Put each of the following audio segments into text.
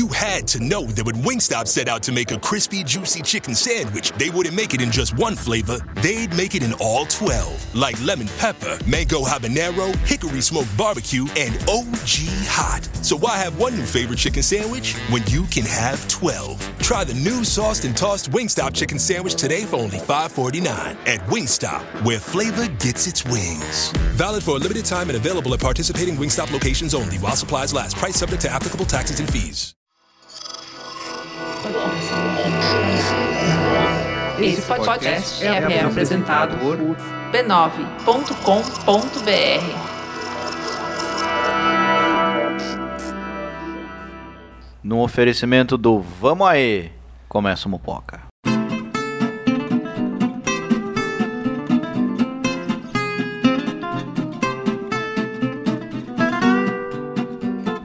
You had to know that when Wingstop set out to make a crispy, juicy chicken sandwich, they wouldn't make it in just one flavor. They'd make it in all 12. Like lemon pepper, mango habanero, hickory smoked barbecue, and OG hot. So why have one new favorite chicken sandwich when you can have 12? Try the new sauced and tossed Wingstop chicken sandwich today for only $5.49 at Wingstop, where flavor gets its wings. Valid for a limited time and available at participating Wingstop locations only while supplies last. Price subject to applicable taxes and fees. Esse podcast é, é apresentado por b9.com.br. No oferecimento do Vamos Aê, começa o Mupoca.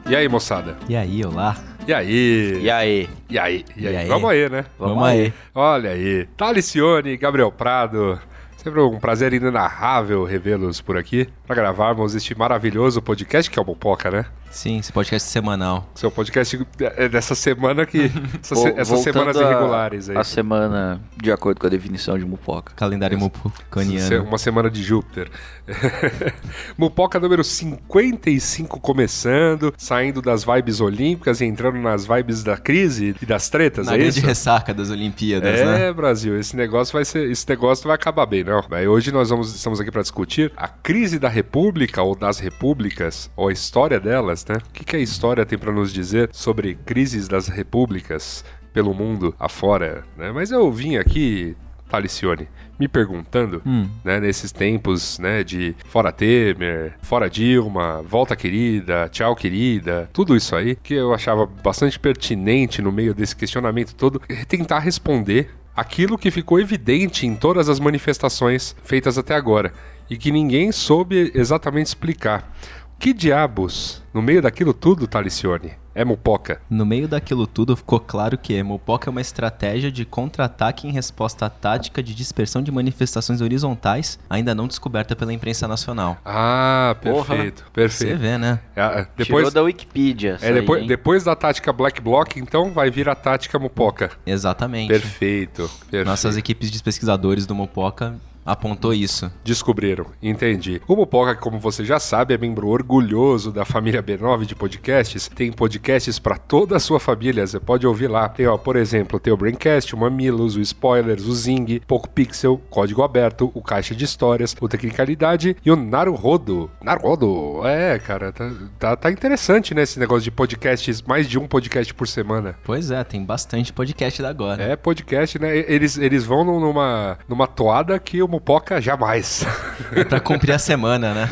E aí, moçada? E aí, olá? E aí? E aí? E aí? E aí? E aí? Vamos aí, né? Vamos aí. Olha aí. Talicione, Gabriel Prado. Sempre um prazer inenarrável revê-los por aqui para gravarmos este maravilhoso podcast que é o Mopoca, né? Sim, esse podcast semanal. Seu podcast é dessa semana que. essas semanas irregulares aí. A semana de acordo com a definição de Mupoca. Calendário mupucaniano. Uma semana de Júpiter. Mupoca número 55 começando, saindo das vibes olímpicas e entrando nas vibes da crise e das tretas, Na é grande isso? ressaca das Olimpíadas, É, né? Brasil, esse negócio vai ser, esse negócio vai acabar bem, não. Mas hoje nós vamos, estamos aqui para discutir a crise da República ou das repúblicas, ou a história delas, né? O que, que a história tem para nos dizer sobre crises das repúblicas pelo mundo afora, né? Mas eu vim aqui, Talicione, me perguntando, Hum. né, nesses tempos, né, de fora Temer, fora Dilma, volta querida, tchau querida, tudo isso aí, que eu achava bastante pertinente no meio desse questionamento todo, é tentar responder aquilo que ficou evidente em todas as manifestações feitas até agora e que ninguém soube exatamente explicar. Que diabos, no meio daquilo tudo, Talicione, é mupoca? No meio daquilo tudo, ficou claro que Mopoca é uma estratégia de contra-ataque em resposta à tática de dispersão de manifestações horizontais, ainda não descoberta pela imprensa nacional. Ah, Porra. perfeito, Você perfeito. vê, né? É, Tirou depois, da Wikipedia. É, depois, depois da tática Black Bloc, então vai vir a tática Mupoca. Exatamente. Perfeito. perfeito. Nossas equipes de pesquisadores do Mopoca apontou isso. Descobriram, entendi. O Mupoca, como você já sabe, é membro orgulhoso da família B9 de podcasts. Tem podcasts pra toda a sua família, você pode ouvir lá. Tem, ó, por exemplo, tem o Braincast, o Mamilos, o Spoilers, o Zing, Poco Pixel, Código Aberto, o Caixa de Histórias, o Tecnicalidade e o Naruhodo. Naruhodo, é, cara, tá, tá, tá interessante, né, esse negócio de podcasts, mais de um podcast por semana. Pois é, tem bastante podcast da agora. É podcast, né? Eles, eles vão numa, numa toada que o Mupoca jamais. É pra cumprir a semana, né?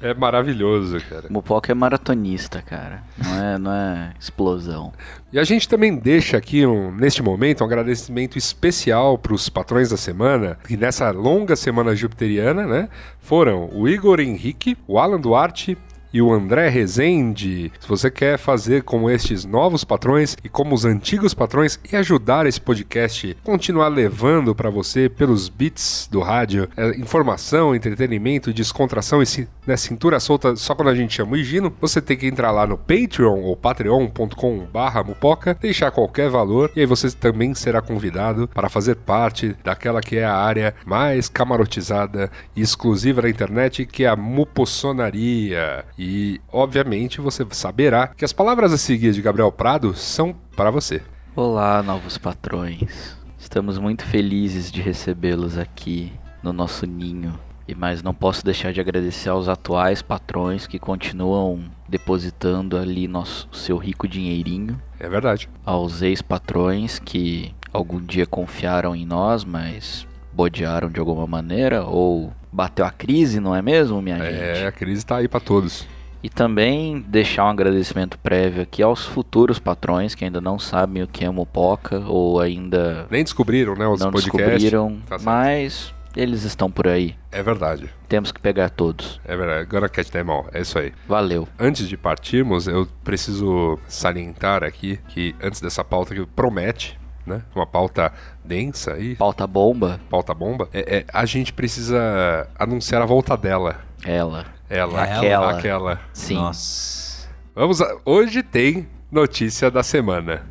é, é maravilhoso, cara. Mupoca é maratonista, cara. Não é, não é explosão. E a gente também deixa aqui, um, neste momento, um agradecimento especial para os patrões da semana, que nessa longa semana jupiteriana, né, foram o Igor Henrique, o Alan Duarte, e o André Rezende. Se você quer fazer como estes novos patrões e como os antigos patrões e ajudar esse podcast continuar levando para você pelos bits do rádio é, informação, entretenimento, descontração e né, cintura solta só quando a gente chama o Higino, você tem que entrar lá no Patreon ou patreon.com barra mupoca, deixar qualquer valor e aí você também será convidado para fazer parte daquela que é a área mais camarotizada e exclusiva da internet, que é a mupossonaria. E, obviamente, você saberá que as palavras a seguir de Gabriel Prado são para você. Olá, novos patrões. Estamos muito felizes de recebê-los aqui no nosso ninho. E mas não posso deixar de agradecer aos atuais patrões que continuam depositando ali nosso seu rico dinheirinho, É verdade. aos ex-patrões que algum dia confiaram em nós, mas bodearam de alguma maneira ou bateu a crise, não é mesmo, minha gente? É, a crise está aí para todos. E também deixar um agradecimento prévio aqui aos futuros patrões que ainda não sabem o que é Mupoca ou ainda Nem descobriram, né, os não podcasts. descobriram, Tá mas eles estão por aí. É verdade. Temos que pegar todos. É verdade. Gonna catch them all. É isso aí. Valeu. Antes de partirmos, eu preciso salientar aqui que antes dessa pauta que promete, né? Uma pauta densa aí, Pauta bomba, pauta bomba, é, é, a gente precisa anunciar a volta dela. ela. Ela, Aquela. aquela. Sim. Nossa. Vamos a- hoje tem notícia da semana.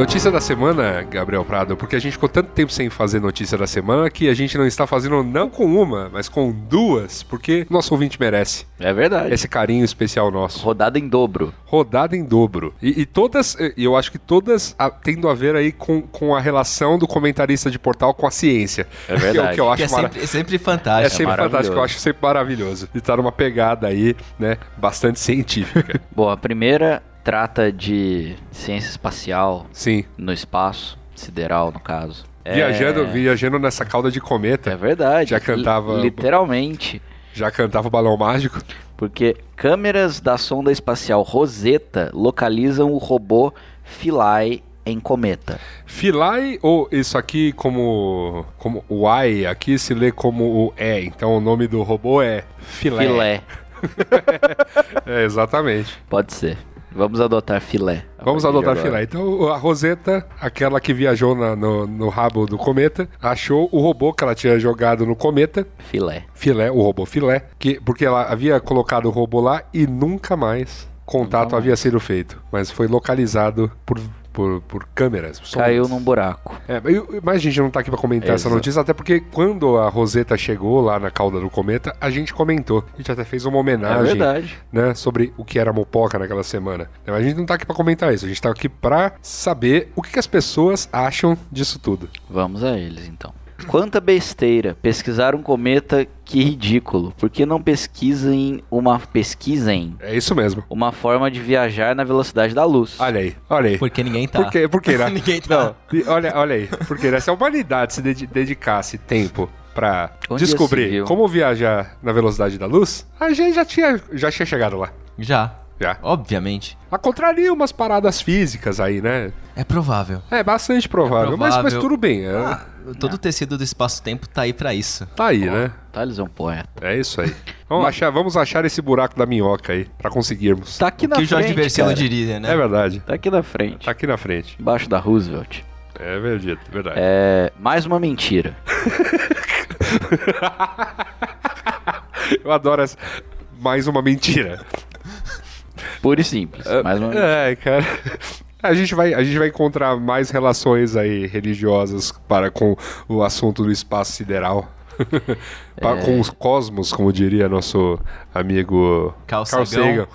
Notícia da semana, Gabriel Prado, porque a gente ficou tanto tempo sem fazer notícia da semana que a gente não está fazendo não com uma, mas com duas, porque nosso ouvinte merece É verdade. esse carinho especial nosso. Rodada em dobro. Rodada em dobro. E, e todas, e eu acho que todas a- tendo a ver aí com, com a relação do comentarista de portal com a ciência. É Que é o verdade. que eu Que acho é mara- sempre, é sempre É fantástico. sempre maravilhoso. fantástico, eu acho sempre maravilhoso. E tá numa pegada aí, né, bastante científica. Bom, a primeira trata de ciência espacial Sim. no espaço, sideral no caso. É- Viajando, viajando nessa cauda de É cometa, verdade. Já cantava- Li- Literalmente. já cantava o balão mágico. Porque câmeras da sonda espacial Rosetta localizam o robô Philae em cometa. Philae ou isso aqui como como o I aqui se lê como o E, então o nome do robô é Filé. Filé. É, exatamente. Pode ser. Vamos adotar filé. Vamos adotar agora. filé. Então, a Rosetta, aquela que viajou na- no, no rabo do cometa, achou o robô que ela tinha jogado no cometa, Filé. filé, o robô filé, que, porque ela havia colocado o robô lá e nunca mais contato havia sido feito. Mas foi localizado por, por, por câmeras. Caiu num buraco. É, mas a gente não tá aqui pra comentar essa Exato. notícia, até porque quando a Rosetta chegou lá na cauda do cometa, a gente comentou. A gente até fez uma É homenagem verdade. né, sobre o que era mopoca naquela semana. Mas a gente não tá aqui pra comentar isso, a gente tá aqui pra saber o que, que as pessoas acham disso tudo. Vamos a eles então. Quanta besteira. Pesquisar um cometa, que ridículo. Por que não pesquisem uma. Pesquisem É isso mesmo. uma forma de viajar na velocidade da luz? Olha aí, olha aí. Porque ninguém tá. Por quê? Por quê, né? Ninguém tá. Não, olha, olha aí. Porque né, se a humanidade se dedi- dedicasse tempo pra Onde já se descobrir como viajar na velocidade da luz, a gente já tinha, já tinha chegado lá. Já. Já. Obviamente. A contraria umas paradas físicas aí, né? É provável. É bastante provável, É Mas, mas provável. tudo bem. é- Ah, todo o tecido do espaço-tempo tá aí pra isso. tá aí, né? Thales é um poeta. É isso aí. Vamos achar, vamos achar esse buraco da minhoca aí, pra conseguirmos. Tá aqui O na que o Jorge frente, Versilo diria, né? É verdade. Tá aqui na frente. Tá aqui na frente. Embaixo da Roosevelt. É verdade. verdade. É. Mais uma mentira. Eu adoro essa. Mais uma mentira. Pura e simples. Mais uma mentira. É, cara. A gente, vai, a gente vai encontrar mais relações aí religiosas para com o assunto do espaço sideral. É. Com os cosmos, como diria nosso amigo Carl Carl Sagan.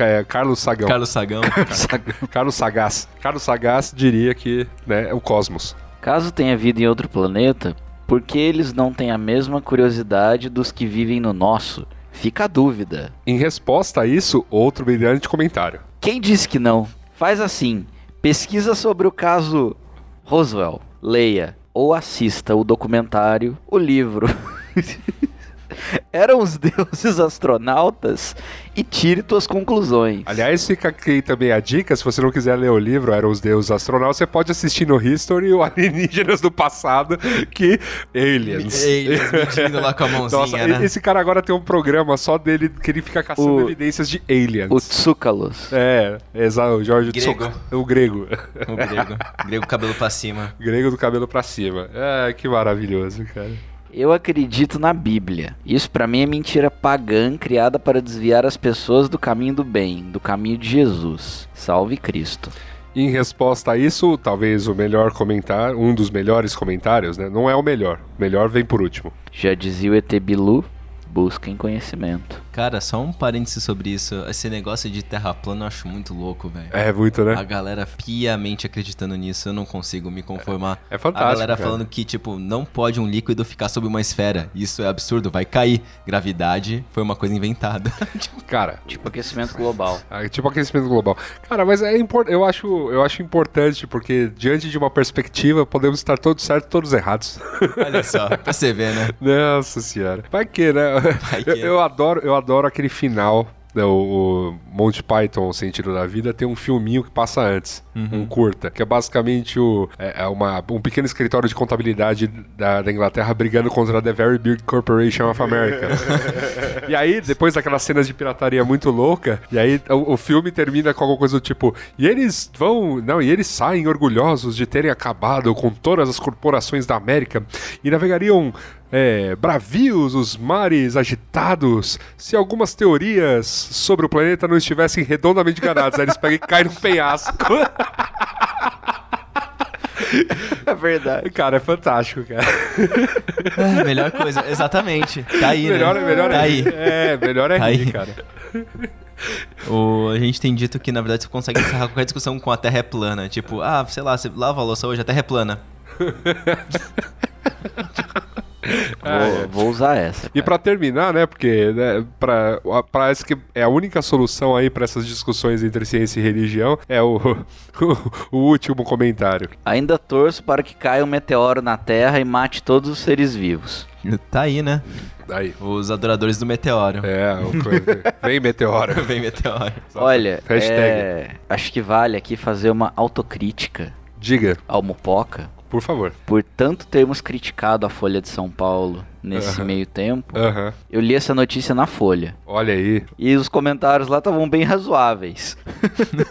É, Carlos Sagão. Carlos Sagão. Carlos Sagaz. Carlos Sagaz diria que né, é o cosmos. Caso tenha vida em outro planeta, por que eles não têm a mesma curiosidade dos que vivem no nosso? Fica a dúvida. Em resposta a isso, outro brilhante comentário. Quem disse que não? Faz assim: pesquisa sobre o caso Roswell, leia ou assista o documentário, o livro. Eram os deuses astronautas e tire tuas conclusões. Aliás, fica aqui também a dica, se você não quiser ler o livro Eram os Deuses Astronautas, você pode assistir no History o Alienígenas do Passado, que... Aliens. Medindo lá com a mãozinha, Nossa, né? esse cara agora tem um programa só dele, que ele fica caçando O- evidências de aliens. o Tsoukalos. É, exato, o Jorge Grego. O grego. O grego. grego cabelo pra cima. grego do cabelo pra cima. É, que maravilhoso, cara. Eu acredito na Bíblia. Isso pra mim é mentira pagã criada para desviar as pessoas do caminho do bem, do caminho de Jesus. Salve Cristo. Em resposta a isso, talvez o melhor comentário, um dos melhores comentários, né? Não é o melhor. O melhor vem por último. Já dizia o ET Bilu, busquem conhecimento. Cara, só um parêntese sobre isso. Esse negócio de terra plana eu acho muito louco, velho. É muito, né? A galera piamente acreditando nisso, eu não consigo me conformar. É fantástico, A galera cara. falando que, tipo, não pode um líquido ficar sobre uma esfera. Isso é absurdo, vai cair. Gravidade foi uma coisa inventada. Tipo, Cara, Tipo aquecimento global. Ah, Tipo aquecimento global. Cara, mas é impor- eu, acho, eu acho importante, porque diante de uma perspectiva, podemos estar todos certos todos errados. Olha só, pra você ver, né? Nossa senhora. Vai que, né? Vai que. Eu, eu adoro, eu adoro aquele final né, o, o Monty Python, o Sentido da Vida, tem um filminho que passa antes, um curta, que é basicamente o, é, é uma, um pequeno escritório de contabilidade da, da Inglaterra brigando contra a The Very Big Corporation of America. e aí, depois daquelas cenas de pirataria muito louca, e aí o, o filme termina com alguma coisa do tipo, e eles vão, não, e eles saem orgulhosos de terem acabado com todas as corporações da América e navegariam é, bravios os mares agitados se algumas teorias sobre o planeta não estivessem redondamente enganadas. Aí eles pegam e caem num penhasco. É verdade. Cara, é fantástico, cara. É, melhor coisa, exatamente. Tá aí, melhor, né? melhor tá é aí. rir. É, melhor é Tá rir, aí. cara. O, a gente tem dito que, na verdade, você consegue encerrar qualquer discussão com a Terra é plana. Tipo, ah, sei lá, você lava a louça hoje, a Terra é plana. Vou, vou usar essa. E pra terminar, né, porque né, pra, parece que é a única solução aí pra essas discussões entre ciência e religião é o, o, último comentário. Ainda torço para que caia um meteoro na Terra e mate todos os seres vivos. Tá aí, né? Daí. Os adoradores do meteoro. É, o, vem meteoro. Vem meteoro. Olha, é, acho que vale aqui fazer uma autocrítica Diga, ao Mupoca por favor. por tanto termos criticado a Folha de São Paulo nesse meio tempo. Eu li essa notícia na Folha. Olha aí. E os comentários lá estavam bem razoáveis.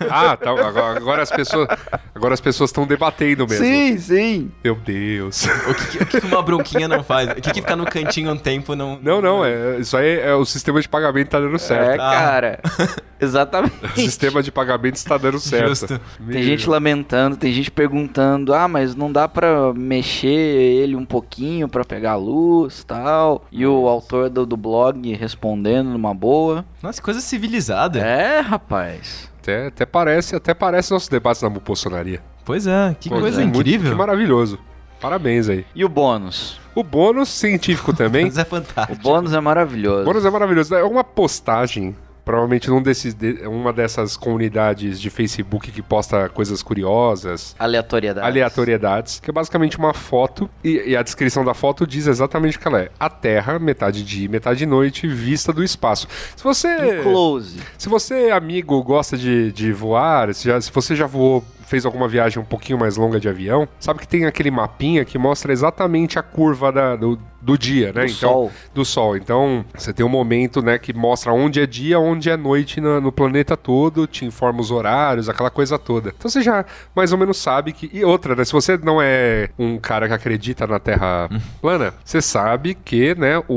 Ah, tá, agora, agora as pessoas agora as pessoas estão debatendo mesmo. Sim, sim. Meu Deus. O que, o que uma bronquinha não faz? O que, que ficar no cantinho um tempo não. Não, não, é, isso aí é o sistema de pagamento tá dando É, certo. cara. Exatamente. O sistema de pagamento está dando certo. Justo. Tem gente lamentando, tem gente perguntando: "Ah, mas não dá pra mexer ele um pouquinho pra pegar a luz, tal?" E o autor do, do blog respondendo numa boa. Nossa, que coisa civilizada. É, rapaz. Até, até parece, até parece nossos debates na mupossonaria. Pois é, que Pô, coisa é muito- incrível. que maravilhoso. Parabéns aí. E o bônus? O bônus científico também. Mas é O fantástico. bônus é O maravilhoso. bônus é maravilhoso. É uma postagem, provavelmente num desses, de- uma dessas comunidades de Facebook que posta coisas curiosas, Aleatoriedade. aleatoriedades, que é basicamente uma foto, e, e a descrição da foto diz exatamente o que ela é. A Terra, metade dia, metade noite, vista do espaço. Se você... Um close. Se você, amigo, gosta de, de voar, se, já- se você já voou, fez alguma viagem um pouquinho mais longa de avião, sabe que tem aquele mapinha que mostra exatamente a curva da- do, do dia, né? Do sol. Do sol. Então, você tem um momento, né, que mostra onde é dia, onde é noite no, no planeta todo, te informa os horários, aquela coisa toda. Então você já mais ou menos sabe que. E outra, né? Se você não é um cara que acredita na Terra plana, você sabe que, né, o-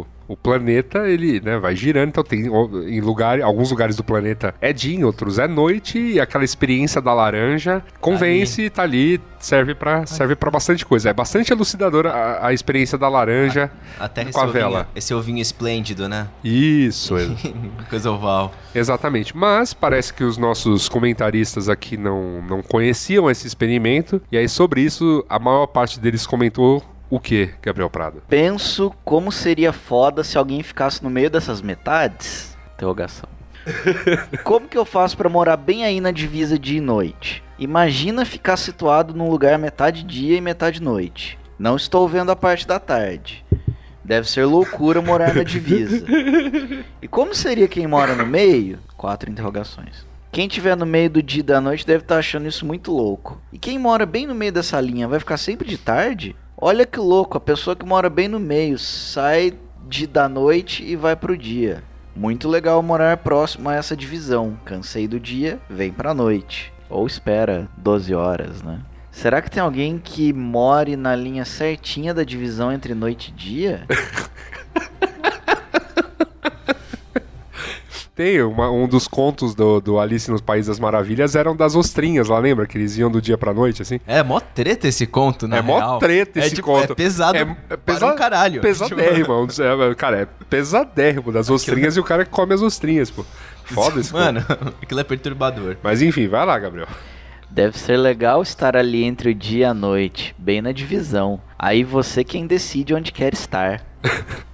o o planeta, ele, né, vai girando, então tem em lugar, alguns lugares do planeta é dia, em outros é noite, e aquela experiência da laranja convence, tá ali, serve pra serve para bastante coisa. É bastante elucidadora a, a experiência da laranja Até esse com a ovinho, vela. esse ovinho esplêndido, né? Isso, Coisa oval. exatamente. Mas parece que os nossos comentaristas aqui não, não conheciam esse experimento, e aí sobre isso a maior parte deles comentou o que, Gabriel Prado? Penso como seria foda se alguém ficasse no meio dessas metades? Interrogação. como que eu faço pra morar bem aí na divisa dia e noite? Imagina ficar situado num lugar metade dia e metade noite. Não estou vendo a parte da tarde. Deve ser loucura morar na divisa. E como seria quem mora no meio? Quatro interrogações. Quem tiver no meio do dia e da noite deve estar achando isso muito louco. E quem mora bem no meio dessa linha vai ficar sempre de tarde? Olha que louco, a pessoa que mora bem no meio sai de da noite e vai pro dia. Muito legal morar próximo a essa divisão. Cansei do dia, vem pra noite. Ou espera 12 horas, né? Será que tem alguém que more na linha certinha da divisão entre noite e dia? Tem uma- um dos contos do, do Alice nos Países das Maravilhas eram das ostrinhas, lá lembra? Que eles iam do dia pra noite, assim. É mó treta esse conto, na é mó treta esse é, tipo, conto. É pesado É, é para pesa- um caralho. Pesadérrimo. um dos- é, cara, é pesadérrimo das ostrinhas e o cara que come as ostrinhas, pô. Foda esse conto. Mano, aquilo é perturbador. Mas enfim, vai lá, Gabriel. Deve ser legal estar ali entre o dia e a noite, bem na divisão. Aí você quem decide onde quer estar.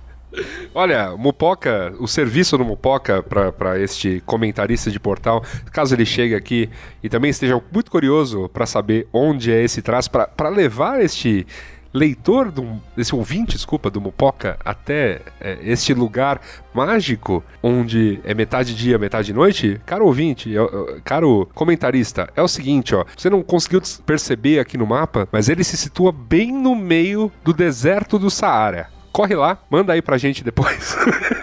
Olha, Mupoca, o serviço do Mupoca para este comentarista de portal, caso ele chegue aqui e também esteja muito curioso para saber onde é esse traço, para levar este leitor, do, esse ouvinte, desculpa, do Mupoca até é, este lugar mágico, onde é metade dia, metade noite, caro ouvinte, é, é, caro comentarista, é o seguinte, ó. Você não conseguiu perceber aqui no mapa, mas ele se situa bem no meio do deserto do Saara corre lá, manda aí pra gente depois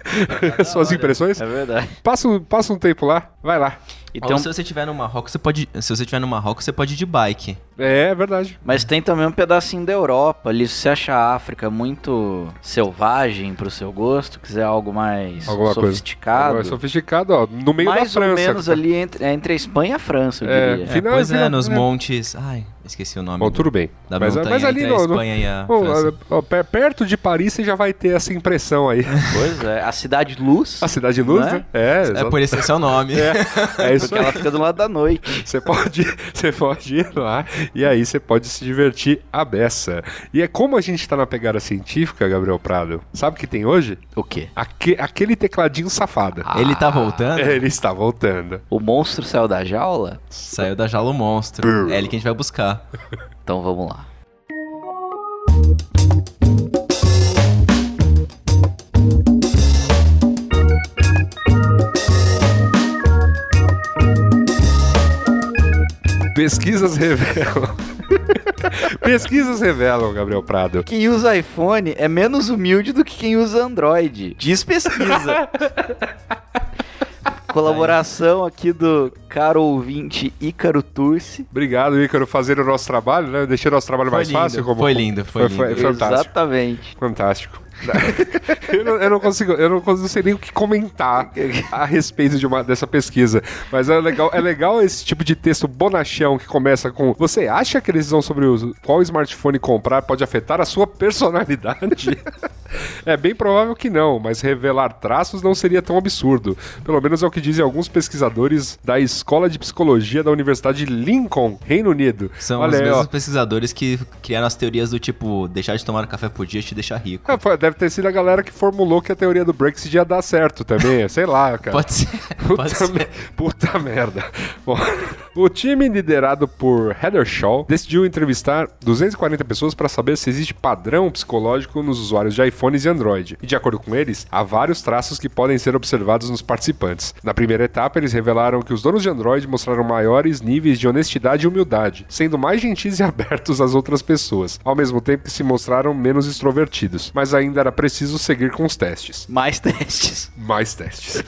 suas impressões. É verdade. Passa, um- passa um tempo lá, vai lá. E Ou se você estiver no Marrocos, você pode. Se você estiver no Marrocos, você pode ir de bike. É, é verdade. Mas tem também um pedacinho da Europa ali. Se você acha a África muito selvagem pro seu gosto, quiser algo mais Alguma coisa. sofisticado, Agora, sofisticado, ó, no meio mais da França. ou menos tá- ali entre, é entre a Espanha e a França, eu É, diria. É, Final- pois é, final- nos é. montes. Ai, esqueci o nome. Bom, do- tudo bem. Da Mas, montanha mas ali entre a no- Espanha e a Bom, França. ó, per- perto de Paris você já vai ter essa impressão aí. Pois é, a Cidade Luz, A Cidade de Luz, é? né? É, É exato. por esse é seu nome. é isso porque ela aí. fica do lado da noite. Você pode, você pode ir lá e aí você pode se divertir a beça. E é como a gente tá na pegada científica, Gabriel Prado. Sabe o que tem hoje? O quê? Aque- aquele tecladinho safado. Ele tá voltando? Ele está voltando. O monstro saiu da jaula? Saiu da jaula o monstro. Brrr. É ele que a gente vai buscar. Então vamos lá. Pesquisas revelam. Pesquisas revelam, Gabriel Prado. Quem usa iPhone é menos humilde do que quem usa Android. Diz pesquisa. Colaboração aqui do caro ouvinte Ícaro Turci. Obrigado, Ícaro, fazer o nosso trabalho, né? Deixei o nosso trabalho Foi mais lindo, fácil. Como, foi lindo, foi Foi, lindo. fantástico. Exatamente. Fantástico. Eu, não, eu não consigo, eu não, consigo- não sei nem o que comentar a respeito de uma, dessa pesquisa. Mas é legal, é legal esse tipo de texto bonachão que começa com Você acha que a decisão sobre o, qual smartphone comprar pode afetar a sua personalidade? é bem provável que não, mas revelar traços não seria tão absurdo. Pelo menos é o que dizem alguns pesquisadores da Escola de Psicologia da Universidade de Lincoln, Reino Unido. São Olha os aí, ó. mesmos pesquisadores que criaram as teorias do tipo, deixar de tomar café por dia te deixar rico. É, foi- deve ter sido a galera que formulou que a teoria do Brexit ia dar certo também. Sei lá, cara. Pode ser. Puta, Pode ser. me- puta merda. Bom, o time liderado por Heather Shaw decidiu entrevistar 240 pessoas para saber se existe padrão psicológico nos usuários de iPhones e Android. E de acordo com eles, há vários traços que podem ser observados nos participantes. Na primeira etapa, eles revelaram que os donos de Android mostraram maiores níveis de honestidade e humildade, sendo mais gentis e abertos às outras pessoas, ao mesmo tempo que se mostraram menos extrovertidos. Mas ainda era preciso seguir com os testes. Mais testes. Mais testes.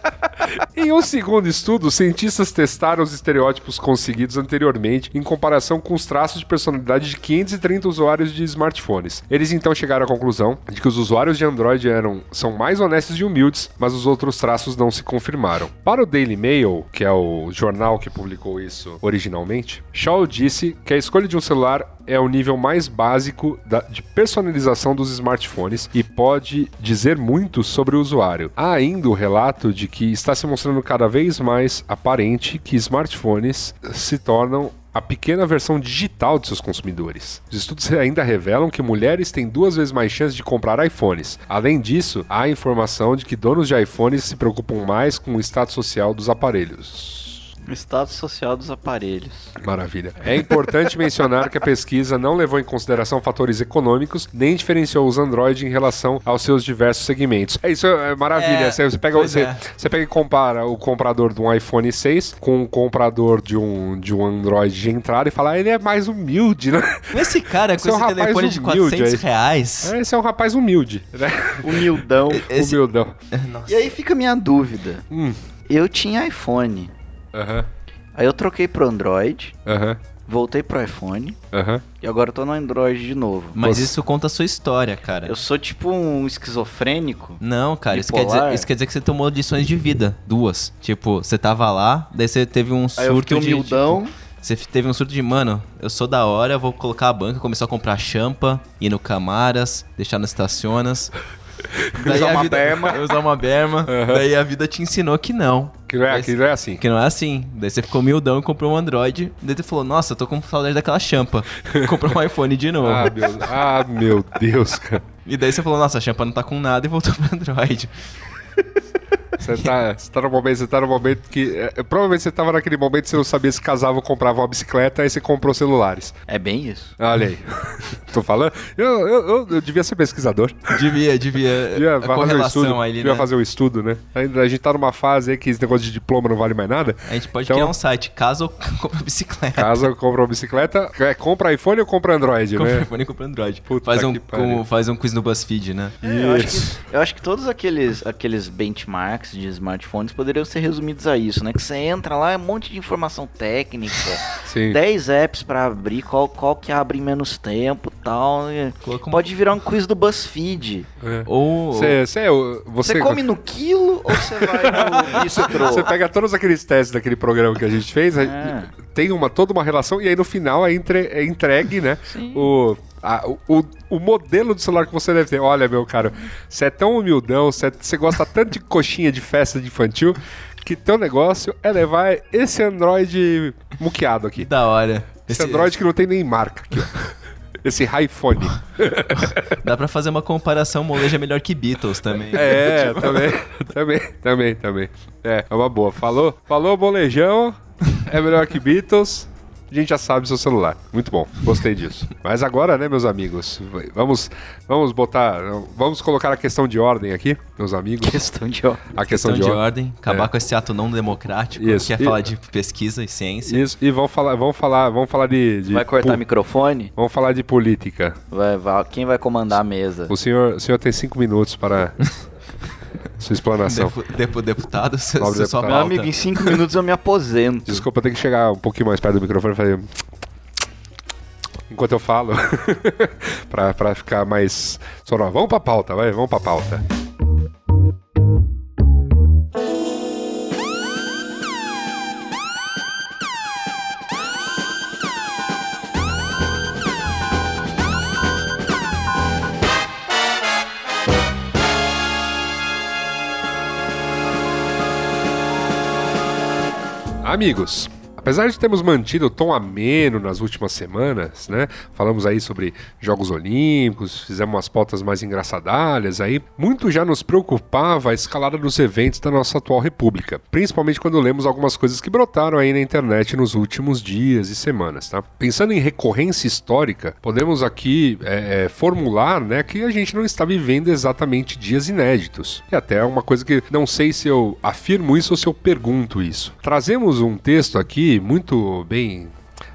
em um segundo estudo, cientistas testaram os estereótipos conseguidos anteriormente em comparação com os traços de personalidade de 530 usuários de smartphones. Eles então chegaram à conclusão de que os usuários de Android eram, são mais honestos e humildes, mas os outros traços não se confirmaram. Para o Daily Mail, que é o jornal que publicou isso originalmente, Shaw disse que a escolha de um celular é o nível mais básico da- de personalização dos smartphones e pode dizer muito sobre o usuário. Há ainda o relato de que está se mostrando cada vez mais aparente que smartphones se tornam a pequena versão digital de seus consumidores. Os estudos ainda revelam que mulheres têm duas vezes mais chances de comprar iPhones. Além disso, há informação de que donos de iPhones se preocupam mais com o status social dos aparelhos. O status social dos aparelhos. Maravilha. É importante mencionar que a pesquisa não levou em consideração fatores econômicos, nem diferenciou os Android em relação aos seus diversos segmentos. É isso, é maravilha. É, você, pega, você, é. você pega e compara o comprador de um iPhone 6 com o comprador de um, de um Android de entrada e fala, "Ah, ele é mais humilde, né? Esse cara Esse com é um esse rapaz telefone de humilde 400 aí. reais. Esse é um rapaz humilde, né? Humildão. Esse- Humildão. Nossa. E aí fica a minha dúvida. Hum. Eu tinha iPhone. Aham, Aí eu troquei pro Android, aham, voltei pro iPhone aham. e agora eu tô no Android de novo. Mas Você- isso conta a sua história, cara. Eu sou tipo um esquizofrênico. Não, cara, isso quer, Bipolar? dizer, isso quer dizer que você tomou lições de vida. Duas. Tipo, você tava lá, daí você teve um Aí eu surto fiquei de. humildão. tipo, você teve um surto de, mano, eu sou da hora, vou colocar a banca, começou a comprar champa, ir no Camaras, deixar nas estacionas. Usar a uma vida, berma. Usar uma berma. Daí a vida te ensinou que não. Que não é, que não é assim. Que não é assim. Daí você ficou humildão e comprou um Android. Daí você falou, nossa, eu tô com saudade daquela champa. Comprou um iPhone de novo. Ah, meu, ah, meu Deus, cara. E daí você falou, nossa, a champa não tá com nada e voltou pro Android. Você tá, você tá no momento, você tá no momento que. é, provavelmente você tava naquele momento que você não sabia se casava ou comprava uma bicicleta, aí você comprou celulares. É bem isso. Olha aí. Tô falando? Eu, eu, eu, eu devia ser pesquisador. Devia, devia. Devia a fazer um estudo. ali, devia né? fazer um estudo, né? A gente tá numa fase aí que esse negócio de diploma não vale mais nada. A gente pode Então- criar um site, caso eu compre bicicleta. Caso compra uma bicicleta, é, compra iPhone ou compra Android, Compra né? iPhone e compra Android. Puta Faz um, como, faz um quiz no BuzzFeed, né? É, eu, acho que, eu acho que todos aqueles, aqueles benchmarks de smartphones poderiam ser resumidos a isso, né? Que você entra lá, é um monte de informação técnica, Sim. 10 apps pra abrir, qual, qual que abre em menos tempo e tal. Coloca Pode virar um quiz do BuzzFeed. É. Ou. Você, você, Você, você, come no quilo ou você vai no? Você pega todos aqueles testes daquele programa que a gente fez, É. tem uma, toda uma relação, e aí no final é, entre, é entregue, né? O, a- o, o, modelo do celular que você deve ter. Olha, meu caro, você é tão humildão, você, você gosta tanto de coxinha de festa de infantil, que teu negócio é levar esse Android muqueado aqui. Da hora. Esse Android que não tem nem marca aqui, ó. Esse iPhone. Dá pra fazer uma comparação, molejo é melhor que Beatles também. É, também, também, também, também. É, é uma boa. Falou, falou molejão, é melhor que Beatles. A gente já sabe seu celular. Muito bom, gostei disso. Mas agora, né, meus amigos, vamos, vamos botar, vamos colocar a questão de ordem aqui, meus amigos. Questão de ó. A questão, Questão de ordem. ordem, acabar É. com esse ato não democrático, Isso. que é E- falar de pesquisa e ciência. Isso, e vamos falar, vamos falar, vamos falar de, de Vai cortar microfone? Vamos falar de política. Vai, vai- quem vai comandar a mesa? O senhor, o senhor tem cinco minutos para sua explanação. Depu, depu- deputado, você você só deputado. Meu amigo, em 5 minutos eu me aposento. Desculpa, eu tenho que chegar um pouquinho mais perto do microfone e fazer. Enquanto eu falo, pra, pra ficar mais sonoro. Vamos pra pauta, vai, vamos pra pauta. Amigos, apesar de termos mantido o tom ameno nas últimas semanas, né? Falamos aí sobre Jogos Olímpicos, fizemos umas pautas mais engraçadalhas aí. Muito já nos preocupava a escalada dos eventos da nossa atual república, principalmente quando lemos algumas coisas que brotaram aí na internet nos últimos dias e semanas, tá? Pensando em recorrência histórica, podemos aqui é, é, formular, né, que a gente não está vivendo exatamente dias inéditos. E até uma coisa que não sei se eu afirmo isso ou se eu pergunto isso. Trazemos um texto aqui muito bem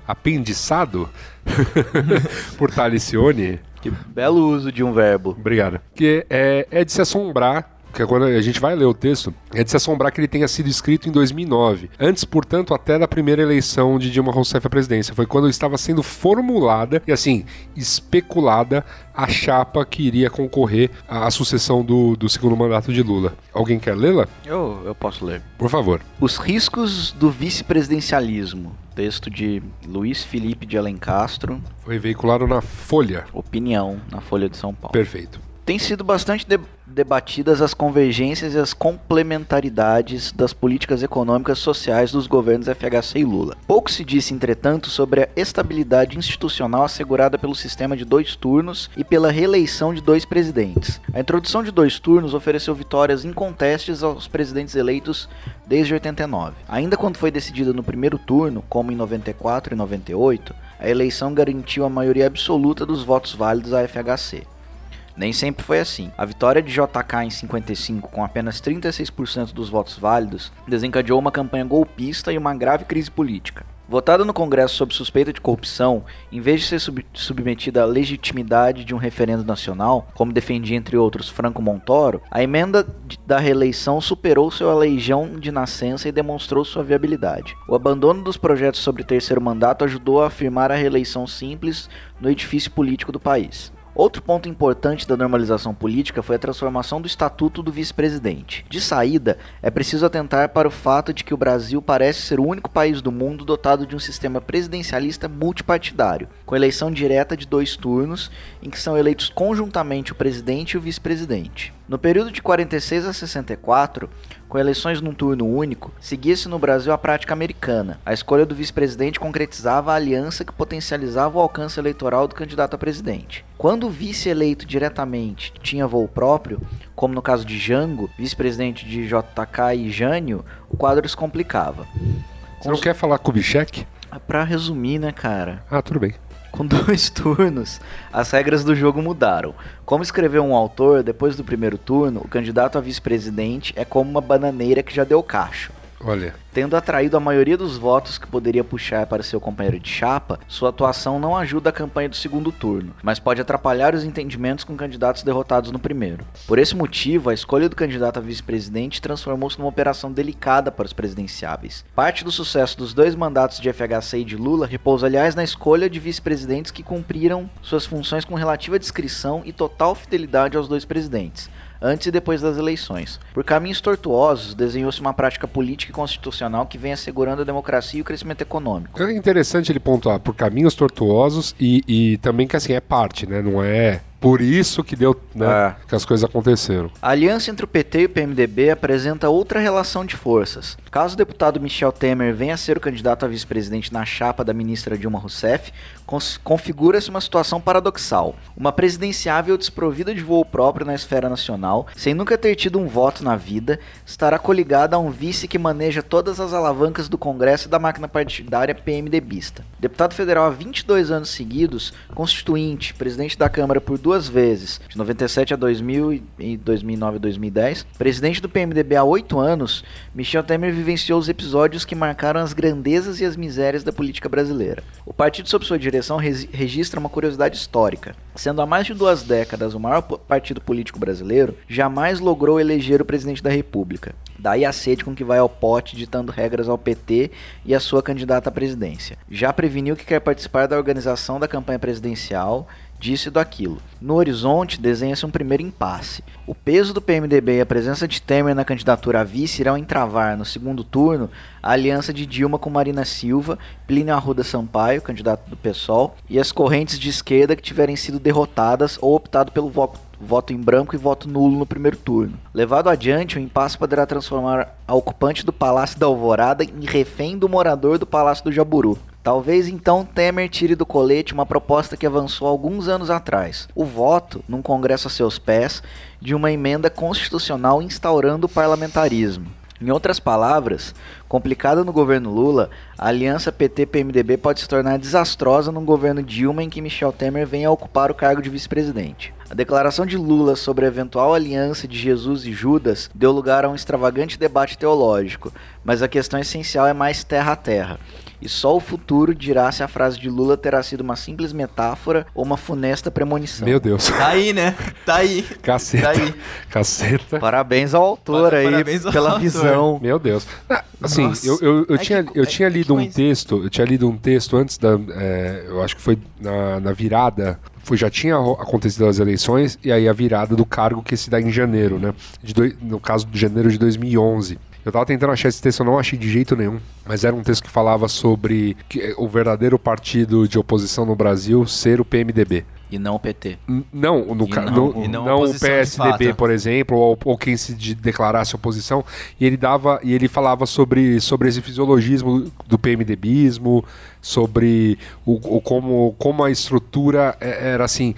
apendiçado por Talicione. Que belo uso de um verbo. Obrigado. Que é, é de se assombrar. Que quando a gente vai ler o texto, é de se assombrar que ele tenha sido escrito em 2009. Antes, portanto, até da primeira eleição de Dilma Rousseff à presidência. Foi quando estava sendo formulada e, assim, especulada a chapa que iria concorrer à sucessão do, do segundo mandato de Lula. Alguém quer lê-la? Eu, eu posso ler. Por favor. Os riscos do vice-presidencialismo. Texto de Luiz Felipe de Alencastro. Foi veiculado na Folha. Opinião na Folha de São Paulo. Perfeito. Tem sido bastante de- debatidas as convergências e as complementaridades das políticas econômicas sociais dos governos FHC e Lula. Pouco se disse, entretanto, sobre a estabilidade institucional assegurada pelo sistema de dois turnos e pela reeleição de dois presidentes. A introdução de dois turnos ofereceu vitórias incontestes aos presidentes eleitos desde 89. Ainda quando foi decidida no primeiro turno, como em 94 e 98, a eleição garantiu a maioria absoluta dos votos válidos à FHC. Nem sempre foi assim. A vitória de JK em 55, com apenas 36% dos votos válidos, desencadeou uma campanha golpista e uma grave crise política. Votada no Congresso sob suspeita de corrupção, em vez de ser sub- submetida à legitimidade de um referendo nacional, como defendia entre outros Franco Montoro, a emenda da reeleição superou seu aleijão de nascença e demonstrou sua viabilidade. O abandono dos projetos sobre terceiro mandato ajudou a afirmar a reeleição simples no edifício político do país. Outro ponto importante da normalização política foi a transformação do estatuto do vice-presidente. De saída, é preciso atentar para o fato de que o Brasil parece ser o único país do mundo dotado de um sistema presidencialista multipartidário, com eleição direta de dois turnos, em que são eleitos conjuntamente o presidente e o vice-presidente. No período de 46 a 64, com eleições num turno único, seguia-se no Brasil a prática americana. A escolha do vice-presidente concretizava a aliança que potencializava o alcance eleitoral do candidato a presidente. Quando o vice eleito diretamente tinha voo próprio, como no caso de Jango, vice-presidente de JK e Jânio, o quadro se complicava. Você não quer falar Kubitschek? Pra resumir, né, cara? Ah, tudo bem. Com dois turnos, as regras do jogo mudaram. Como escreveu um autor, depois do primeiro turno, o candidato a vice-presidente é como uma bananeira que já deu cacho. Olha. Tendo atraído a maioria dos votos que poderia puxar para seu companheiro de chapa, sua atuação não ajuda a campanha do segundo turno, mas pode atrapalhar os entendimentos com candidatos derrotados no primeiro. Por esse motivo, a escolha do candidato a vice-presidente transformou-se numa operação delicada para os presidenciáveis. Parte do sucesso dos dois mandatos de FHC e de Lula repousa, aliás, na escolha de vice-presidentes que cumpriram suas funções com relativa discrição e total fidelidade aos dois presidentes antes e depois das eleições. Por caminhos tortuosos, desenhou-se uma prática política e constitucional que vem assegurando a democracia e o crescimento econômico. É interessante ele pontuar por caminhos tortuosos e, e também que assim é parte, né? Não é por isso que deu, né, é. que as coisas aconteceram. A aliança entre o PT e o PMDB apresenta outra relação de forças. Caso o deputado Michel Temer venha a ser o candidato a vice-presidente na chapa da ministra Dilma Rousseff, configura-se uma situação paradoxal. Uma presidenciável desprovida de voo próprio na esfera nacional, sem nunca ter tido um voto na vida, estará coligada a um vice que maneja todas as alavancas do Congresso e da máquina partidária PMDBista. Deputado federal há 22 anos seguidos, constituinte, presidente da Câmara por duas duas vezes, de 97 a 2000 e 2009 a 2010. Presidente do PMDB há oito anos, Michel Temer vivenciou os episódios que marcaram as grandezas e as misérias da política brasileira. O partido sob sua direção registra uma curiosidade histórica. Sendo há mais de duas décadas o maior partido político brasileiro, jamais logrou eleger o presidente da República. Daí a sede com que vai ao pote ditando regras ao PT e a sua candidata à presidência. Já preveniu que quer participar da organização da campanha presidencial disso e daquilo. No horizonte, desenha-se um primeiro impasse. O peso do PMDB e a presença de Temer na candidatura a vice irão entravar, no segundo turno, a aliança de Dilma com Marina Silva, Plínio Arruda Sampaio, candidato do PSOL, e as correntes de esquerda que tiverem sido derrotadas ou optado pelo voto voto em branco e voto nulo no primeiro turno. Levado adiante, o impasse poderá transformar a ocupante do Palácio da Alvorada em refém do morador do Palácio do Jaburu. Talvez então Temer tire do colete uma proposta que avançou alguns anos atrás: o voto, num congresso a seus pés, de uma emenda constitucional instaurando o parlamentarismo. Em outras palavras, complicada no governo Lula, a aliança PT-PMDB pode se tornar desastrosa num governo Dilma em que Michel Temer venha a ocupar o cargo de vice-presidente. A declaração de Lula sobre a eventual aliança de Jesus e Judas deu lugar a um extravagante debate teológico, mas a questão essencial é mais terra a terra e só o futuro dirá se a frase de Lula terá sido uma simples metáfora ou uma funesta premonição. Meu Deus. Tá aí, né? Tá aí. Caceta. Tá aí. Caceta. Parabéns ao autor Para, aí parabéns ao pela autor. visão. Meu Deus. Ah, assim, eu, eu, eu, tinha, que, eu tinha lido um texto, eu tinha lido um texto antes da, é, eu acho que foi na, na virada foi, já tinha acontecido as eleições e aí a virada do cargo que se dá em janeiro, né? De no caso de janeiro de 2011. Eu tava tentando achar esse texto, eu não achei de jeito nenhum. Mas era um texto que falava sobre que, eh, o verdadeiro partido de oposição no Brasil ser o PMDB. E não o PT. Não, no, não, no, não, não o PSDB, por exemplo, ou, ou, quem se de, declarasse oposição. E ele dava e ele falava sobre, sobre esse fisiologismo do PMDBismo, sobre o, o como, como a estrutura eh, era assim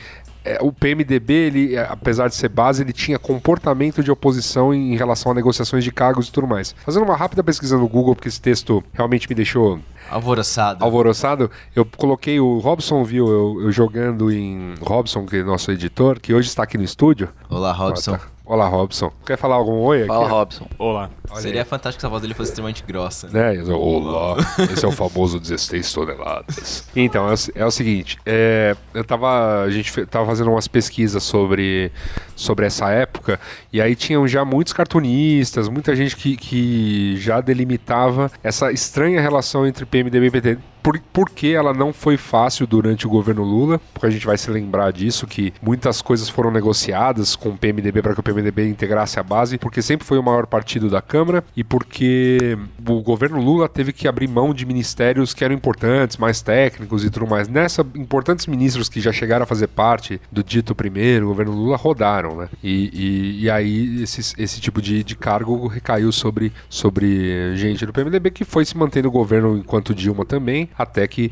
é, o PMDB, ele, é, apesar de ser base, ele tinha comportamento de oposição em relação a negociações de cargos e tudo mais. Fazendo uma rápida pesquisa no Google, porque esse texto realmente me deixou Alvoroçado. Alvoroçado. Eu coloquei o Robson viu eu, eu, jogando em Robson, que é nosso editor, que hoje está aqui no estúdio. Olá, Robson. Ah, tá. Olá, Robson. Quer falar algum oi aqui? Fala, Robson. Olá. Olha Seria aí. fantástico se a voz dele fosse extremamente grossa. Né? Olá. Esse é o famoso 16 toneladas. Então, é o, é o seguinte. É, eu tava. A gente tava fazendo umas pesquisas sobre, sobre essa época. E aí tinham já muitos cartunistas, muita gente que, que já delimitava essa estranha relação entre PMDB e PT por, por que ela não foi fácil durante o governo Lula, porque a gente vai se lembrar disso, que muitas coisas foram negociadas com o PMDB para que o PMDB integrasse a base, porque sempre foi o maior partido da Câmara e porque o governo Lula teve que abrir mão de ministérios que eram importantes, mais técnicos e tudo mais. Nessa, importantes ministros que já chegaram a fazer parte do dito primeiro, governo Lula rodaram, né? E, e, e aí esse, esse tipo de, de cargo recaiu sobre, sobre gente do PMDB que foi se mantendo o governo enquanto Dilma também, até que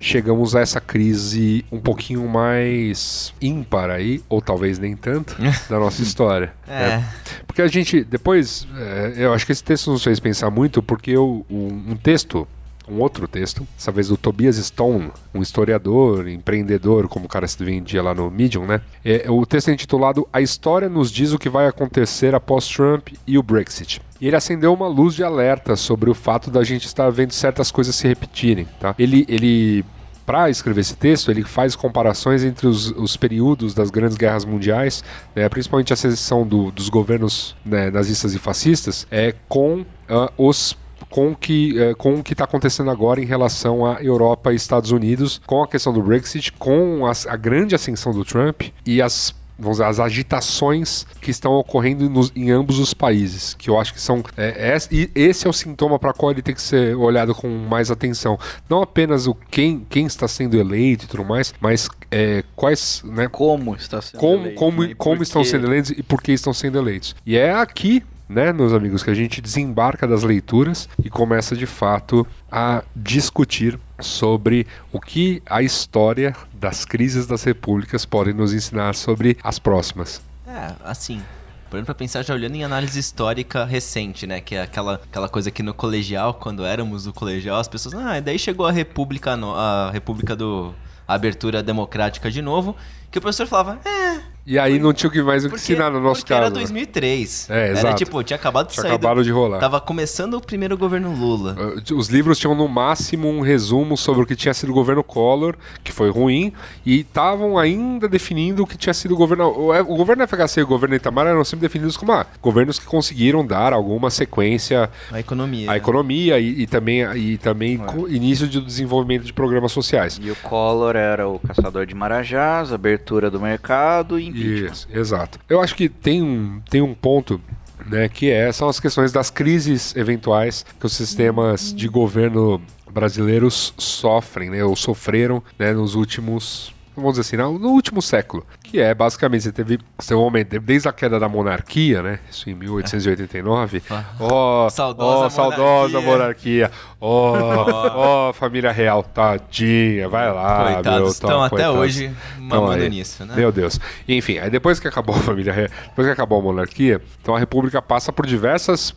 chegamos a essa crise um pouquinho mais ímpar aí, ou talvez nem tanto, da nossa história. É. né? Porque a gente, depois, é, eu acho que esse texto nos fez pensar muito, porque eu, um, um texto um outro texto, dessa vez do Tobias Stone, um historiador, empreendedor, como o cara se vendia lá no Medium, né? É, o texto é intitulado A História nos diz o que vai acontecer após Trump e o Brexit. E ele acendeu uma luz de alerta sobre o fato da gente estar vendo certas coisas se repetirem, tá? Ele, ele para escrever esse texto, ele faz comparações entre os, os períodos das grandes guerras mundiais, né, principalmente a sedição do, dos governos né, nazistas e fascistas, é, com ah, os com o que eh, com o que está acontecendo agora em relação à Europa e Estados Unidos, com a questão do Brexit, com as- a grande ascensão do Trump e as vamos dizer, as agitações que estão ocorrendo nos- em ambos os países, que eu acho que são é, é- e esse é o sintoma para qual ele tem que ser olhado com mais atenção, não apenas o quem, quem está sendo eleito e tudo mais, mas é, quais, né, Como está sendo como, eleito, como, né? Como estão sendo eleitos e por que estão sendo eleitos. E é aqui, né, meus amigos, que a gente desembarca das leituras e começa de fato a discutir sobre o que a história das crises das repúblicas podem nos ensinar sobre as próximas. É, assim. Parando pra pensar, já olhando em análise histórica recente, né? Que é aquela, aquela coisa que no colegial, quando éramos no colegial, as pessoas. Ah, daí chegou a República, a República do. A abertura democrática de novo. Que o professor falava, é. E aí não tinha o que mais o que Porque, ensinar no nosso porque caso. era né? 2003. É, Era exato. tipo, tinha acabado de Tinha sair. do- acabado de rolar. Tava começando o primeiro governo Lula. Uh, Os livros tinham no máximo um resumo sobre o que tinha sido o governo Collor, que foi ruim, e estavam ainda definindo o que tinha sido o governo. O, o governo FHC e o governo Itamar eram sempre definidos como ah, governos que conseguiram dar alguma sequência A economia. à economia e, e também, e também co- início de desenvolvimento de programas sociais. E o Collor era o caçador de marajás, abertura do mercado e Isso, exato. Eu acho que tem um, tem um ponto. Né, que é, são as questões das crises eventuais que os sistemas de governo brasileiros sofrem, né, ou sofreram né, nos últimos, vamos dizer assim, no último século. Que é basicamente, você teve seu momento, desde a queda da monarquia, né, isso em 1889. Ó, Saudosa ó, saudosa monarquia. Ó, ó, família real, tadinha, vai lá. meu, Coitados, estão tá, até coitados. hoje mamando nisso, né? Meu Deus. Enfim, aí depois que acabou a família, re- depois que acabou a monarquia, então a república passa por diversas,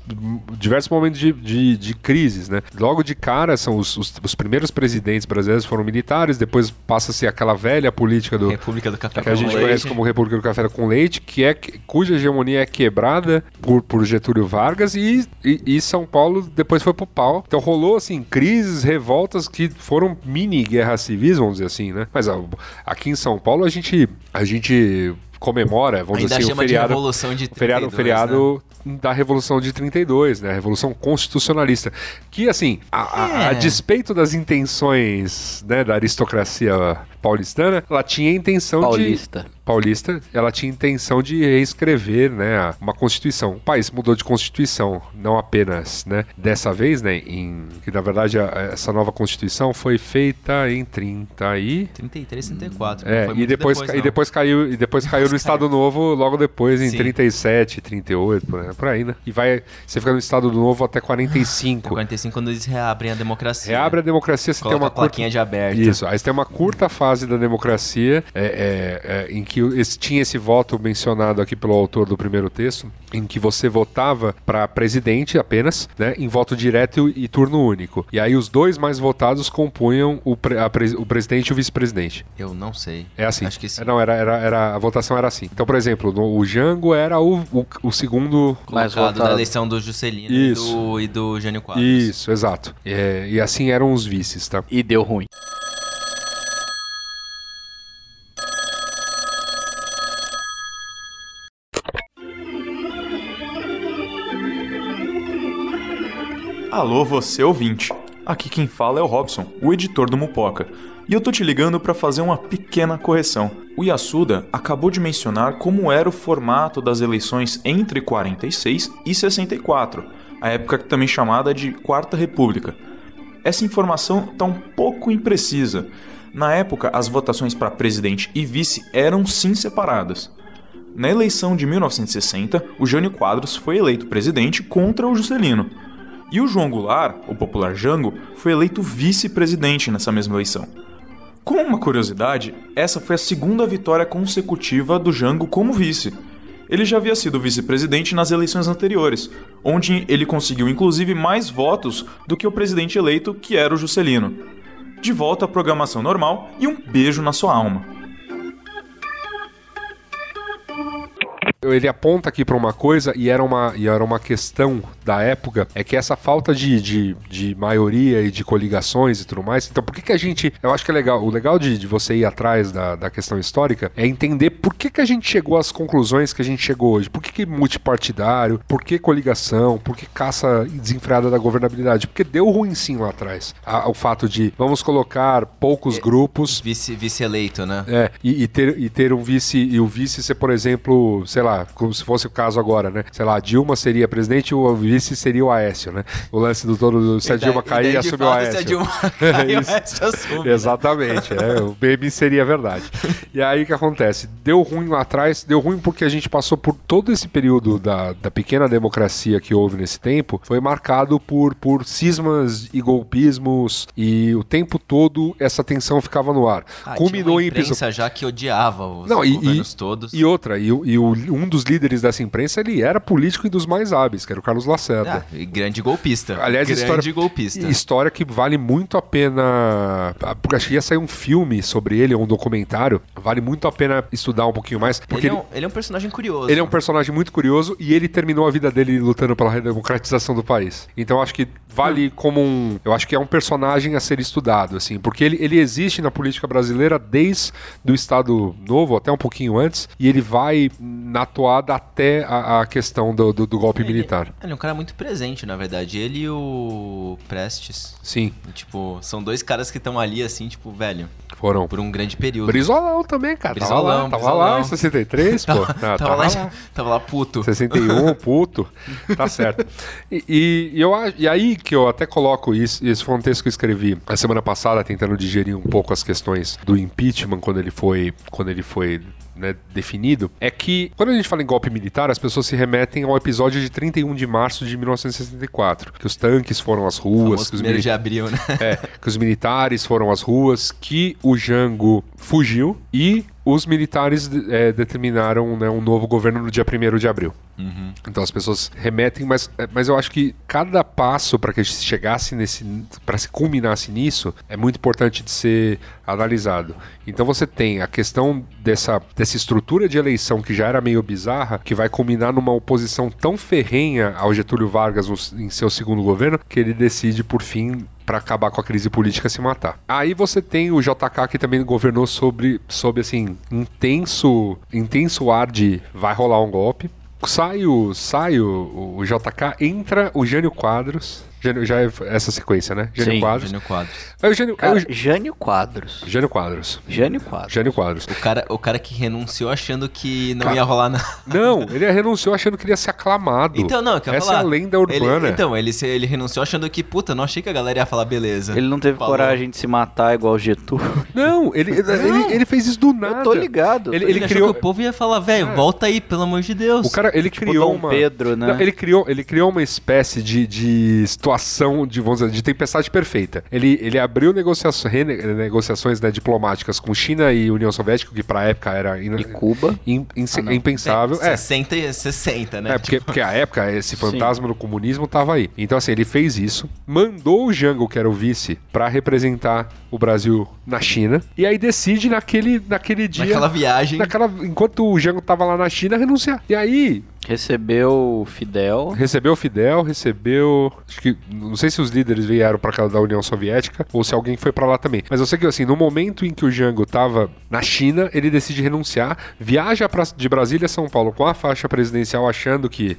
diversos momentos de, de, de crises, né? Logo de cara, são os, os, os primeiros presidentes brasileiros foram militares, depois passa-se aquela velha política do, República do Café que a gente Leite. conhece como República do Café com Leite, que é cuja hegemonia é quebrada por, por Getúlio Vargas e, e, e São Paulo depois foi pro pau. Então rolou assim crises, revoltas que foram mini guerras civis, vamos dizer assim, né? Mas ó, aqui em São Paulo a gente a gente comemora, vamos Ainda dizer assim, o chama de feriado Revolução de o feriado, o 32, feriado da Revolução de 32, né? A Revolução Constitucionalista. Que, assim, a, a- a É. despeito das intenções né, da aristocracia paulistana, ela tinha a intenção Paulista. de... Paulista, ela tinha intenção de reescrever, né, uma constituição. O país mudou de constituição, não apenas, né, dessa vez, né, em que na verdade a- essa nova constituição foi feita em 30 e 33, 34. não é, foi e muito depois, depois, e depois caiu e depois caiu no Estado Novo logo depois em Sim. 37, 38, por aí, por aí, né? E vai você fica no Estado Novo até 45. 45 quando eles reabrem a democracia. Reabre a democracia, você tem Coloca uma a plaquinha curta... de aberto. Isso, aí você tem uma curta fase da democracia é, é, é, em que esse- tinha esse voto mencionado aqui pelo autor do primeiro texto, em que você votava para presidente apenas, né, em voto direto e, e turno único. E aí os dois mais votados compunham o, pre- o presidente e o vice-presidente. Eu não sei. É assim. Acho que sim. Não, era, era, era, a votação era assim. Então, por exemplo, no- o Jango era o, o, o segundo. Mais Colocado da votado. eleição do Juscelino Isso. E, do, e do Jânio Quadros. Isso, exato. É, e assim eram os vices, tá? E deu ruim. Alô, você ouvinte. Aqui quem fala é o Robson, o editor do Mupoca. E eu tô te ligando para fazer uma pequena correção. O Yasuda acabou de mencionar como era o formato das eleições entre 46 e 64. a época também chamada de Quarta República. Essa informação está um pouco imprecisa. Na época, as votações para presidente e vice eram sim separadas. Na eleição de 1960, o Jânio Quadros foi eleito presidente contra o Juscelino. E o João Goulart, o popular Jango, foi eleito vice-presidente nessa mesma eleição. Como uma curiosidade, essa foi a segunda vitória consecutiva do Jango como vice. Ele já havia sido vice-presidente nas eleições anteriores, onde ele conseguiu inclusive mais votos do que o presidente eleito, que era o Juscelino. De volta à programação normal e um beijo na sua alma. Ele aponta aqui para uma coisa e era uma, e era uma questão da época, é que essa falta de, de, de maioria e de coligações e tudo mais. Então, por que, que a gente. Eu acho que é legal. O legal de, de você ir atrás da, da questão histórica é entender por que, que a gente chegou às conclusões que a gente chegou hoje. Por que, que multipartidário? Por que coligação? Por que caça desenfreada da governabilidade? Porque deu ruim sim lá atrás. A, o fato de vamos colocar poucos é, grupos. Vice-eleito, vice né? É, e, e, ter, e ter um vice. E o vice ser, por exemplo, sei lá, como se fosse o caso agora, né? Sei lá, Dilma seria presidente e o vice seria o Aécio, né? O lance do todo, se a Dilma cair, assume o Aécio. Se a Dilma cair, o Aécio assume. Né? Exatamente, é, o baby seria verdade. E aí o que acontece? Deu ruim lá atrás, deu ruim porque a gente passou por todo esse período da, da pequena democracia que houve nesse tempo, foi marcado por, por cismas e golpismos e o tempo todo essa tensão ficava no ar. Ah, Culminou em já que odiava os Não, governos e, todos. E outra, e, e o, um dos líderes dessa imprensa, ele era político e dos mais hábeis, que era o Carlos Lacerda. Ah, grande golpista. Aliás, grande história, golpista. História que vale muito a pena. Porque acho que ia sair um filme sobre ele, um documentário. Vale muito a pena estudar um pouquinho mais. Porque ele é um, ele é um personagem curioso. Ele é um personagem muito curioso e ele terminou a vida dele lutando pela redemocratização do país. Então acho que vale como um. Eu acho que é um personagem a ser estudado, assim, porque ele, ele existe na política brasileira desde do Estado Novo, até um pouquinho antes, e ele vai na toada até a, a questão do, do, do golpe ele, militar. Ele é um cara muito presente, na verdade. Ele e o Prestes. Sim. Tipo, são dois caras que estão ali, assim, tipo, velho. Foram. Por um grande período. Brizolão também, cara. Brizolão, tava lá, tava lá em 63, pô. tava, Não, tava, lá, lá, tava lá puto. 61, puto. tá certo. E, e, e, eu, e aí que eu até coloco isso, esse foi um texto que eu escrevi a semana passada, tentando digerir um pouco as questões do impeachment quando ele foi, quando ele foi né, definido, é que quando a gente fala em golpe militar, as pessoas se remetem ao episódio de 31 de março de 1964, que os tanques foram às ruas, que os, de abril, né? é, que os militares foram às ruas, que o Jango fugiu e os militares é, determinaram né, um novo governo no dia 1 de abril. Uhum. Então as pessoas remetem, mas, é, mas eu acho que cada passo para que a gente chegasse nesse. para se culminasse nisso, é muito importante de ser analisado. Então você tem a questão dessa, dessa estrutura de eleição que já era meio bizarra, que vai culminar numa oposição tão ferrenha ao Getúlio Vargas no, em seu segundo governo, que ele decide, por fim, para acabar com a crise política se matar. Aí você tem o JK que também governou sobre, sobre assim, intenso, intenso ar de vai rolar um golpe. Sai o, sai o, o JK, entra o Jânio Quadros, Gênio, já é essa sequência, né? Gênio Sim, Quadros. Gênio Quadros. Aí o Gênio, Cara, aí o... Jânio Quadros. Gênio Quadros. Jânio Quadros. Gênio Quadros. O cara, o cara que renunciou achando que não Cara, ia rolar nada. Não, ele renunciou achando que ia ser aclamado. Então, não, que Essa falar. é a lenda urbana. Ele, então, ele, ele renunciou achando que, puta, não achei que a galera ia falar beleza. Ele não teve Falou. coragem de se matar igual o Getúlio. Não, ele, não. Ele, ele fez isso do nada. Eu tô ligado. Ele, ele, ele criou... que o povo ia falar, velho, é. volta aí, pelo amor de Deus. O cara, ele tipo criou Dom uma... Pedro, né? Não, ele, criou, ele criou uma espécie de, de situação de vamos dizer, de tempestade perfeita. Ele, ele abriu negociações, negociações né, diplomáticas com China e União Soviética, que pra época era in, e Cuba. In, in, ah, impensável. É, 60 e 60, né? É, porque, porque a época, esse fantasma Sim. do comunismo tava aí. Então, assim, ele fez isso, mandou o Jango, que era o vice, para representar o Brasil na China, e aí decide naquele, naquele dia. Naquela viagem. Naquela, enquanto o Jango tava lá na China, renunciar. E aí, Recebeu Fidel. Recebeu Fidel, recebeu. Acho que. Não sei se os líderes vieram para cá da União Soviética ou se alguém foi para lá também. Mas eu sei que, assim, no momento em que o Jango tava na China, ele decide renunciar, viaja pra, de Brasília a São Paulo com a faixa presidencial, achando que.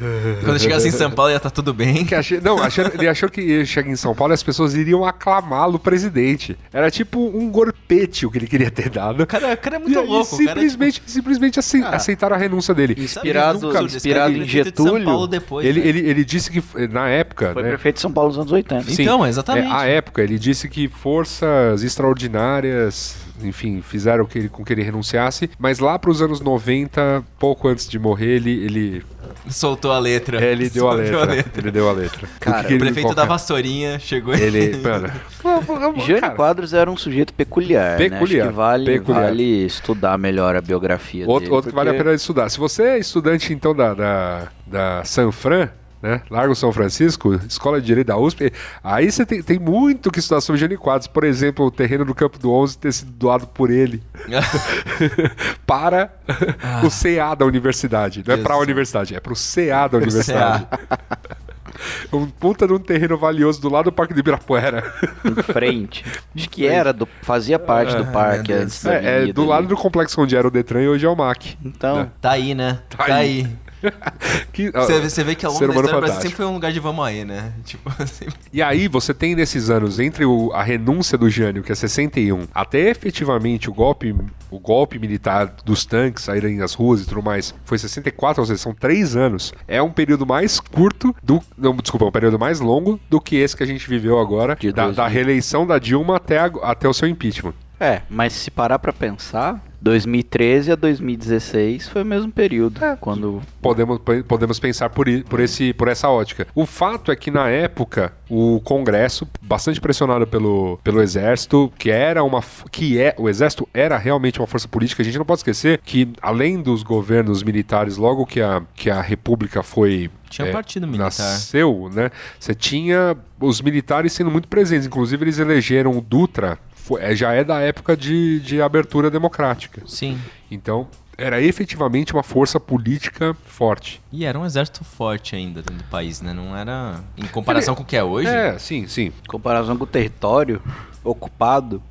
Quando chegasse em São Paulo ia estar tá tudo bem. Achei, não, achando, ele achou que ia chegar em São Paulo e as pessoas iriam aclamá-lo presidente. Era tipo um gorpete o que ele queria ter dado. O cara, cara é muito e, louco. E simplesmente, cara, tipo... simplesmente ah. aceitaram a renúncia dele. Inspirado inspirado Esse cara em foi prefeito de São Getúlio. Paulo depois, Ele, né? ele, ele disse que na época. Foi né, prefeito de São Paulo nos anos 80. Sim. Então, exatamente. É, a época, ele disse que forças extraordinárias, enfim, fizeram que ele, com que ele renunciasse, mas lá para os anos 90, pouco antes de morrer, ele, ele, Soltou a letra. ele deu a Soltou letra. Ele deu a letra. Cara, O que que prefeito da é? vassourinha chegou Ele, mano, Jânio Quadros era um sujeito peculiar. Né? Acho Peculiar, que vale, peculiar. vale estudar melhor a biografia Outro, dele. outro que vale a porque- pena estudar. Se você é estudante, então, da, da, da San Fran, né? Largo São Francisco, Escola de Direito da USP, aí você tem, tem muito que estudar sobre Jânio Quadros. Por exemplo, o terreno do Campo do 11 ter sido doado por ele para o CA da universidade. Não é para a Jesus. universidade, é para o CA da universidade. um puta de um terreno valioso do lado do Parque do Ibirapuera. em frente. Acho que era, do, fazia parte do parque Deus. antes da É, é do ali. lado do complexo onde era o Detran e hoje é o MAC. Então, Tá aí, né? Tá Tá, aí. aí. Que- Você, você vê que ao longo da história Brasil sempre foi um lugar de vamos aí, né? Tipo, assim. E aí você tem nesses anos, entre o- a renúncia do Jânio, que é 61, até efetivamente o golpe, o golpe militar dos tanques saírem às ruas e tudo mais, foi 64, ou seja, são três anos. É um período mais curto do. Não, desculpa, é um período mais longo do que esse que a gente viveu agora, De da, 2000. da reeleição da Dilma até, a- até o seu impeachment. é, mas se parar pra pensar, 2013 a 2016 foi o mesmo período. É. Quando Podemos, podemos pensar por, por, esse, por essa ótica. O fato é que, na época, o Congresso, bastante pressionado pelo, pelo Exército, que era uma. que é. O Exército era realmente uma força política. A gente não pode esquecer que, além dos governos militares, logo que a, que a República foi. Tinha é, partido militar. Nasceu, né? Você tinha os militares sendo muito presentes. Inclusive, eles elegeram o Dutra. Foi- é, já é da época de, de abertura democrática. Sim. Então, era efetivamente uma força política forte. E era um exército forte ainda dentro do país, né? Não era. Em comparação com o que é hoje. É, sim, sim. em comparação com o território ocupado,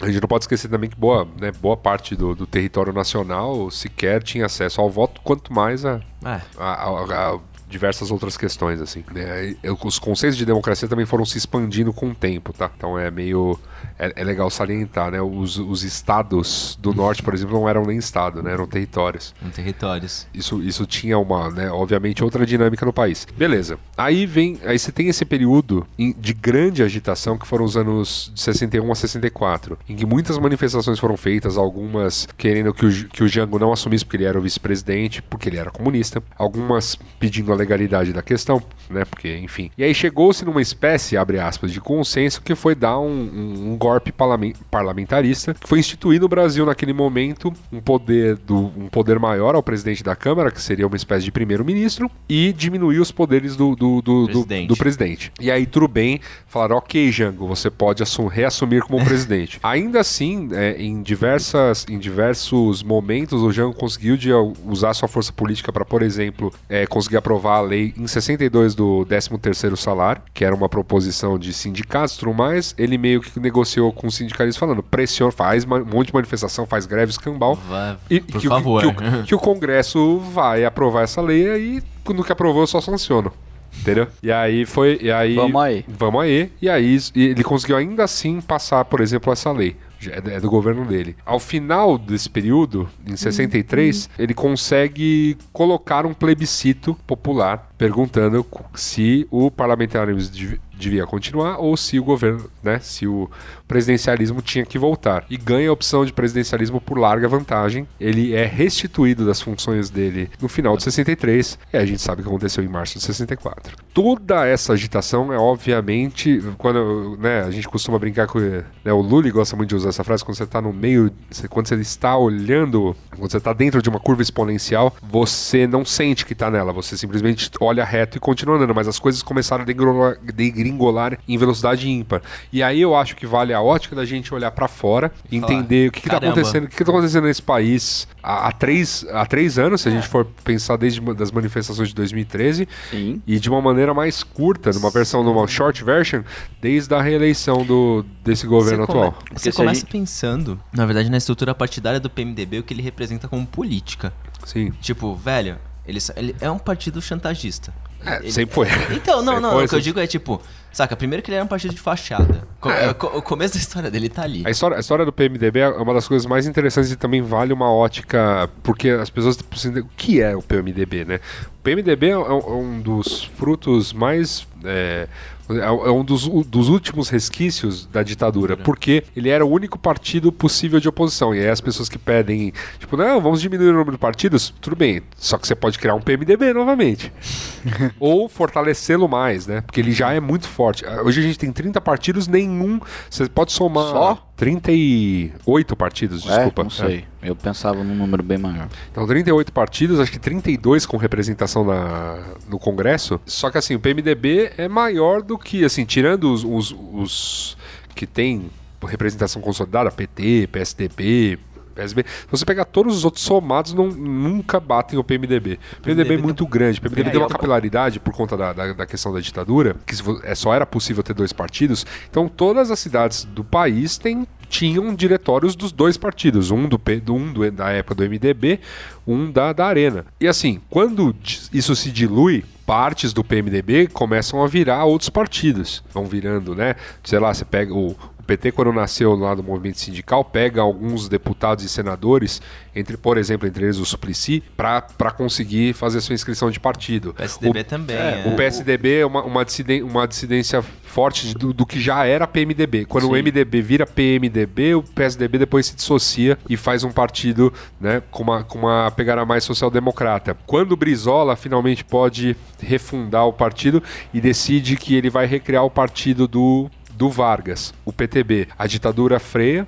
A gente não pode esquecer também que boa, né, boa parte do, do território nacional sequer tinha acesso ao voto, quanto mais a, É. a- a- a diversas outras questões, assim. né? Os conceitos de democracia também foram se expandindo com o tempo, tá? Então é meio... É, é legal salientar, né? Os, os estados do norte, por exemplo, não eram nem estado, né? Eram territórios. Em territórios. Isso, isso tinha uma, né, obviamente, outra dinâmica no país. Beleza. Aí vem, aí você tem esse período de grande agitação que foram os anos de 61 a 64, em que muitas manifestações foram feitas, algumas querendo que o, que o Jango não assumisse porque ele era o vice-presidente, porque ele era comunista, algumas pedindo a legalidade da questão, né, porque, enfim. E aí chegou-se numa espécie, abre aspas, de consenso que foi dar um, um- um golpe parlamen- parlamentarista, que foi instituir no Brasil naquele momento um poder do um poder maior ao presidente da Câmara, que seria uma espécie de primeiro-ministro, e diminuir os poderes do, do, do, do- Presidente. do presidente. E aí, tudo bem, falaram, ok, Jango, você pode assu- reassumir como presidente. Ainda assim, é, em, diversas, em diversos momentos, o Jango conseguiu de, uh, usar sua força política para, por exemplo, é, conseguir aprovar a lei em 62 do 13º salário, que era uma proposição de sindicatos e tudo mais. Ele meio que negociou com os sindicalistas falando, pressiona, faz um monte de manifestação, faz greve, escambau. Vá, E, por que, o- favor. Que, o, que o Congresso vai aprovar essa lei aí, no que aprovou, eu só sanciono. Entendeu? E aí foi. E aí, Vamos aí. Vamos aí. E aí e ele conseguiu ainda assim passar, por exemplo, essa lei. É é do governo dele. Ao final desse período, em 63, ele consegue colocar um plebiscito popular perguntando se o parlamentarismo dev- devia continuar ou se o governo, né, se o presidencialismo tinha que voltar. E ganha a opção de presidencialismo por larga vantagem. Ele é restituído das funções dele no final de 63, e a gente sabe o que aconteceu em março de 64. Toda essa agitação é obviamente, quando né, a gente costuma brincar com né, o Lully gosta muito de usar essa frase, quando você está no meio, quando você está olhando, quando você está dentro de uma curva exponencial, você não sente que está nela, você simplesmente olha reto e continua andando, mas as coisas começaram a degringolar, degringolar em velocidade ímpar. E aí eu acho que vale a ótica da gente olhar para fora, entender o que está acontecendo, o que está acontecendo nesse país há, há três, há três anos, se a gente for pensar desde das manifestações de 2013, sim. e de uma maneira mais curta, numa versão, numa short version, desde a reeleição do, desse governo Você come- atual. Você começa gente- pensando, na verdade, na estrutura partidária do PMDB, o que ele representa como política. Sim. Tipo, velho, Ele, ele é um partido chantagista. É, Ele- sempre foi. Então, não, Sempre não. foi, o que eu sempre- digo é tipo, saca, primeiro que ele era um partido de fachada. É. O começo da história dele tá ali. A história, a história do PMDB é uma das coisas mais interessantes e também vale uma ótica, porque as pessoas precisam entender o que é o PMDB, né? O PMDB é um, é um dos frutos mais. É, é um dos, dos últimos resquícios da ditadura, porque ele era o único partido possível de oposição. E aí as pessoas que pedem, tipo, não, vamos diminuir o número de partidos, tudo bem, só que você pode criar um PMDB novamente. Ou fortalecê-lo mais, né? Porque ele já é muito forte. Ah, Hoje a gente tem 30 partidos, nenhum. Você pode somar Só? 38 partidos, desculpa. É, não sei. Eu pensava num número bem maior. Então, 38 partidos, acho que 32 com representação na, no Congresso. Só que assim, o PMDB é maior do que, assim, tirando os, os, os que tem representação consolidada, PT, PSDB, PSB. Se você pegar todos os outros somados, não, nunca batem o PMDB. O PMDB é muito grande. O PMDB É, tem uma capilaridade por conta da, da, da questão da ditadura, que é, só era possível ter dois partidos. Então, todas as cidades do país têm tinham diretórios dos dois partidos, um do, P, do um do, da época do MDB, um da, da Arena. E assim, quando isso se dilui, partes do PMDB começam a virar outros partidos. Vão virando, né? Sei lá, você pega o, PT quando nasceu lá do movimento sindical, pega alguns deputados e senadores, entre, por exemplo, entre eles o Suplicy, para conseguir fazer sua inscrição de partido. O PSDB O- também. é, é. O PSDB é uma, uma, dissiden- uma dissidência forte do, do que já era PMDB. Quando o Sim. MDB vira PMDB, o PSDB depois se dissocia e faz um partido né, com, uma, com uma pegada mais social-democrata. Quando o Brizola finalmente pode refundar o partido e decide que ele vai recriar o partido do, do Vargas, o PTB. A ditadura freia,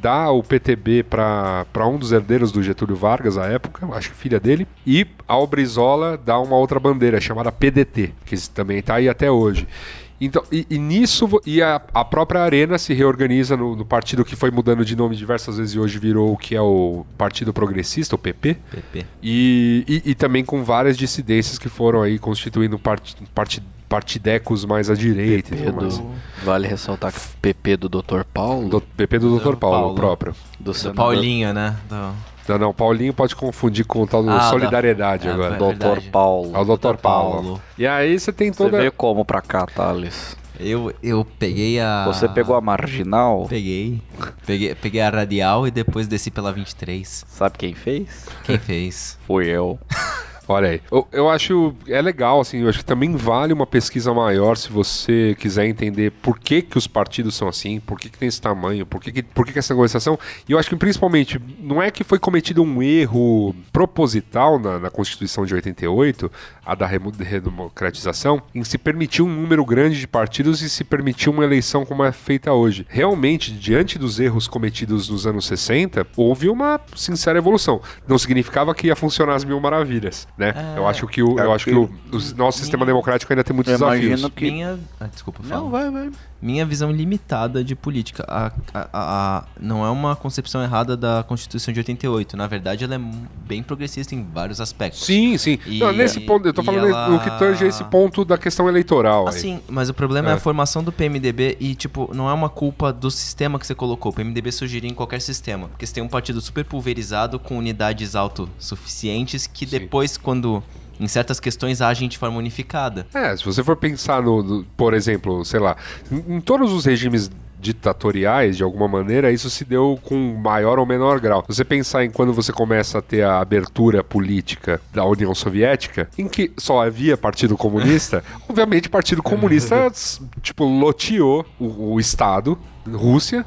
dá o PTB para um dos herdeiros do Getúlio Vargas à época, acho que filha dele, e ao Brizola dá uma outra bandeira chamada PDT, que também está aí até hoje. Então, e, e nisso, e a, a própria Arena se reorganiza no, no partido que foi mudando de nome diversas vezes e hoje virou o que é o Partido Progressista, o PP. PP. E, e, e também com várias dissidências que foram aí constituindo part, part, partidecos mais à direita PP do, vale ressaltar que PP do Dr. Paulo. Do, PP do Dr. Paulo, Paulo. próprio. do Do Paulinho, né? Do... Não, não, Paulinho pode confundir com o tal do Ah, da- Solidariedade Ah, agora. vai. Dr. Paulo. É o Dr. Paulo. Paulo. E aí você tem Você toda. veio como pra cá, Thales? Eu, eu peguei a. Você pegou a marginal? Peguei. peguei. Peguei a radial e depois desci pela 23. Sabe quem fez? Quem fez? Fui eu. Olha aí. Eu, eu acho. É legal, assim. Eu acho que também vale uma pesquisa maior se você quiser entender por que, que os partidos são assim, por que, que tem esse tamanho, por que, que, por que, que essa negociação. E eu acho que principalmente, não é que foi cometido um erro proposital na, na Constituição de 88, a da redemocratização, em se permitir um número grande de partidos e se permitir uma eleição como é feita hoje. Realmente, diante dos erros cometidos nos anos 60, houve uma sincera evolução. Não significava que ia funcionar as mil maravilhas, né? Eu acho que o, eu acho que o, o nosso sistema democrático ainda tem muitos Eu desafios. imagino que- Minha. Ah, desculpa, fala. Não, vai, vai. Minha visão limitada de política. A, a- a- não é uma concepção errada da Constituição de 88. Na verdade, ela é bem progressista em vários aspectos. Sim, sim. E- Não, nesse ponto, eu tô falando ela- no que tange esse ponto da questão eleitoral. Assim, mas o problema é. É. a formação do PMDB e, tipo, não é uma culpa do sistema que você colocou. O PMDB surgiria em qualquer sistema. Porque você tem um partido super pulverizado com unidades autossuficientes que Sim. depois, quando em certas questões, agem de forma unificada. É, se você for pensar no, no- por exemplo, sei lá, em, em todos os regimes ditatoriais, de alguma maneira, isso se deu com maior ou menor grau. Se você pensar em quando você começa a ter a abertura política da União Soviética, em que só havia Partido Comunista, obviamente Partido Comunista, tipo, loteou o, o Estado, Rússia,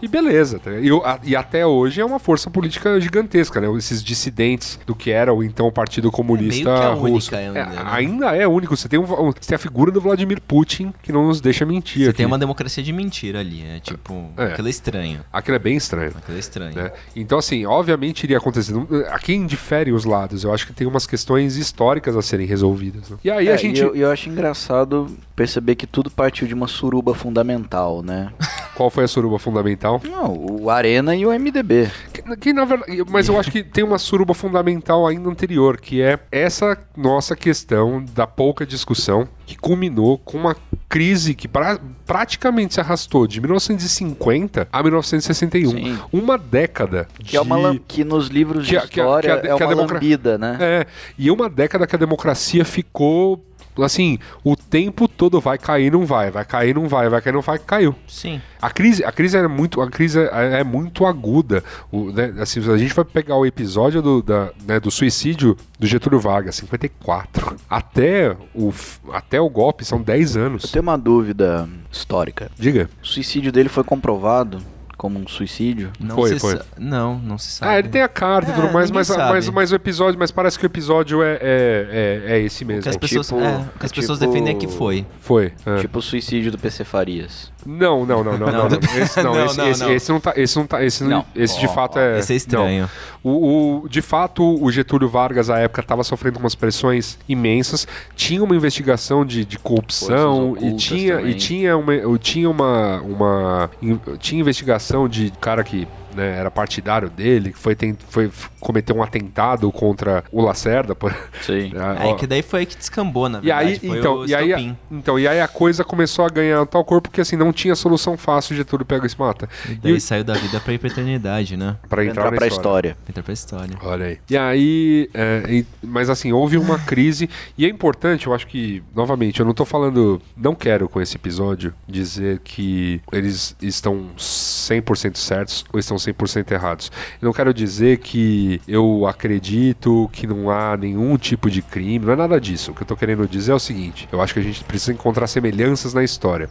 e beleza. tá? E, a- e até hoje é uma força política gigantesca, né? Esses dissidentes do que era o então Partido Comunista É meio que a russo. única É, ainda, né? ainda é único. Você tem, um- você tem a figura do Vladimir Putin que não nos deixa mentir. Você aqui. tem uma democracia de mentira ali. É tipo. É. Aquilo é estranho. Aquilo é bem estranho. Aquilo é estranho. né? Então, assim, obviamente iria acontecer. Não- A quem difere os lados? Eu acho que tem umas questões históricas a serem resolvidas. né? E aí É, a gente. E eu, e eu acho engraçado perceber que tudo partiu de uma suruba fundamental, né? Qual foi a suruba fundamental? Não, o Arena e o MDB. Que, que, na verdade, mas eu acho que tem uma suruba fundamental ainda anterior, que é essa nossa questão da pouca discussão que culminou com uma crise que pra, praticamente se arrastou de 1950 a 1961. Sim. Uma década Que, é uma, que nos livros de que história que a- é que a uma democra- lambida, né? É, e uma década que a democracia ficou assim, o tempo todo vai cair, não vai, vai cair, não vai, vai cair, não vai, caiu. Sim. A crise, a crise é muito, a crise é, é muito aguda. O, né, assim, se a gente vai pegar o episódio do, da, né, do suicídio do Getúlio Vargas, 54, até o, até o golpe são 10 Eu anos. tenho uma dúvida histórica. Diga. O suicídio dele foi comprovado como um suicídio? Não Foi, se foi. sa- Não, não se sabe. Ah, ele tem a carta e É, tudo mais, mas, sabe. mas, mas o episódio, mas parece que o episódio é, é, é, é esse O que mesmo. as É pessoas, tipo- é, o que as é pessoas tipo- defendem é que foi. Foi. é. Tipo o suicídio do PC Farias. Não, não, não, não, não. Esse não, esse, não, esse, não. esse não tá, esse não tá, esse, não, esse de fato é. Esse é estranho. O, o- de fato, o Getúlio Vargas, à época, estava sofrendo umas pressões imensas. Tinha uma investigação de, de corrupção e tinha, e tinha uma, tinha uma, uma, in- tinha investigação de cara que né, era partidário dele, que foi, foi cometer um atentado contra o Lacerda. Por, Sim. É, ó. que daí foi aí que descambou, na E verdade. aí, foi então, o e aí, estopim. então, e aí a coisa começou a ganhar tal corpo porque assim não tinha solução fácil. Getúlio pega e se mata. E daí E- saiu da vida pra ir pra eternidade, né? Pra Entrar, entrar, pra história. história. Entra pra história. Olha aí. E aí, é, e- mas assim, houve uma crise. E é importante, eu acho que, novamente, eu não tô falando. Não quero com esse episódio dizer que eles estão 100% certos ou estão 100% errados. Eu não quero dizer que eu acredito que não há nenhum tipo de crime, não é nada disso. O que eu tô querendo dizer é o seguinte: eu acho que a gente precisa encontrar semelhanças na história.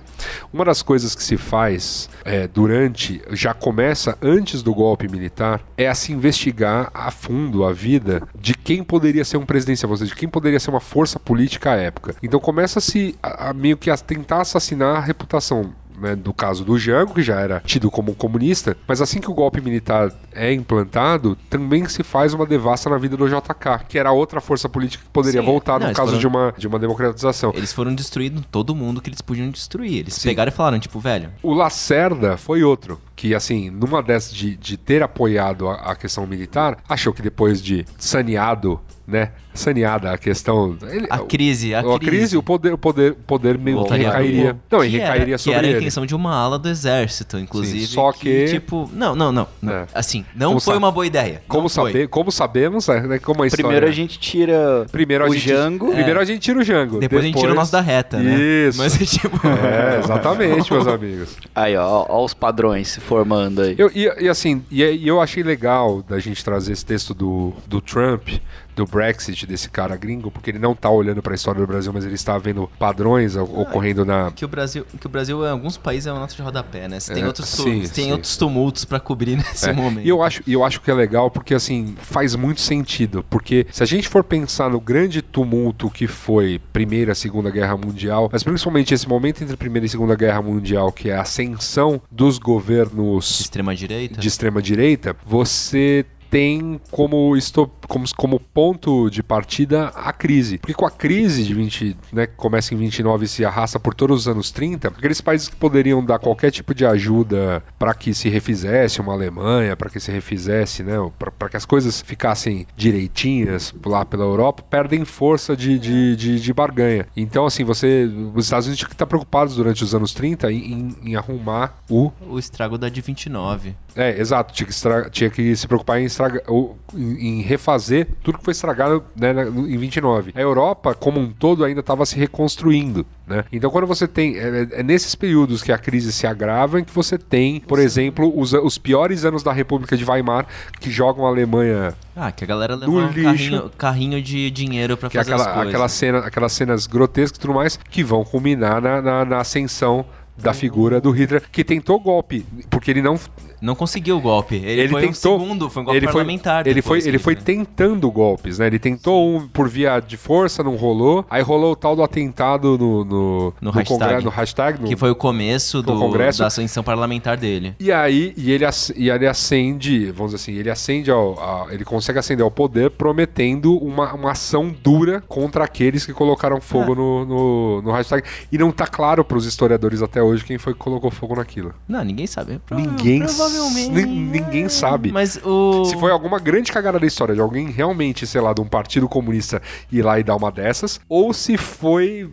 Uma das coisas que se faz é, durante, já começa antes do golpe militar, é a se investigar a fundo a vida de quem poderia ser um presidencial, ou seja, de quem poderia ser uma força política à época. Então começa-se a, a meio que a tentar assassinar a reputação né, do caso do Jango, que já era tido como comunista, mas assim que o golpe militar é implantado, também se faz uma devassa na vida do JK, que era outra força política que poderia Sim. voltar Não, no caso foram- de, uma, de uma democratização. Eles foram destruindo todo mundo que eles podiam destruir. Eles Sim. pegaram e falaram, tipo, velho, O Lacerda foi outro, que assim, numa dessas de, de ter apoiado a, a questão militar, achou que depois de saneado, né, saneada a questão... ele- a crise, a, a crise, o poder, o poder, o poder meio que recairia. pro- Não, e que recairia era, sobre que era a ele. intenção de uma ala do exército, inclusive. Sim, só que- tipo, não, não, não. É. Assim, não Como foi sa- uma boa ideia. Como, não foi. saber, como sabemos, né, como a história... Primeiro a gente tira Primeiro a o gente, Jango. Primeiro a gente tira o Jango. Depois, a gente tira o nosso da reta, né? Isso. Mas é tipo. É, exatamente, meus amigos. Aí, ó, ó os padrões se formando aí. Eu, e, e assim, e, e eu achei legal da gente trazer esse texto do, do Trump, do Brexit, desse cara gringo, porque ele não tá olhando pra história do Brasil, mas ele está vendo padrões o- ocorrendo na. Que o Brasil, que o Brasil em alguns países é uma nota de rodapé, né? Você tem, É, outros, tu- sim, tem sim. outros tumultos pra cobrir nesse É, momento. E eu acho, eu acho que é legal porque, assim, faz muito sentido. Porque se a gente for pensar no grande tumulto que foi Primeira e Segunda Guerra Mundial, mas principalmente esse momento entre Primeira e Segunda Guerra Mundial, que é a ascensão dos governos Extrema direita. de extrema direita, você tem como, esto- como, como ponto de partida a crise. Porque com a crise de 20, né, que começa em 29 e se arrasta por todos os anos 30, aqueles países que poderiam dar qualquer tipo de ajuda para que se refizesse uma Alemanha, para que se refizesse, né, para que as coisas ficassem direitinhas lá pela Europa, perdem força de, de, de, de barganha. Então, assim, você. Os Estados Unidos tinham que estar preocupados durante os anos 30 em, em- em arrumar o O estrago da de 29. É, exato. Tinha que, tinha que se preocupar em, ou em, em refazer tudo que foi estragado né, em 29. A Europa, como um todo, ainda estava se reconstruindo. Né? Então, quando você tem. É, é nesses períodos que a crise se agrava, em que você tem, por exemplo, os, os piores anos da República de Weimar, que jogam a Alemanha Ah, que a galera um lixo. carrinho, carrinho de dinheiro que é fazer aquela, as coisas. aquela cena, aquelas cenas grotescas e tudo mais, que vão culminar na, na- na ascensão da figura do Hitler, que tentou golpe, porque ele não Não conseguiu o golpe. Ele, ele foi tentou um segundo, foi um golpe ele foi, parlamentar. ele depois foi ele foi né? tentando golpes né ele tentou um por via de força não rolou aí rolou o tal do atentado no no, No hashtag. congresso no hashtag no- Que foi o começo no do, Congresso. da ascensão parlamentar dele. e aí e ele, e ele acende vamos dizer assim ele acende ao, a- ele consegue acender ao poder prometendo uma, uma ação dura contra aqueles que colocaram fogo no, no, no hashtag e não tá claro para os historiadores até hoje quem foi que colocou fogo naquilo. Não, ninguém sabe. Prova- Ninguém, provavelmente. nin- ninguém sabe. Mas o. Se foi alguma grande cagada da história de alguém realmente, sei lá, de um partido comunista ir lá e dar uma dessas, ou se foi,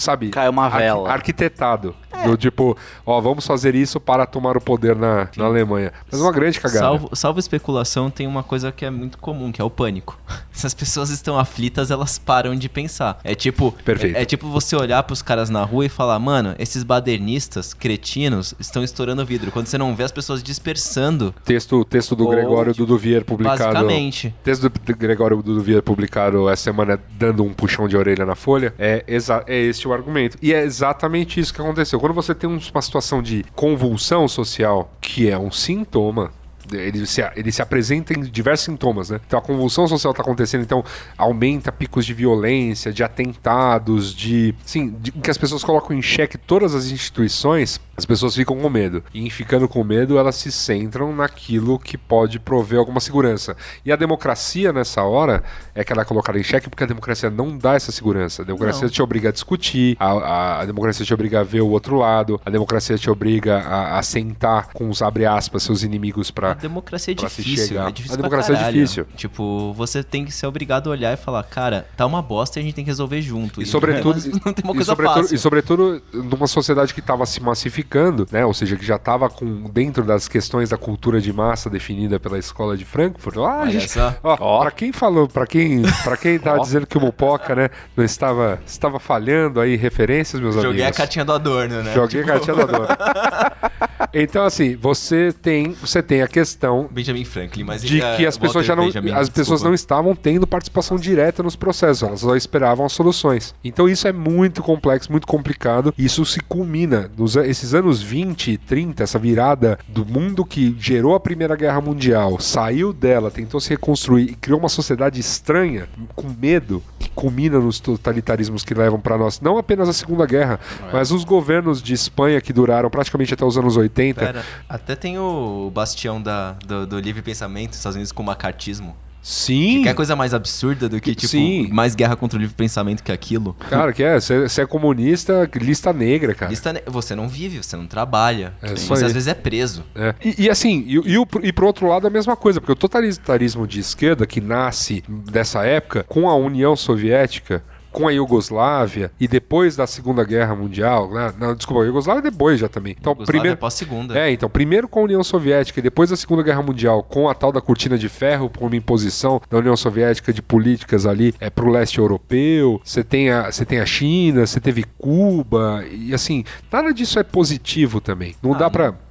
sabe, Caiu uma vela. arquitetado. Do tipo, ó, vamos fazer isso para tomar o poder na, na Alemanha. Mas uma grande cagada. Salvo, salvo especulação, tem uma coisa que é muito comum, que é o pânico. Se as pessoas estão aflitas, elas param de pensar. É tipo, Perfeito. É, é tipo você olhar pros caras na rua e falar, mano, esses badernistas, cretinos, estão estourando vidro. Quando você não vê as pessoas dispersando, Texto, texto do Ou, Gregório tipo, Duduvier publicado. basicamente. Texto do Gregório Duduvier publicado essa semana dando um puxão de orelha na folha. É, exa é este argumento. E é exatamente isso que aconteceu. Quando você tem um- uma situação de convulsão social, que é um sintoma. Ele se, ele se apresenta em diversos sintomas, né? Então a convulsão social está acontecendo, então aumenta picos de violência, de atentados, de. Sim, de, que as pessoas colocam em xeque todas as instituições, as pessoas ficam com medo. E em ficando com medo, elas se centram naquilo que pode prover alguma segurança. E a democracia, nessa hora, é que ela é colocada em xeque porque a democracia não dá essa segurança. A democracia Não. te obriga a discutir, a, a- a democracia te obriga a ver o outro lado, a democracia te obriga a, a sentar com os, abre aspas, seus inimigos para democracia é pra se difícil. chegar. É difícil A pra democracia é difícil. Tipo, você tem que ser obrigado a olhar e falar, cara, tá uma bosta e a gente tem que resolver junto. E sobretudo, Mas não tem uma e coisa sobretudo, fácil. e sobretudo numa sociedade que estava se massificando, né? Ou seja, que já estava com dentro das questões da cultura de massa definida pela escola de Frankfurt. Ah, a Olha gente, só. ó, Ó. para quem falou, para quem, para quem tava dizendo que o Mupoca, né, não estava estava falhando aí referências, meus Joguei a amigos. cartinha do Adorno, né? Joguei a cartinha da dona. Então assim, você tem, você tem a questão Benjamin Franklin, mas de é, que as pessoas já não Benjamin, as pessoas desculpa. não estavam tendo participação direta nos processos, elas só esperavam as soluções. Então isso é muito complexo, muito complicado. e Isso se culmina nos esses anos 20 e 30, essa virada do mundo que gerou a Primeira Guerra Mundial, saiu dela, tentou se reconstruir e criou uma sociedade estranha, com medo, que culmina nos totalitarismos que levam para nós, não apenas a Segunda Guerra, mas os governos de Espanha que duraram praticamente até os anos 80. Pera, até tem o bastião da, do, do livre pensamento dos Estados Unidos com o macartismo. Sim. Que é coisa mais absurda do que, tipo, Sim. mais guerra contra o livre pensamento que aquilo. Cara, que é? Você é comunista, lista negra, cara. Lista ne- Você não vive, você não trabalha. É você às vezes é preso. É. E, e assim, e, e, o- e pro outro lado a mesma coisa, porque o totalitarismo de esquerda, que nasce dessa época, com a União Soviética, com a Iugoslávia, e depois da Segunda Guerra Mundial, né? não, desculpa, a Iugoslávia depois já também. Então, Yugoslávia primeiro, é pós-segunda. é, então, primeiro com a União Soviética e depois da Segunda Guerra Mundial, com a tal da cortina de ferro, por uma imposição da União Soviética de políticas ali é, pro leste europeu, você tem, a, você tem a China, você teve Cuba, e assim, nada disso é positivo também. Não Ah, dá não.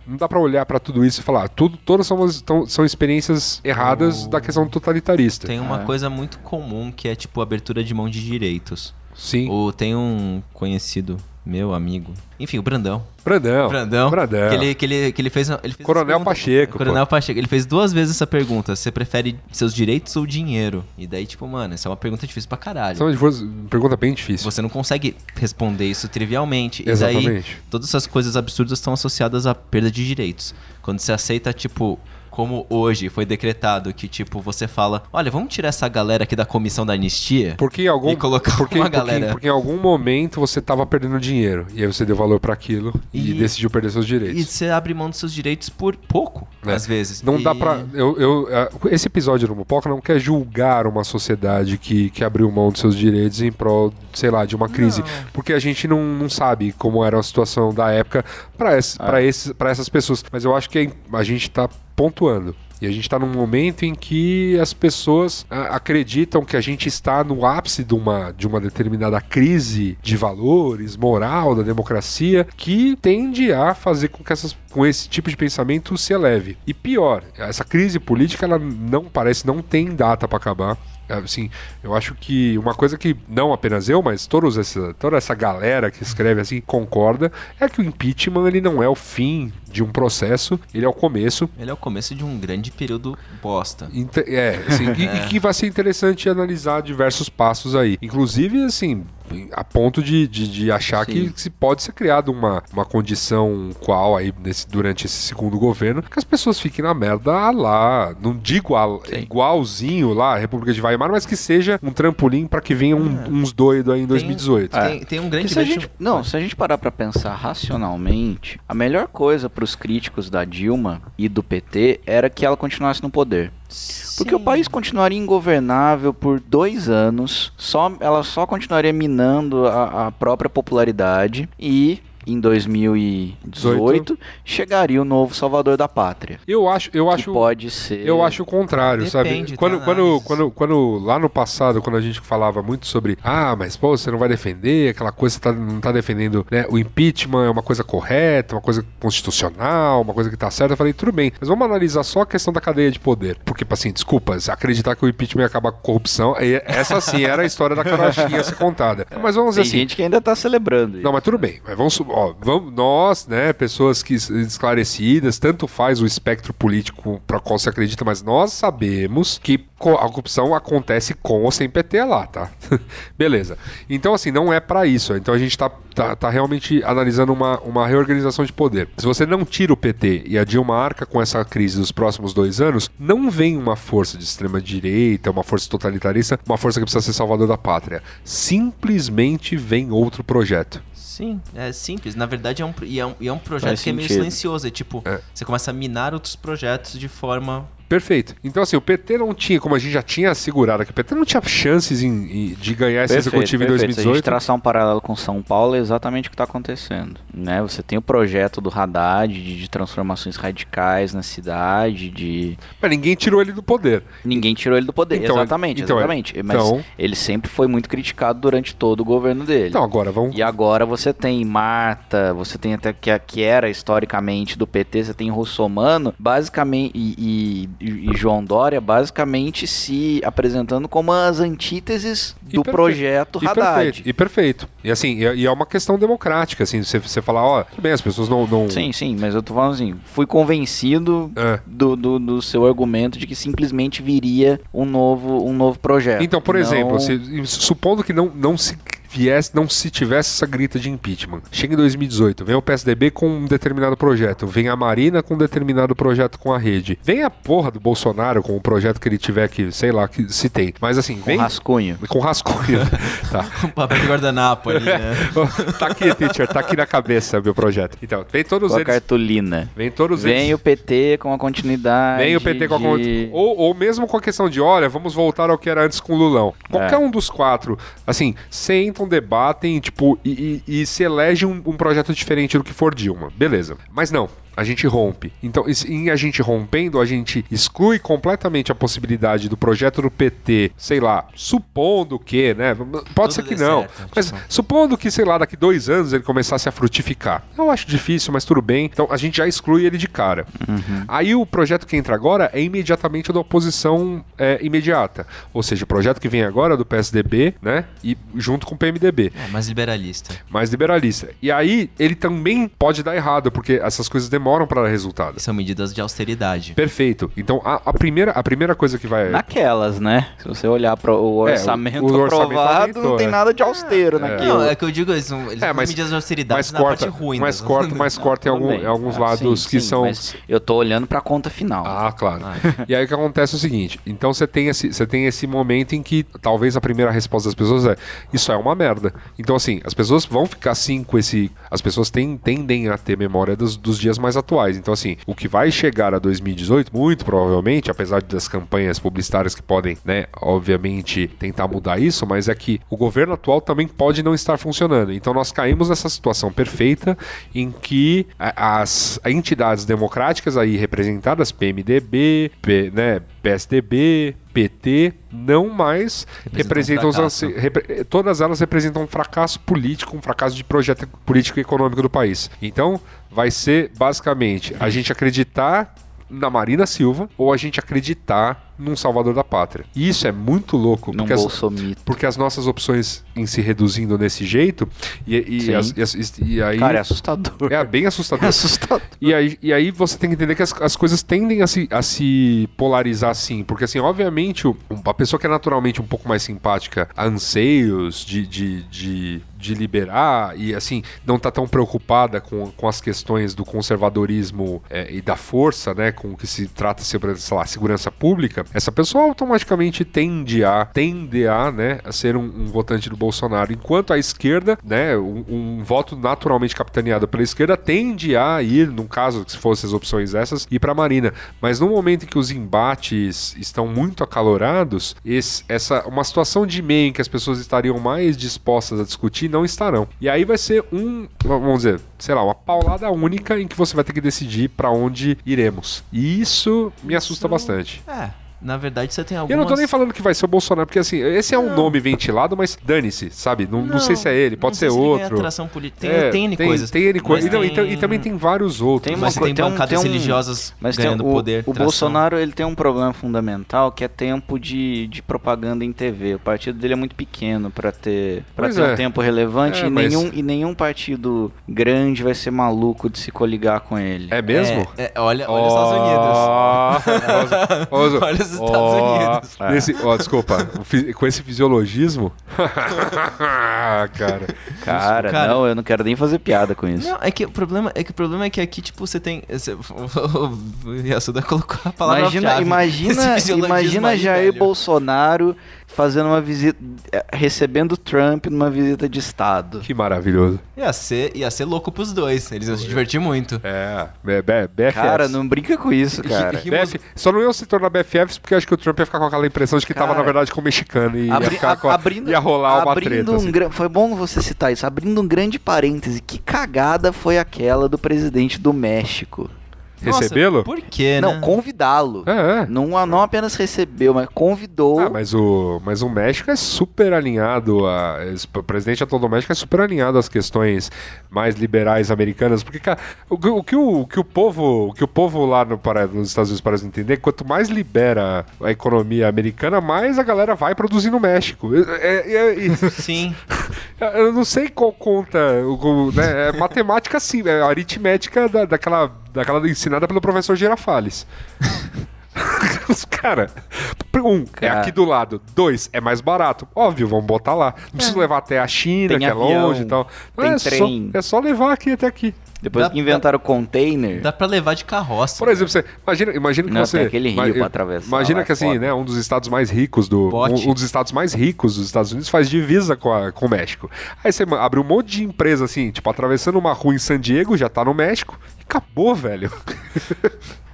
Não dá pra olhar pra tudo isso e falar, tudo, todas são, tão- são experiências erradas O- da questão totalitarista. Tem uma É. coisa muito comum que é, tipo, abertura de mão de direitos. Sim. Ou tem um conhecido, meu amigo. Enfim, o Brandão. Brandão. Brandão. Brandão. Que ele, que ele, que ele fez. Ele fez Coronel essa Pacheco, Coronel Pacheco. Ele fez duas vezes essa pergunta. Você prefere seus direitos ou dinheiro? E daí, tipo, mano, essa é uma pergunta difícil pra caralho. São uma pergunta bem difícil. Você não consegue responder isso trivialmente. E daí, Exatamente. todas essas coisas absurdas estão associadas à perda de direitos. Quando você aceita, tipo, como hoje foi decretado que, tipo, você fala: olha, vamos tirar essa galera aqui da comissão da anistia. Porque em algum, E colocar porque, uma porque- galera. porque em algum momento você tava perdendo dinheiro. E aí você deu valor pra aquilo e, E- decidiu perder seus E direitos. você abre mão dos seus direitos por pouco, É. às vezes. Não E- dá pra. Eu, eu, esse episódio do Mupoca não quer julgar uma sociedade que, que abriu mão dos seus direitos em prol, sei lá, de uma crise. Porque a gente não, não sabe como era a situação da época pra esse, pra esses, pra essas pessoas. Mas eu acho que é- a gente tá pontuando. E a gente está num momento em que as pessoas ah, acreditam que a gente está no ápice de uma, de uma determinada crise de valores, moral da democracia, que tende a fazer com que essas, com esse tipo de pensamento se eleve. E pior, essa crise política ela não parece não tem data para acabar. Assim, eu acho que uma coisa que não apenas eu, mas todos essa, toda essa galera que escreve assim concorda é que o impeachment ele não é o fim de um processo, ele é o começo. Ele é o começo de um grande período bosta. Inte- É, assim, e, e que vai ser interessante analisar diversos passos aí. Inclusive, assim, a ponto de, de, de achar Sim. que se pode ser criado uma, uma condição qual aí nesse, durante esse segundo governo que as pessoas fiquem na merda lá, não digo a- igualzinho lá, a República de Weimar, mas que seja um trampolim para que venham um- uns doidos aí em 2018. Tem, tem um grande se gente, não, se a gente parar pra pensar racionalmente, a melhor coisa pros críticos da Dilma e do PT era que ela continuasse no poder. Porque o Sim. país continuaria ingovernável por dois anos, só, ela só continuaria minando a, a própria popularidade e em 2018 chegaria o novo salvador da pátria. Eu acho, eu acho, pode ser. Eu acho o contrário, Depende, sabe? tem Quando, quando, quando, quando lá no passado, quando a gente falava muito sobre, ah, mas pô, você não vai defender aquela coisa, você tá, não tá defendendo, né? O impeachment é uma coisa correta, uma coisa constitucional, uma coisa que tá certa. Eu falei, tudo bem, mas vamos analisar só a questão da cadeia de poder. Porque, assim, desculpa, acreditar que o impeachment ia acabar com corrupção, essa sim era a história da carochinha a ser contada. Mas vamos dizer Tem assim, gente que ainda tá celebrando. isso. não, mas tudo bem. Mas vamos, ó, vamos nós, né, pessoas que esclarecidas, tanto faz o espectro político para qual se acredita, mas nós sabemos que a corrupção acontece com ou sem PT lá, tá? Beleza. Então, assim, não é para isso. Então a gente tá, tá, tá realmente analisando uma, uma reorganização de poder. Se você não tira o PT e a Dilma arca com essa crise dos próximos dois anos, não vem uma força de extrema direita, uma força totalitarista, uma força que precisa ser salvador da pátria. Simplesmente vem outro projeto. Sim, é simples. Na verdade, é um, e é um, e é um projeto Faz que é meio sentido. silencioso. É tipo, É. você começa a minar outros projetos de forma. Perfeito. Então, assim, o PT não tinha, como a gente já tinha assegurado que o PT não tinha chances em- em- de ganhar esse Perfeito, executivo em perfeito. Se a gente 2018. traçar um paralelo com São Paulo, é exatamente o que está acontecendo. Né? Você tem o projeto do Haddad de, de transformações radicais na cidade, de. Mas ninguém tirou ele do poder. Ninguém tirou ele do poder. Então, exatamente, então, exatamente. Mas então- ele sempre foi muito criticado durante todo o governo dele. Então, agora vamos. E agora você tem Marta, você tem até que, que era historicamente do PT, você tem Russomano, basicamente, e, e- e João Dória, basicamente se apresentando como as antíteses E do perfeito. projeto E Haddad. perfeito, e perfeito. E assim, e, e é uma questão democrática, assim, você, você falar, ó, tudo bem, as pessoas não. não Sim, sim, mas eu tô falando assim, fui convencido É. do, do, do seu argumento de que simplesmente viria um novo, um novo projeto. Então, por Não- exemplo, se- supondo que não, não se viesse, não se tivesse essa grita de impeachment. Chega em 2018, vem o PSDB com um determinado projeto, vem a Marina com um determinado projeto com a rede, vem a porra do Bolsonaro com o projeto que ele tiver que, sei lá, que se tem. Mas assim, com vem rascunho. com rascunho. tá. Um papel de guardanapo ali, né? tá aqui, teacher, tá aqui na cabeça meu projeto. Então, vem todos Com a eles. cartolina. Vem todos Vem eles. o PT com a continuidade. Vem o PT com a con- de- ou, ou mesmo com a questão de, olha, vamos voltar ao que era antes com o Lulão. Qualquer É. um dos quatro, assim, sentam, debatem, tipo, e, e- e se elege um, um projeto diferente do que for Dilma. Beleza. Mas não. A gente rompe. Então, em a gente rompendo, a gente exclui completamente a possibilidade do projeto do PT, sei lá, supondo que, né? Pode Tudo ser que não. certo, mas tipo. supondo que, sei lá, daqui dois anos ele começasse a frutificar. Eu acho difícil, mas tudo bem. Então a gente já exclui ele de cara. Aí o projeto que entra agora é imediatamente da oposição é, imediata. Ou seja, o projeto que vem agora é do PSDB, né? E junto com o PMDB, É, mais liberalista. mais liberalista. E aí ele também pode dar errado, porque essas coisas demoram para dar resultado. São medidas de austeridade. Perfeito. Então a, a primeira, a primeira coisa que vai. Naquelas, né? Se você olhar para o É, orçamento o- o orçamento aprovado, aumentou, não tem é. nada de austero naquilo. Não, é que eu digo, eles, são- eles É, são mas- medidas de austeridade Mas na corta, parte ruim. mas corta, mas corta em, algum- em alguns Ah, lados sim, que sim, são. mas eu tô olhando pra conta final. Ah, claro. E aí o que acontece é o seguinte: então você tem, esse, você tem esse momento em que talvez a primeira resposta das pessoas é: isso é uma merda. Então, assim, as pessoas vão ficar assim com esse. As pessoas têm, tendem a ter memória dos, dos dias mais atuais. Então, assim, o que vai chegar a 2018, muito provavelmente, apesar das campanhas publicitárias que podem, né, obviamente, tentar mudar isso, mas é que o governo atual também pode não estar funcionando. Então, nós caímos nessa situação perfeita em que as entidades democráticas aí representadas, PMDB, P- né, PSDB, PT, não mais representam, um os fracasso. anse- repre- todas elas representam um fracasso político, um fracasso de projeto político e econômico do país. Então, vai ser basicamente a gente acreditar na Marina Silva ou a gente acreditar num salvador da pátria. E isso é muito louco, Num porque as, porque as nossas opções em se reduzindo desse jeito. E, e, Sim. as- e as- e aí. Cara, é assustador. é bem É assustador. assustador. E aí, e aí você tem que entender que as, as coisas tendem a se, a se polarizar assim. Porque, assim, obviamente, a pessoa que é naturalmente um pouco mais simpática a anseios de, de, de, de liberar e, assim, não tá tão preocupada com, com as questões do conservadorismo é, e da força, né, com o que se trata sobre, sei lá, segurança pública, essa pessoa automaticamente tende a, tende a, né, a ser um, um votante do Bolsonaro. Enquanto a esquerda, né, um, um voto naturalmente capitaneado pela esquerda tende a ir, no caso, se fossem as opções essas, ir para a Marina. Mas no momento em que os embates estão muito acalorados, esse, essa uma situação de meio em que as pessoas estariam mais dispostas a discutir não estarão. E aí vai ser um, vamos dizer, sei lá, uma paulada única em que você vai ter que decidir para onde iremos. E isso me assusta bastante. É, na verdade você tem Eu algumas... não tô nem falando que vai ser o Bolsonaro, porque assim, esse é um nome ventilado, mas dane-se, sabe? Não, não sei se é ele, pode não sei ser se ele outro. atração política. Tem, É, tem N tem, coisas. Tem N coisas. mas E, não, e tem- tam- também tem vários outros. Tem uma Mas tem tem bancadas tem um- religiosas Mas tem ganhando o, poder. o tração. Bolsonaro ele tem um problema fundamental que é tempo de, de propaganda em TV. O partido dele é muito pequeno para ter para Pois ter é. um tempo relevante É, e, mas- nenhum, e nenhum partido grande vai ser maluco de se coligar com ele. É mesmo? É, é, olha, olha os Estados Unidos. Unidos. Olha os Estados Unidos. Nesse, ó, desculpa, com esse fisiologismo. cara. Cara, Cara- não, eu não quero nem fazer piada com isso. Não, é que o problema é que o problema é que aqui tipo você tem você, o Yasuda colocou a palavra Imagina, imagina, imagina Jair Bolsonaro fazendo uma visita, eh, recebendo Trump numa visita de estado. Que maravilhoso. Ia ser, ia ser louco pros dois. Eles iam se divertir muito. É, B- B- BFFs. Cara, não brinca com isso, cara. BF, só não iam se tornar BFFs porque acho que o Trump ia ficar com aquela impressão de que tava, Cara, na verdade, com o mexicano e ia, Abri- ficar com a- abrindo, ia rolar uma abrindo treta. um assim. Foi bom você citar isso. Abrindo um grande parêntese, que cagada foi aquela do presidente do México? Recebê-lo? Por quê, Não, né? convidá-lo. É, é. Não, não apenas recebeu, mas convidou. Ah, mas o, mas o México é super alinhado, a, o presidente atual do México é super alinhado às questões mais liberais americanas, porque, cara, o, que- o que, o, o que o povo, o que o povo lá no, para, nos Estados Unidos parece entender, quanto mais libera a economia americana, mais a galera vai produzir no México. É- é- é- e- Sim. eu não sei qual conta, né, é matemática sim, é aritmética da, daquela, daquela ensinada pelo professor Girafales. Cara, um, é Cara. aqui do lado. Dois, é mais barato. Óbvio, vamos botar lá. Não precisa levar até a China, Tem que é avião, longe e tal. Tem é, trem. Só, é só levar aqui até aqui. Depois Dá- que inventaram o container. Dá pra levar de carroça. Por exemplo, você imagina, imagina que Não, você tem aquele rio pra atravessar Imagina lá, que é assim, foda. né, um dos estados mais ricos do um, um dos estados mais ricos dos Estados Unidos faz divisa com, a- com o México. Aí você abre um monte de empresa assim, tipo atravessando uma rua em San Diego, já tá no México e acabou, velho.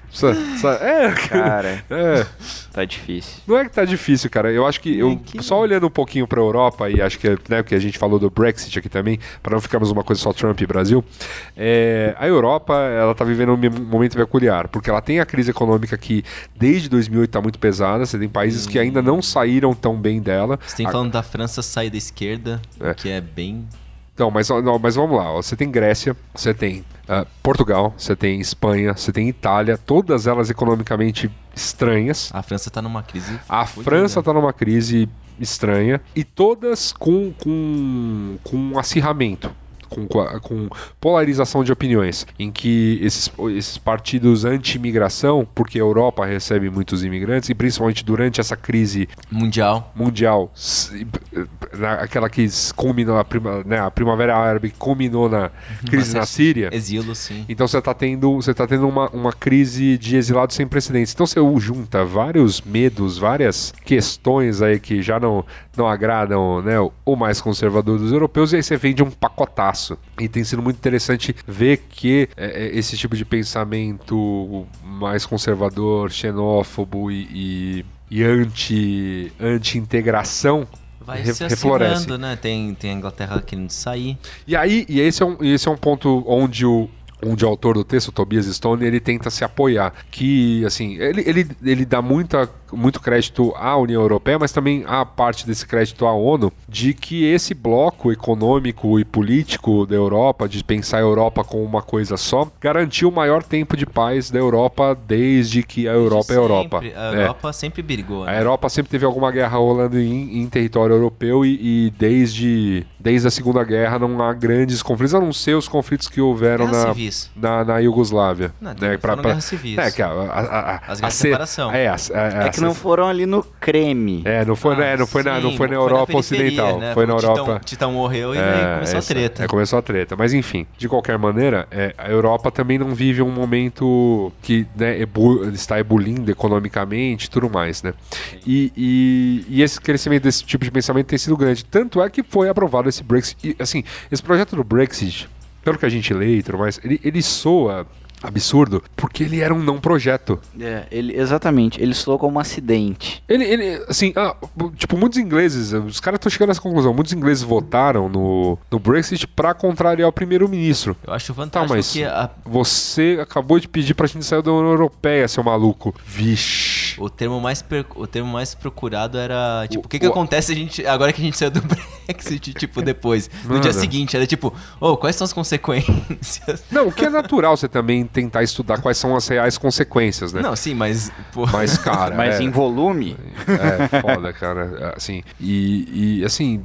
É, Cara, é. tá difícil. Não é que tá difícil, cara. Eu acho que eu só olhando um pouquinho pra Europa e acho que né, que a gente falou do Brexit aqui também, para não ficarmos uma coisa só Trump e Brasil, é, a Europa ela tá vivendo um momento peculiar, porque ela tem a crise econômica que desde 2008 tá muito pesada. Você tem países que ainda não saíram tão bem dela. Você tem A- falando da França sair da esquerda, É. que é bem. Então, mas, não, mas vamos lá. ó. Você tem Grécia, você tem ah, Portugal, você tem Espanha, você tem Itália, todas elas economicamente estranhas. A França tá numa crise. A. França está numa crise estranha e todas com, com, com acirramento. Com, com polarização de opiniões, em que esses, esses partidos anti-imigração, porque a Europa recebe muitos imigrantes, e principalmente durante essa crise Mundial. mundial, na- aquela que culminou, a, prima, né, a Primavera Árabe culminou na crise na Mas é- Síria, Exilo, sim. então você está tendo, você tá tendo uma, uma crise de exilados sem precedentes. Então você junta vários medos, várias questões aí que já não, não agradam né, o- o mais conservador dos europeus, e aí você vende um pacotaço. E tem sido muito interessante ver que é, é, esse tipo de pensamento mais conservador, xenófobo e, e, e anti, anti-integração Vai re- se refloresce. né? Tem, tem a Inglaterra querendo sair. E aí, e esse é um, e esse é um ponto onde o, onde o autor do texto, Tobias Stone, ele tenta se apoiar. Que, assim, ele, ele, ele dá muita, muito crédito à União Europeia, mas também a parte desse crédito à ONU, de que esse bloco econômico e político da Europa, de pensar a Europa como uma coisa só, garantiu o maior tempo de paz da Europa desde que a Europa é Europa. A É. Europa sempre brigou, A né? Europa sempre teve alguma guerra rolando em, em território europeu e, e desde, desde a Segunda Guerra não há grandes conflitos, a não ser os conflitos que houveram Guerras na, civis. Na, na Iugoslávia. Não, né, foram guerras civis. É, que a, a, a, As guerras a de separação. É, a- a- É que não foram ali no creme. é, não foi, Ah, né, não foi, na, não sim, foi na Europa periferia, Ocidental, né? foi na O Titão- Europa. Titão morreu e É, aí começou essa- a treta. É, começou a treta. Mas enfim, de qualquer maneira, é, a Europa também não vive um momento que né, ebu- está ebulindo economicamente e tudo mais, né? E, e- e esse crescimento desse tipo de pensamento tem sido grande. Tanto é que foi aprovado esse Brexit. E, assim, esse projeto do Brexit, pelo que a gente lê e tudo mais, ele, ele soa absurdo porque ele era um não projeto. É, ele, exatamente, ele soou como um acidente. Ele, ele assim, ah, tipo, muitos ingleses, os caras estão chegando a essa conclusão, muitos ingleses votaram no, no Brexit pra contrariar o primeiro-ministro. Eu acho Tá, fantástico mas que a- você acabou de pedir pra gente sair da União Europeia, seu maluco. Vixe. O, termo mais per- o termo mais procurado era, tipo, O- que que o- acontece a gente, agora que a gente saiu do Brexit, tipo, depois? No Mano. dia seguinte, era tipo, ô, quais são as consequências? Não, o que é natural você também tentar estudar quais são as reais consequências, né? Não, sim, mas, pô... Mas, cara. Mas é, em volume, É foda, cara. Assim, e, e, assim,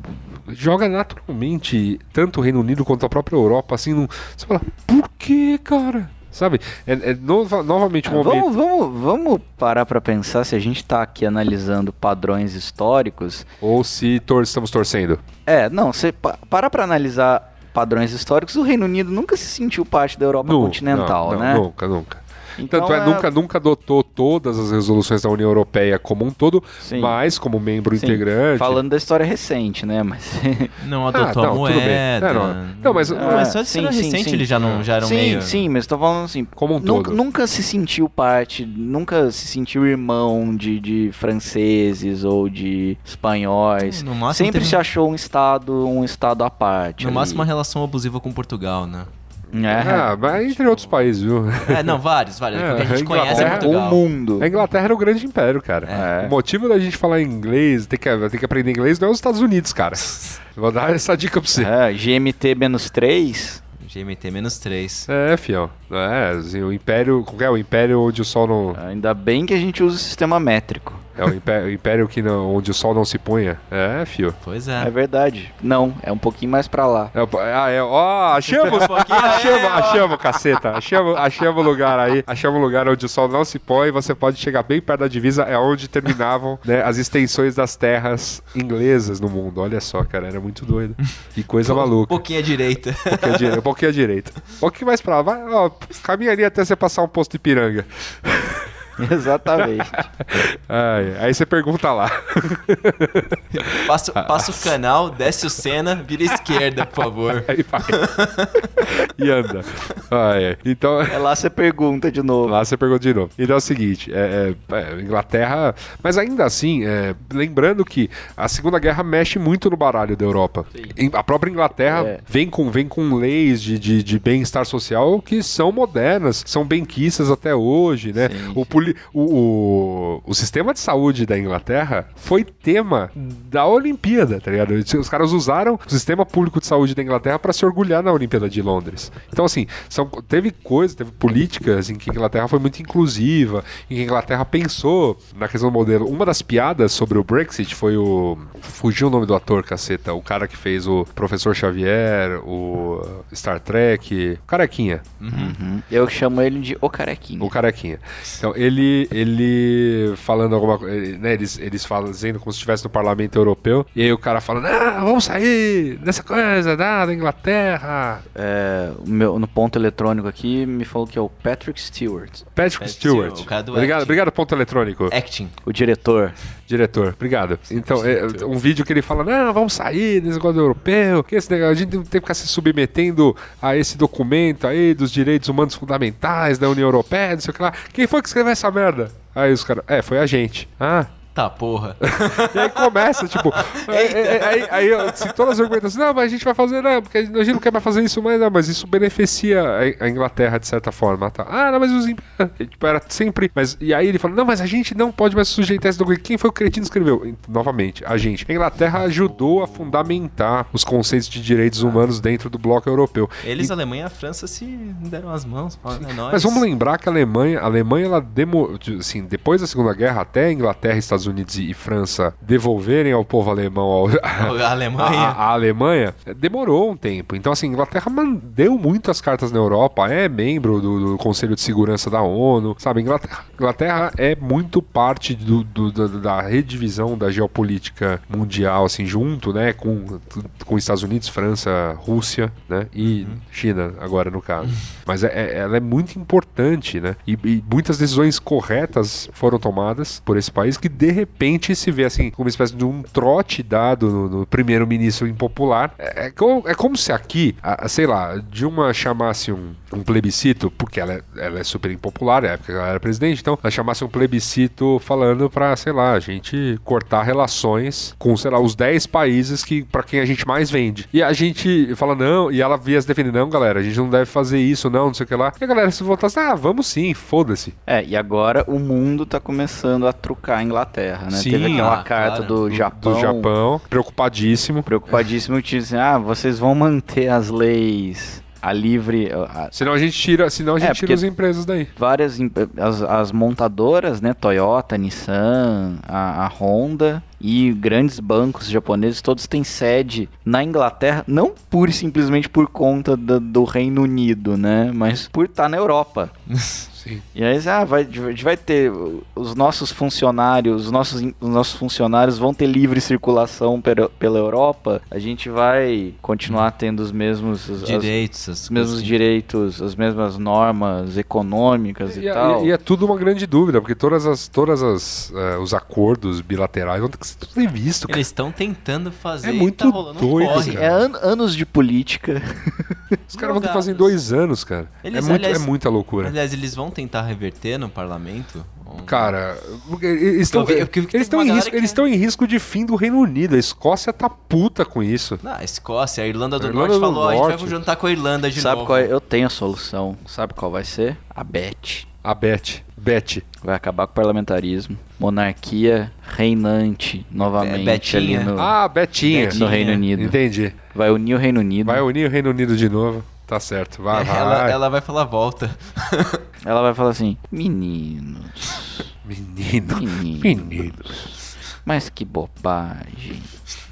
joga naturalmente tanto o Reino Unido quanto a própria Europa, assim, não, você fala, por que, cara? Sabe? É, é nova- novamente um momento. vamos, vamos, vamos parar pra pensar se a gente tá aqui analisando padrões históricos. Ou se tor- estamos torcendo. É, não, você pa parar pra analisar padrões históricos, o Reino Unido nunca se sentiu parte da Europa Nu- continental, não, não, né? Nunca, nunca. Então, Tanto é, nunca, nunca adotou todas as resoluções da União Europeia como um todo, Sim. mas como membro Sim, integrante. Falando da história recente, né? Mas Não Ah, adotou não, a moeda. É, não. Não, mas- Não, mas só de sim, sim, recente sim. eles já não já eram sim, meio... sim, mas tô falando assim, Como um nunca, todo. nunca se sentiu parte, nunca se sentiu irmão de, de franceses ou de espanhóis. No máximo Sempre teve- se achou um estado, um estado à parte. No ali. máximo uma relação abusiva com Portugal, né? É, Ah, mas entre outros países, viu? É, não, vários, vários. É, porque a gente a conhece é Inglaterra- o Portugal. mundo. A Inglaterra era o grande império, cara. É. O motivo da gente falar inglês, ter que, ter que aprender inglês, não é os Estados Unidos, cara. Vou dar essa dica pra você. É, GMT-3. GMT menos 3. É, fião. É, assim, o império. Qual que é? O império onde o sol não. Ainda bem que a gente usa o sistema métrico. É o império, o império que não, onde o sol não se punha. É, fio. Pois É, é. verdade. Não, é um pouquinho mais pra lá. É, ah, é, ó, achamos, achamos, achamos, caceta, achamos, achamos o lugar aí, achamos o lugar onde o sol não se põe, você pode chegar bem perto da divisa, é onde terminavam né, as extensões das terras inglesas no mundo, olha só, cara, era muito doido, que coisa Um maluca, pouquinho à direita. um pouquinho, à direita, um pouquinho à direita, um pouquinho mais pra lá, vai, ó, caminha ali até você passar um posto de piranga, Exatamente. Ai, aí você pergunta lá, Passa, passa o canal, desce o Senna, vira esquerda, por favor. aí vai, e anda, Ai, então... é lá você pergunta de novo. Lá você pergunta de novo. Então é o seguinte, é, é, é, Inglaterra. Mas ainda assim, é, lembrando que a Segunda Guerra mexe muito no baralho da Europa. Em- A própria Inglaterra É. vem, com, vem com leis de, de, de bem-estar social que são modernas, são benquistas até hoje, né? Sim, O, o, o, o sistema de saúde da Inglaterra foi tema da Olimpíada, tá ligado? Os caras usaram o sistema público de saúde da Inglaterra para se orgulhar na Olimpíada de Londres. Então, assim, são, teve coisas, teve políticas em que a Inglaterra foi muito inclusiva, em que a Inglaterra pensou na questão do modelo. Uma das piadas sobre o Brexit foi o. Fugiu o nome do ator, caceta. O cara que fez o Professor Xavier, o Star Trek. O Carequinha. Uhum. Eu chamo ele de O Carequinha. O carequinha. Então, ele, ele falando alguma coisa, né, eles, eles fazendo como se estivesse no parlamento europeu, e aí o cara falando, ah, vamos sair dessa coisa, da, da Inglaterra. É, o meu, no ponto eletrônico aqui me falou que é o Patrick Stewart, Patrick É, Stewart. sim, o cara do obrigado, acting. obrigado, ponto eletrônico. Acting. o diretor. Diretor, obrigado. Então, é, um vídeo que ele fala, não, vamos sair desse negócio europeu, que esse negócio, a gente não tem que ficar se submetendo a esse documento aí dos direitos humanos fundamentais da União Europeia, não sei o que lá. Quem foi que escreveu essa merda? Aí os caras, é, foi a gente. Ah, Tá, porra. E aí começa, tipo. aí, aí, aí, aí, se todas as argumentações, não, mas a gente vai fazer, não, porque a gente não quer mais fazer isso, mas não, mas isso beneficia a, Inglaterra de certa forma. Tá? Ah, não, mas os imp- tipo, era sempre. Mas, e aí ele fala, não, mas a gente não pode mais sujeitar esse documento. Quem foi o cretino que escreveu? E, Novamente, a gente. A Inglaterra ajudou a fundamentar os conceitos de direitos humanos dentro do bloco europeu. Eles, a Alemanha e a França, se deram as mãos. falaram, É. Mas vamos lembrar que a Alemanha, a Alemanha ela demo, assim, depois da Segunda Guerra, até a Inglaterra, Estados Unidos e França devolverem ao povo alemão ao- A Alemanha. a, a Alemanha, demorou um tempo. Então, assim, a Inglaterra man- deu muitas cartas na Europa, é membro do, do Conselho de Segurança da ONU, sabe? Inglaterra, Inglaterra é muito parte do, do- da, da redivisão da geopolítica mundial, assim, junto, né, com, com Estados Unidos, França, Rússia, né, e China, agora no caso. Mas é- é- ela é muito importante, né, e, e muitas decisões corretas foram tomadas por esse país que, de repente, se vê, assim, como uma espécie de um trote dado no, no primeiro-ministro impopular. É, é como, é como se aqui, a- a- sei lá, Dilma chamasse um, um plebiscito, porque ela é, ela é super impopular, na época que ela era presidente, então ela chamasse um plebiscito falando pra, sei lá, a gente cortar relações com, sei lá, os 10 países que para quem a gente mais vende. E a gente fala, não, e ela via se defender, não, galera, a gente não deve fazer isso, não, não sei o que lá. E a galera se voltasse, ah, vamos sim, foda-se. É, e agora o mundo tá começando a trucar a Inglaterra, né? Sim, Teve aquela ah, carta claro. do Do- Japão. Do Japão, preocupadíssimo. Preocupadíssimo que dizem, ah, vocês vão manter as leis, a livre. a- Senão a gente tira, senão a gente É, tira as empresas daí. várias as, as montadoras, né, Toyota, Nissan, a, a Honda e grandes bancos japoneses, todos têm sede na Inglaterra, não pura e simplesmente por conta do, do Reino Unido, né, mas por estar na Europa. Sim. E aí, ah, vai, a gente vai ter os nossos funcionários, os nossos, os nossos funcionários vão ter livre circulação pela, pela Europa. A gente vai continuar tendo os mesmos as- Direitos, as os mesmos assim. direitos, as mesmas normas econômicas e, E, tal. e- e é tudo uma grande dúvida, porque todas as, todas as, eh, os acordos bilaterais vão ter que ser tudo revisto. cara. Eles estão tentando fazer É muito tá rolando um doido, corre. cara. É an- anos de política. Os caras vão ter que fazer em Jogados. dois anos, cara. Eles, é, muito, aliás- é muita loucura. Aliás, eles vão tentar reverter no parlamento? Um- Cara, eles estão em risco, que- eles em risco de fim do Reino Unido. A Escócia tá puta com isso. Não, a Escócia, a Irlanda do A Irlanda Norte do falou, a gente Norte. vai juntar com a Irlanda de Sabe novo. qual é? Eu tenho a solução. Sabe qual vai ser? A Bet. A Beth, Beth. Vai acabar com o parlamentarismo. Monarquia reinante novamente Betinha. ali no, Ah, Betinha. no Reino Unido. Entendi. Vai unir o Reino Unido. Vai unir o Reino Unido de novo. Tá certo. Vai, vai. Ela, ela vai falar volta. Ela vai falar assim: Meninos, Menino. meninos, Meninos. mas que bobagem.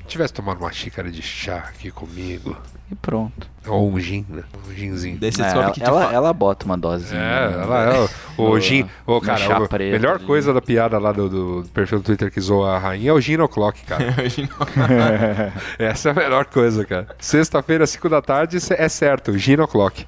Tivesse tomado uma xícara de chá aqui comigo. E pronto. Ou um gin, né? Um ginzinho. Daí você É, ela, ela, fa- ela bota uma dosinha. É, né? ela é o, gin. Ô, no cara, a preto melhor ali. coisa da piada lá do, do perfil do Twitter que zoa a rainha é o Gin O'Clock, cara. Essa é a melhor coisa, cara. Sexta-feira, 5 da tarde, é certo, Gin O'Clock.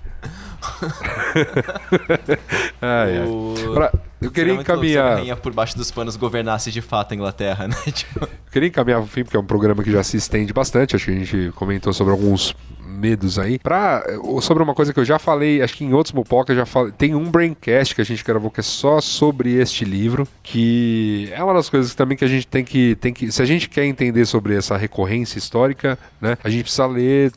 ai, ai. O- Pra- eu queria louco se a encaminhar. por baixo dos panos governasse de fato a Inglaterra, né? Tipo, Eu queria encaminhar pro fim, porque é um programa que já se estende bastante. Acho que a gente comentou sobre alguns medos aí. Pra, sobre uma coisa que eu já falei, acho que em outros Mupoca eu já falei. Tem um Braincast que a gente gravou que é só sobre este livro, que é uma das coisas também que a gente tem que. Tem que se a gente quer entender sobre essa recorrência histórica, né, a gente precisa ler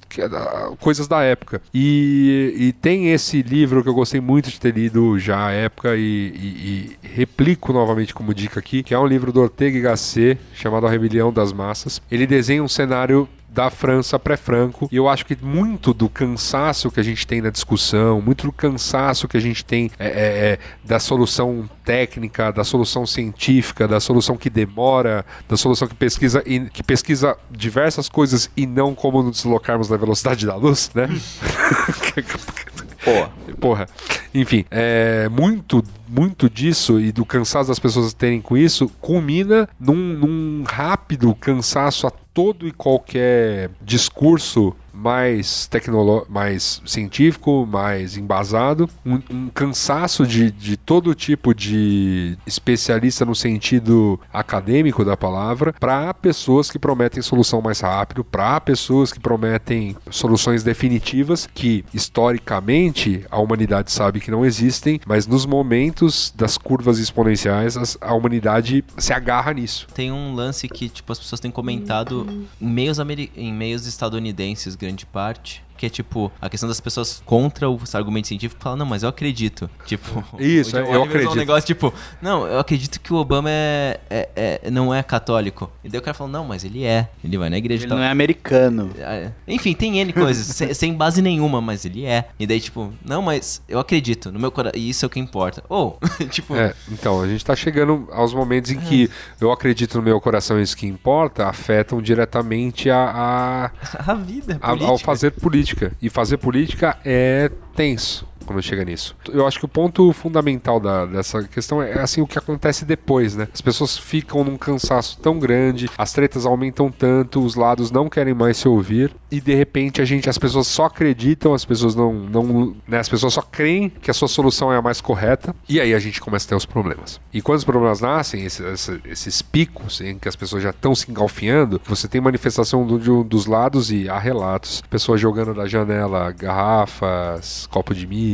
coisas da época. E, e tem esse livro que eu gostei muito de ter lido já à época e, e- e replico novamente como dica aqui, que é um livro do Ortega y Gasset, chamado A Rebelião das Massas. Ele desenha um cenário da França pré-Franco. E eu acho que muito do cansaço que a gente tem na discussão, muito do cansaço que a gente tem é, é, é, da solução técnica, da solução científica, da solução que demora, da solução que pesquisa e que pesquisa diversas coisas e não como nos deslocarmos na velocidade da luz, né? Pô, Porra. Enfim, é, muito, muito disso e do cansaço das pessoas terem com isso culmina num, num rápido cansaço a todo e qualquer discurso mais tecnológico, mais científico, mais embasado, um, um cansaço de, de todo tipo de especialista no sentido acadêmico da palavra, para pessoas que prometem solução mais rápido, para pessoas que prometem soluções definitivas que historicamente a humanidade sabe que não existem, mas nos momentos das curvas exponenciais a humanidade se agarra nisso. Tem um lance que tipo as pessoas têm comentado em meios, em meios estadunidenses, grande parte, que é tipo a questão das pessoas contra o argumento científico falam, não, mas eu acredito. Tipo, isso, eu acredito. um negócio tipo, não, eu acredito que o Obama é, é, é, não é católico. E daí o cara fala, não, mas ele é. Ele vai na igreja. Ele tal. não é americano. É, enfim, tem N coisas, sem, sem, base nenhuma, mas ele é. E daí, tipo, não, mas eu acredito no meu coração. E isso é o que importa. Ou, oh, tipo. É, então, a gente tá chegando aos momentos em que eu acredito no meu coração isso que importa afetam diretamente a. A, a vida. A, ao fazer política. E fazer política é tenso quando chega nisso. Eu acho que o ponto fundamental da, dessa questão é assim o que acontece depois, né? As pessoas ficam num cansaço tão grande, as tretas aumentam tanto, os lados não querem mais se ouvir e de repente a gente, as pessoas só acreditam, as pessoas não, não, né? As pessoas só creem que a sua solução é a mais correta e aí a gente começa a ter os problemas. E quando os problemas nascem, esses, esses picos em que as pessoas já estão se engalfinhando, você tem manifestação do, de um dos lados e há relatos, pessoas jogando da janela garrafas, copo de milho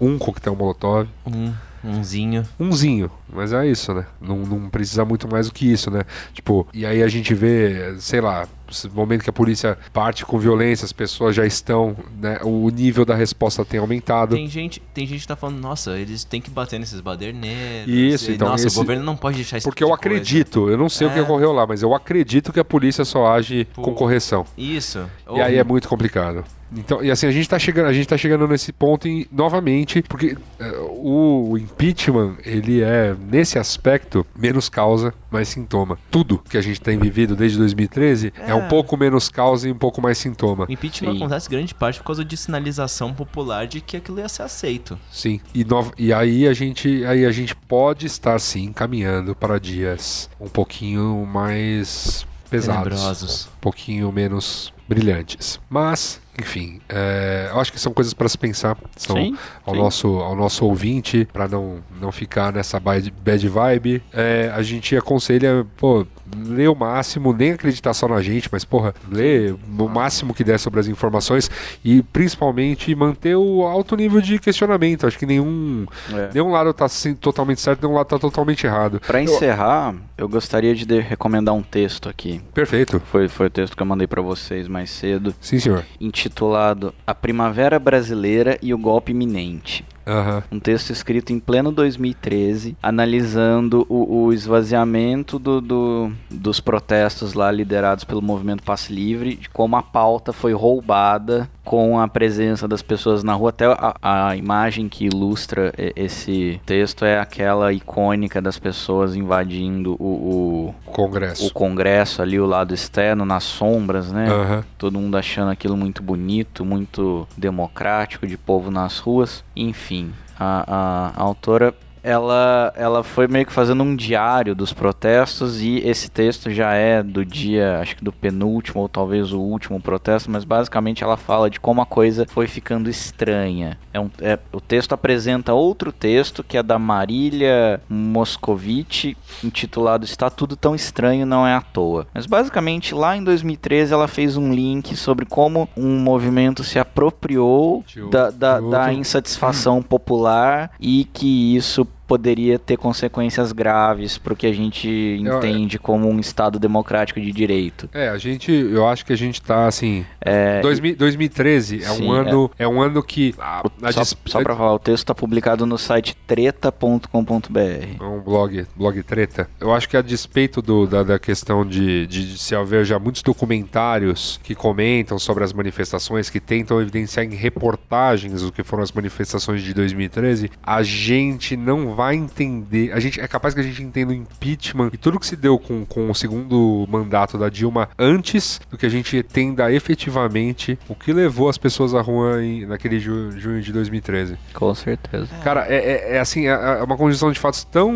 um coquetel molotov. Um, umzinho. Umzinho, mas é isso, né? Não, não precisa muito mais do que isso, né? Tipo, e aí a gente vê, sei lá, no momento que a polícia parte com violência, as pessoas já estão, né? O nível da resposta tem aumentado. Tem gente, tem gente que tá falando, nossa, eles têm que bater nesses baderneiros. Isso, e, então. Nossa, esse... o governo não pode deixar isso Porque tipo eu acredito, coisa. eu não sei é... o que é. ocorreu lá, mas eu acredito que a polícia só age com correção. Isso. E aí é muito complicado. Então, e assim, a gente tá chegando, a gente tá chegando nesse ponto em, novamente, porque uh, o impeachment, ele é, nesse aspecto, menos causa, mais sintoma. Tudo que a gente tem vivido desde 2013 é, é um pouco menos causa e um pouco mais sintoma. O impeachment Sim. acontece grande parte por causa de sinalização popular de que aquilo ia ser aceito. Sim. E, no, e aí a gente aí a gente pode estar sim caminhando para dias um pouquinho mais pesados, Tenebrosos. um pouquinho menos brilhantes. Mas enfim, é, eu acho que são coisas para se pensar são sim, ao, sim. Nosso, ao nosso ouvinte, para não, não ficar nessa bad, bad vibe. É, a gente aconselha, pô, ler o máximo, nem acreditar só na gente, mas, porra, ler o máximo que der sobre as informações e principalmente manter o alto nível de questionamento. Acho que nenhum, é. nenhum lado está assim, totalmente certo, nenhum lado está totalmente errado. Para encerrar, eu gostaria de recomendar um texto aqui. Perfeito. Foi, foi o texto que eu mandei para vocês mais cedo. Sim, senhor. Intitulado A Primavera Brasileira e o Golpe Iminente. Uhum. Um texto escrito em pleno 2013, analisando o, o esvaziamento do, do, dos protestos lá liderados pelo movimento Passe Livre, de como a pauta foi roubada com a presença das pessoas na rua. Até a, a imagem que ilustra esse texto é aquela icônica das pessoas invadindo o, o Congresso. O Congresso ali, o lado externo, nas sombras, né? Uhum. Todo mundo achando aquilo muito bonito, muito democrático, de povo nas ruas. Enfim, a, a, a autora ela, ela foi meio que fazendo um diário dos protestos e esse texto já é do dia, acho que do penúltimo ou talvez o último protesto, mas basicamente ela fala de como a coisa foi ficando estranha. É um, é, o texto apresenta outro texto que é da Marília Moscovici, intitulado Está Tudo Tão Estranho Não É à Toa. Mas basicamente lá em 2013 ela fez um link sobre como um movimento se apropriou da, da, da insatisfação popular e que isso poderia ter consequências graves para o que a gente entende eu, é. como um Estado democrático de direito. É, a gente, eu acho que a gente está assim. É, 2000, 2013 é sim, um ano, é, é, um ano que. A, a só, só para falar, o texto está publicado no site treta.com.br. É um blog, blog treta. Eu acho que a despeito do, da, da questão de, de, de se haver já muitos documentários que comentam sobre as manifestações, que tentam evidenciar em reportagens o que foram as manifestações de 2013, a gente não vai entender. A gente, é capaz que a gente entenda o impeachment e tudo que se deu com, com o segundo mandato da Dilma antes do que a gente entenda efetivamente o que levou as pessoas à rua em, naquele ju, junho de 2013. Com certeza. Cara, é, é, é assim, é, é uma conjunção de fatos tão.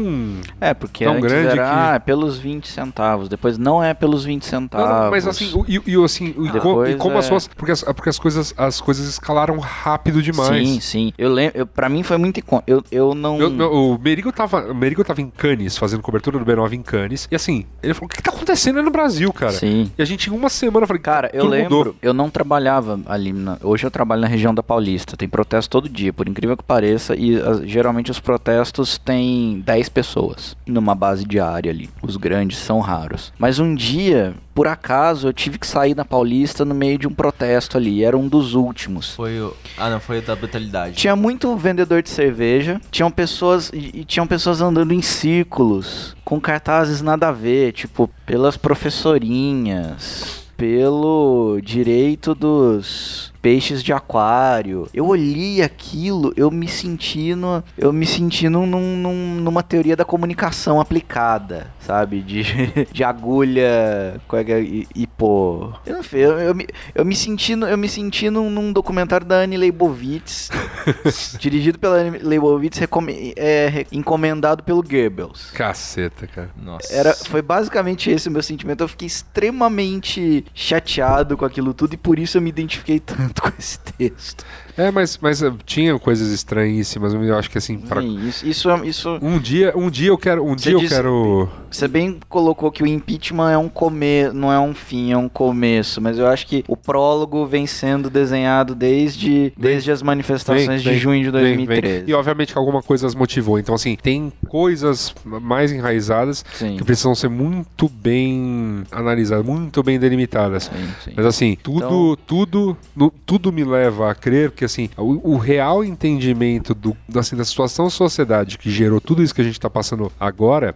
É, porque Tão antes grande era, que- ah, é pelos 20 centavos. Depois não é pelos 20 centavos. Não, não, mas assim, o- e, e assim, e, co- e Depois como as é- suas. Porque, as, porque as coisas as coisas escalaram rápido demais. Sim, sim. Eu lembro, eu, pra mim foi muito. Eu, eu não. Eu- não, o Merigo tava, o Merigo tava em Cannes, fazendo cobertura do B9 em Cannes. E assim, ele falou: o que, que tá acontecendo aí no Brasil, cara? Sim. E a gente, em uma semana, eu falei: Cara, eu lembro, mudou. eu não trabalhava ali. na- hoje eu trabalho na região da Paulista. Tem protesto todo dia, por incrível que pareça. E as- geralmente os protestos têm 10 pessoas numa base diária ali. Os grandes são raros. Mas um dia, por acaso, eu tive que sair na Paulista no meio de um protesto ali. Era um dos últimos. Foi o. Ah, não, foi o da brutalidade. Tinha muito vendedor de cerveja, tinham pessoas e, tinham pessoas andando em círculos com cartazes nada a ver, tipo pelas professorinhas, pelo direito dos peixes de aquário. Eu olhei aquilo, eu me senti no, eu me senti num, num- num- numa teoria da comunicação aplicada, sabe? De, de agulha, qual é que é? Pô, eu, não sei, eu, eu me, eu me senti, eu me senti num, num documentário da Annie Leibovitz, dirigido pela Annie Leibovitz, recome- é, encomendado pelo Goebbels. Caceta, cara. Nossa. Era, foi basicamente esse o meu sentimento. Eu fiquei extremamente chateado com aquilo tudo e por isso eu me identifiquei tanto com esse texto. É, mas, mas uh, tinha coisas estranhíssimas. Eu acho que assim, pra- Sim, isso, isso, isso um dia, um dia eu quero, um Você dia eu disse- quero. Você bem colocou que o impeachment é um começo, não é um fim, é um começo, mas eu acho que o prólogo vem sendo desenhado desde, desde as manifestações Vem, de vem, junho de vem, vem. 2013. E obviamente que alguma coisa as motivou. Então, assim, tem coisas mais enraizadas Sim, que precisam ser muito bem analisadas, muito bem delimitadas. sim, sim. Mas assim, tudo, Então- tudo, no- tudo me leva a crer que assim, o, o real entendimento do, assim, da situação da sociedade que gerou tudo isso que a gente está passando agora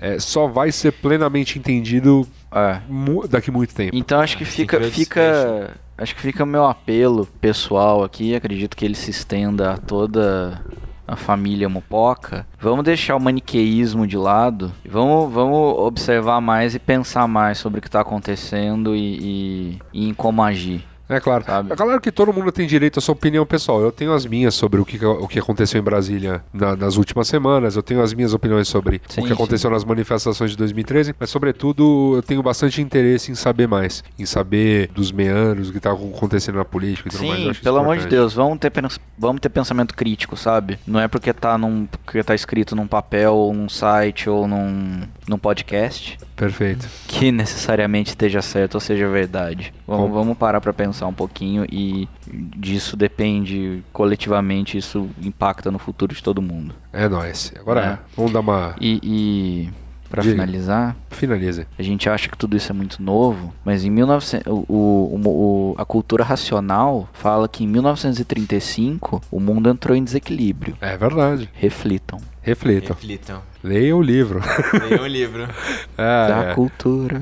é, só vai ser plenamente entendido É. mu- daqui muito tempo. Então acho que fica, fica, acho que fica o meu apelo pessoal aqui. Acredito que ele se estenda a toda a família Mupoca. Vamos deixar o maniqueísmo de lado. e Vamos, vamos observar mais e pensar mais sobre o que está acontecendo e, e- e em como agir. É claro. Sabe? É claro que todo mundo tem direito à sua opinião pessoal. Eu tenho as minhas sobre o que, o que aconteceu em Brasília na- nas últimas semanas. Eu tenho as minhas opiniões sobre Sim, o que aconteceu nas manifestações de 2013. Mas, sobretudo, eu tenho bastante interesse em saber mais. Em saber dos meandros, o que está acontecendo na política e tudo mais. Sim, acho isso pelo amor de. Deus, vamos ter, vamos ter pensamento crítico, sabe? Não é porque tá, num, porque tá escrito num papel, ou num site, ou num, num podcast, Perfeito. que necessariamente esteja certo ou seja verdade. Vamos, vamos parar pra pensar um pouquinho e disso depende coletivamente, isso impacta no futuro de todo mundo. É nóis. Agora, É. vamos dar uma. E, e para finalizar, Finaliza. a gente acha que tudo isso é muito novo, mas em 1900, o, o- o- a cultura racional fala que em 1935 o mundo entrou em desequilíbrio. É verdade. Reflitam. Reflitam. Reflitam. Leia o livro. Leia o livro. Da É, é. cultura.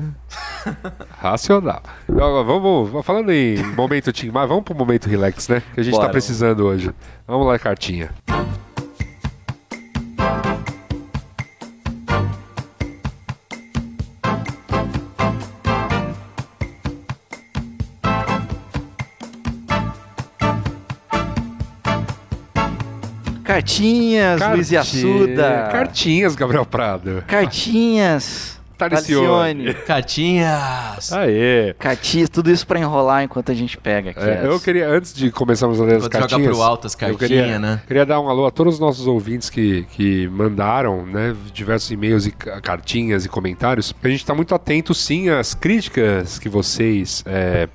Racional. Agora, Vamos, falando em momento Tim Maia, vamos pro momento relax, né? Que a gente tá Bora. precisando hoje. Vamos lá, cartinha. Cartinhas, Luiz Assuda. Cartinhas, Gabriel Prado. Cartinhas. Talicione. Cartinhas! Aê. Cartinhas, tudo isso pra enrolar enquanto a gente pega aqui. É, as- eu queria, antes de começarmos a ler as cartinhas... pro alto as eu cartinhas, queria, né? queria dar um alô a todos os nossos ouvintes que, que mandaram né, diversos e-mails e ca- cartinhas e comentários. A gente está muito atento, sim, às críticas que vocês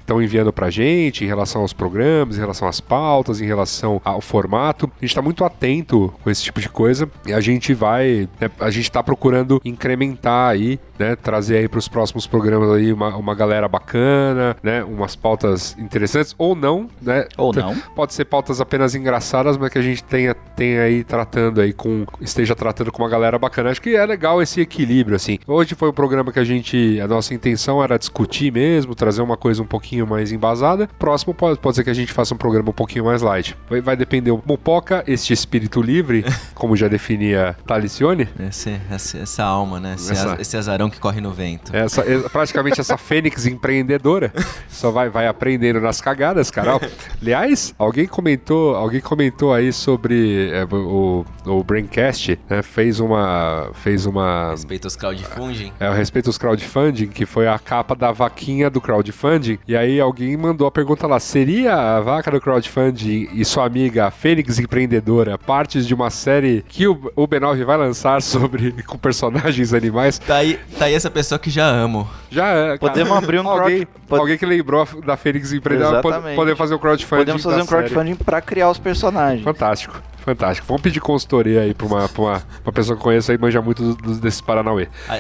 estão enviando pra gente em relação aos programas, em relação às pautas, em relação ao formato. A gente está muito atento com esse tipo de coisa e a gente vai... né, a gente está procurando incrementar aí né? Trazer aí para os próximos programas aí uma, uma galera bacana, né? Umas pautas interessantes ou não, né? Ou não. Pode ser pautas apenas engraçadas, mas que a gente tenha, tenha aí tratando aí com esteja tratando com uma galera bacana. Acho que é legal esse equilíbrio assim. Hoje foi um programa que a gente a nossa intenção era discutir mesmo, trazer uma coisa um pouquinho mais embasada. Próximo pode, pode ser que a gente faça um programa um pouquinho mais light. Vai, vai depender. Mupoca, este espírito livre, como já definia Talicione, Esse, essa, essa alma, né? Esse, Essa- esse azarão que corre no vento. essa, é praticamente essa fênix empreendedora só vai, vai aprendendo nas cagadas, Carol. Aliás, alguém comentou, alguém comentou aí sobre é, o, o Braincast, né, fez uma fez uma Respeito aos crowdfunding. é, respeito dos crowdfunding, que foi a capa da vaquinha do crowdfunding. E aí alguém mandou a pergunta lá: seria a vaca do crowdfunding e sua amiga Fênix Empreendedora partes de uma série que o, o B9 vai lançar sobre com personagens animais? Tá aí, tá aí essa pessoa que já amo. Já é. cara. Podemos abrir um alguém, crowd- alguém que lembrou da Fênix Empreendedora pode, poder fazer um crowdfunding. Podemos fazer um série. crowdfunding pra criar os personagens. Fantástico, fantástico. Vamos pedir consultoria aí pra uma, pra uma, uma pessoa que conheça e manja muito desses Paranauê. A, a,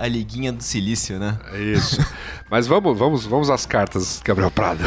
a- a liguinha do silício, né? É isso. Mas vamos, vamos, vamos às cartas, Gabriel Prado.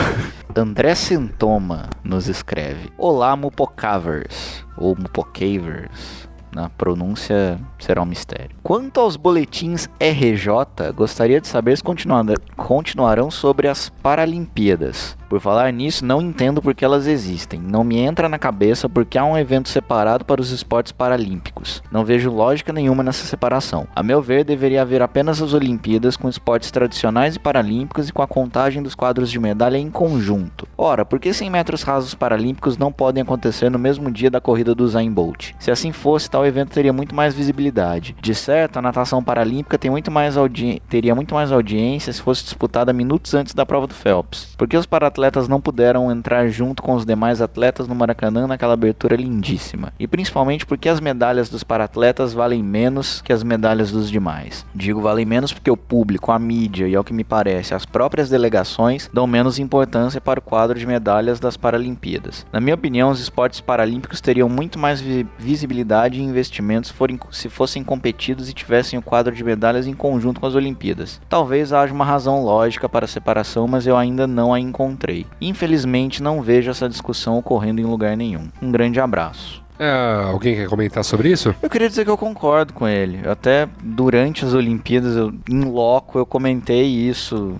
André Sintoma nos escreve: Olá, Mupocavers, ou Mupocavers. Na pronúncia será um mistério. Quanto aos boletins RJ, gostaria de saber se continuarão sobre as Paralimpíadas. Por falar nisso, não entendo por que elas existem. Não me entra na cabeça porque há um evento separado para os esportes paralímpicos. Não vejo lógica nenhuma nessa separação. A meu ver, deveria haver apenas as Olimpíadas com esportes tradicionais e paralímpicos e com a contagem dos quadros de medalha em conjunto. Ora, por que 100 metros rasos paralímpicos não podem acontecer no mesmo dia da corrida do Usain Bolt? Se assim fosse, tal evento teria muito mais visibilidade. De certo, a natação paralímpica tem muito mais audi- teria muito mais audiência se fosse disputada minutos antes da prova do Phelps. Por que os paratletas não puderam entrar junto com os demais atletas no Maracanã naquela abertura lindíssima? E principalmente porque as medalhas dos paratletas valem menos que as medalhas dos demais. Digo valem menos porque o público, a mídia e ao que me parece, as próprias delegações dão menos importância para o quadro de medalhas das Paralimpíadas. Na minha opinião, os esportes paralímpicos teriam muito mais vi- visibilidade e investimentos forem- se fossem competidos e tivessem o quadro de medalhas em conjunto com as Olimpíadas. Talvez haja uma razão lógica para a separação, mas eu ainda não a encontrei. Infelizmente, não vejo essa discussão ocorrendo em lugar nenhum. Um grande abraço. É, alguém quer comentar sobre isso? Eu queria dizer que eu concordo com ele. Até durante as Olimpíadas, eu, em loco, eu comentei isso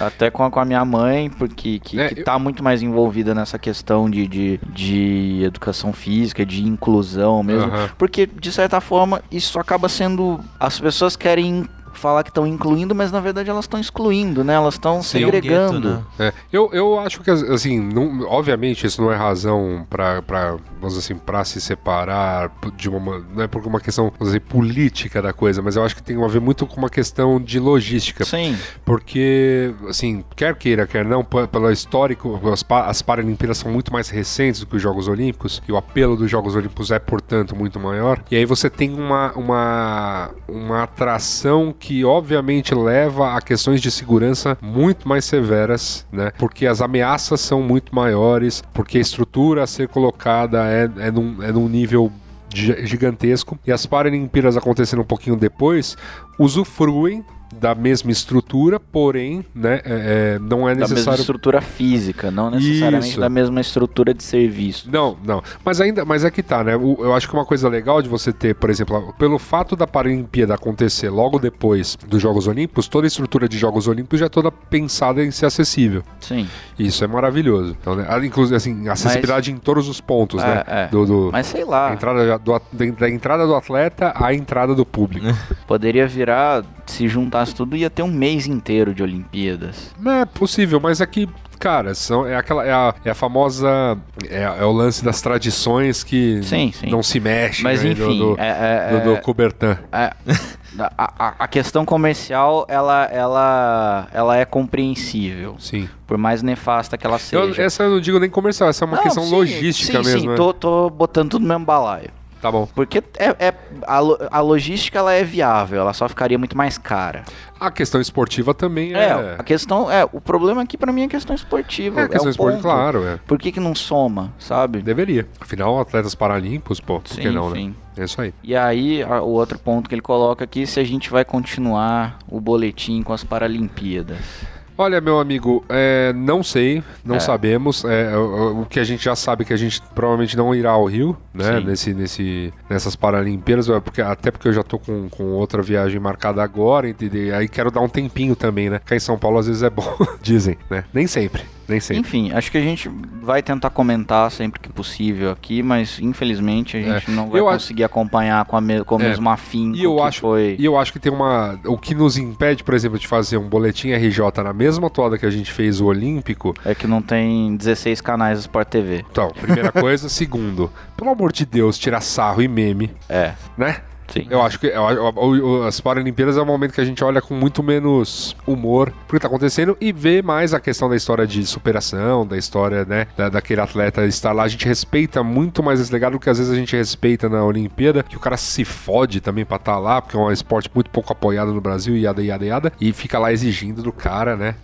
até com a, com a minha mãe, porque que, É, que eu- tá muito mais envolvida nessa questão de, de, de educação física, de inclusão mesmo. Aham. Porque, de certa forma, isso acaba sendo. As pessoas querem falar que estão incluindo, mas na verdade elas estão excluindo, né? Elas estão Tem um segregando. gueto, né? É, eu, eu acho que, assim, não- obviamente isso não é razão vamos dizer assim, pra se separar de uma, não é por uma questão, vamos dizer, política da coisa, mas eu acho que tem a ver muito com uma questão de logística. Sim, Porque, assim, quer queira, quer não, pelo histórico, as, as Paralimpíadas são muito mais recentes do que os Jogos Olímpicos, e o apelo dos Jogos Olímpicos é, portanto, muito maior. E aí você tem uma, uma, uma atração que, obviamente, leva a questões de segurança muito mais severas, né? Porque as ameaças são muito maiores, porque a estrutura a ser colocada é, é, num, é num nível gi- gigantesco. E as Paralimpíadas acontecendo um pouquinho depois, usufruem da mesma estrutura, porém, né, é- é, não é da mesma necessário estrutura física, não necessariamente Isso. da mesma estrutura de serviço. Não, não. Mas ainda, mas é que tá, né? O- Eu acho que uma coisa legal de você ter, por exemplo, pelo fato da Paralimpíada acontecer logo depois dos Jogos Olímpicos, toda a estrutura de Jogos Olímpicos já é toda pensada em ser acessível. Sim. Isso é maravilhoso. Então, né? Inclusive, assim, acessibilidade em todos os pontos, É, né? é. Do, do- Mas sei lá, entrada do, da entrada do atleta à entrada do público. poderia virar, se tudo, ia ter um mês inteiro de Olimpíadas. É possível, mas aqui, cara, são, é, aquela, é, a, é a famosa. É, é o lance das tradições que Sim, sim. não se mexe. Mas né, enfim, do, do, é- é- do, do é- Coubertin. É, a, a- a questão comercial, ela, ela, ela é compreensível. Sim. Por mais nefasta que ela Eu- seja. essa eu não digo nem comercial, essa é uma Não, questão sim, logística mesmo. Sim, né? tô, tô botando tudo no mesmo balaio. Tá bom. Porque é, é- a, a logística ela é viável, ela só ficaria muito mais cara. A questão esportiva também É, é. a questão é, o problema aqui pra mim é a questão esportiva. É, a questão o esportiva, ponto. claro, é. Por que que não soma, sabe? Deveria. Afinal, atletas paralímpicos, pô, por que não, sim. né? É isso aí. E aí, a- o outro ponto que ele coloca aqui, se a gente vai continuar o boletim com as Paralimpíadas. Olha, meu amigo, é, não sei, não É. sabemos. É, o, o que a gente já sabe é que a gente provavelmente não irá ao Rio, né? Sim. Nesse, nesse, nessas Paralimpíadas, é, porque, até porque eu já tô com, com outra viagem marcada agora, entendeu? Aí quero dar um tempinho também, né? Ficar em São Paulo às vezes é bom, dizem, né? Nem sempre, nem sempre. Enfim, acho que a gente vai tentar comentar sempre que possível aqui, mas infelizmente a gente não vai É. Eu acho- conseguir acompanhar com, a me- com o É. mesmo afinco E eu que acho, foi. e eu acho que tem uma. O que nos impede, por exemplo, de fazer um boletim RJ na mesma toada que a gente fez o Olímpico. É que não tem 16 canais do Sport TV. Então, primeira coisa. Segundo, pelo amor de Deus, tirar sarro e meme, É, né? Sim. Eu acho que as Paralimpíadas é um momento que a gente olha com muito menos humor pro que tá acontecendo e vê mais a questão da história de superação, da história, né, da- daquele atleta estar lá. A gente respeita muito mais esse legado do que às vezes a gente respeita na Olimpíada, que o cara se fode também pra estar lá, porque é um esporte muito pouco apoiado no Brasil, yada, yada, yada, e fica lá exigindo do cara, né?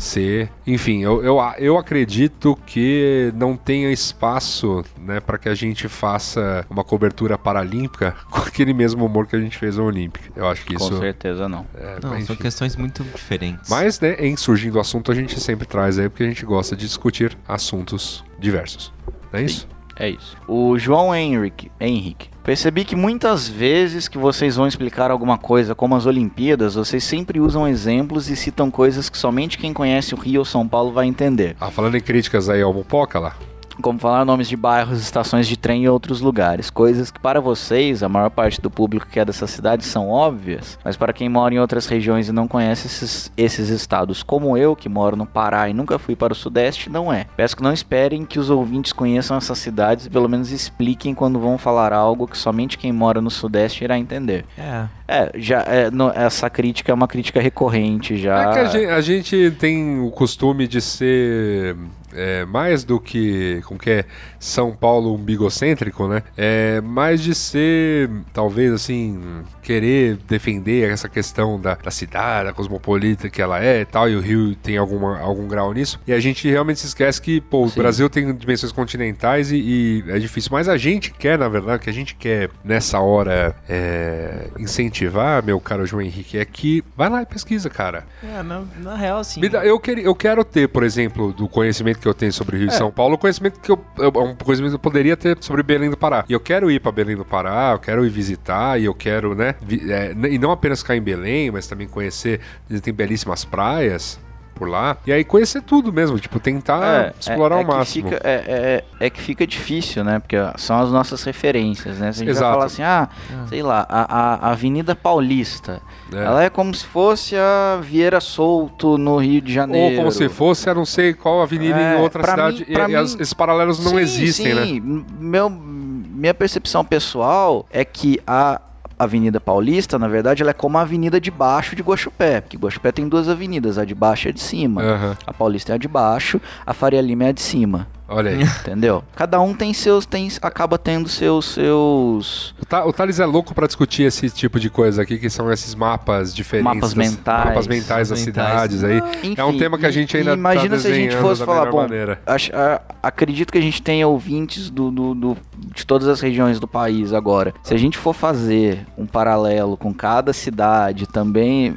Ser. Enfim, eu, eu, eu acredito que não tenha espaço né, para que a gente faça uma cobertura paralímpica com aquele mesmo humor que a gente fez na Olímpica. Eu acho que Com isso. certeza não. É, Não, mas, são questões muito diferentes. Mas, né, em surgindo o assunto, a gente sempre traz aí, porque a gente gosta de discutir assuntos diversos. Não é isso? É isso. O João Henrique, Henrique. Percebi que muitas vezes que vocês vão explicar alguma coisa como as Olimpíadas, vocês sempre usam exemplos e citam coisas que somente quem conhece o Rio ou São Paulo vai entender. Ah, falando em críticas aí ao Mupoca lá. Como falar nomes de bairros, estações de trem e outros lugares. Coisas que para vocês, a maior parte do público que é dessa cidade, são óbvias, mas para quem mora em outras regiões e não conhece esses, esses estados, como eu, que moro no Pará e nunca fui para o Sudeste, não é. Peço que não esperem que os ouvintes conheçam essas cidades e pelo menos expliquem quando vão falar algo que somente quem mora no Sudeste irá entender. É. É, já é, no- essa crítica é uma crítica recorrente já. É que a gente, a gente tem o costume de ser é, mais do que com que é São Paulo umbigocêntrico, né? É mais de ser, talvez assim, querer defender essa questão da, da cidade, da cosmopolita que ela é e tal, e o Rio tem alguma, algum grau nisso. E a gente realmente se esquece que, pô, o Sim. Brasil tem dimensões continentais e, e é difícil. Mas a gente quer, na verdade, o que a gente quer nessa hora é, incentivar, meu caro João Henrique, é que vai lá e pesquisa, cara. É, na, na real, assim. Dá- eu, queria, eu quero ter, por exemplo, do conhecimento que eu tenho sobre o Rio e São Paulo, o conhecimento que eu, eu- um conhecimento que eu poderia ter sobre Belém do Pará. E eu quero ir pra Belém do Pará, eu quero ir visitar, e eu quero, né? vi- é, e não apenas ficar em Belém, mas também conhecer. Tem belíssimas praias por lá. E aí conhecer tudo mesmo, tipo, tentar explorar é ao que máximo. fica- é, é- é que fica difícil, né? Porque ó, são as nossas referências, né? Se a gente Exato. vai falar assim, ah, sei lá, a, a Avenida Paulista, É. ela é como se fosse a Vieira Solto no Rio de Janeiro. Ou como se fosse, a não sei qual avenida É, em outra pra cidade. mim- e pra e as- mim- esses paralelos não Sim, existem, né? sim. Meu, minha percepção pessoal é que a Avenida Paulista, na verdade, ela é como a avenida de baixo de Guaxupé, porque Guaxupé tem duas avenidas, a de baixo e a de cima. Aham. A Paulista é a de baixo, a Faria Lima é a de cima. Olha aí. Entendeu? Cada um tem seus, tem, acaba tendo seus, seus O, Ta- o Thales é louco pra discutir esse tipo de coisa aqui, que são esses mapas diferentes. Mapas mentais. Mapas mentais das Mentais. cidades aí. é um Enfim, tema que a gente ainda imagina tá se a gente fosse falar, bom, acho- a- acredito que a gente tenha ouvintes do, do- do- de todas as regiões do país agora. Se a gente for fazer um paralelo com cada cidade também,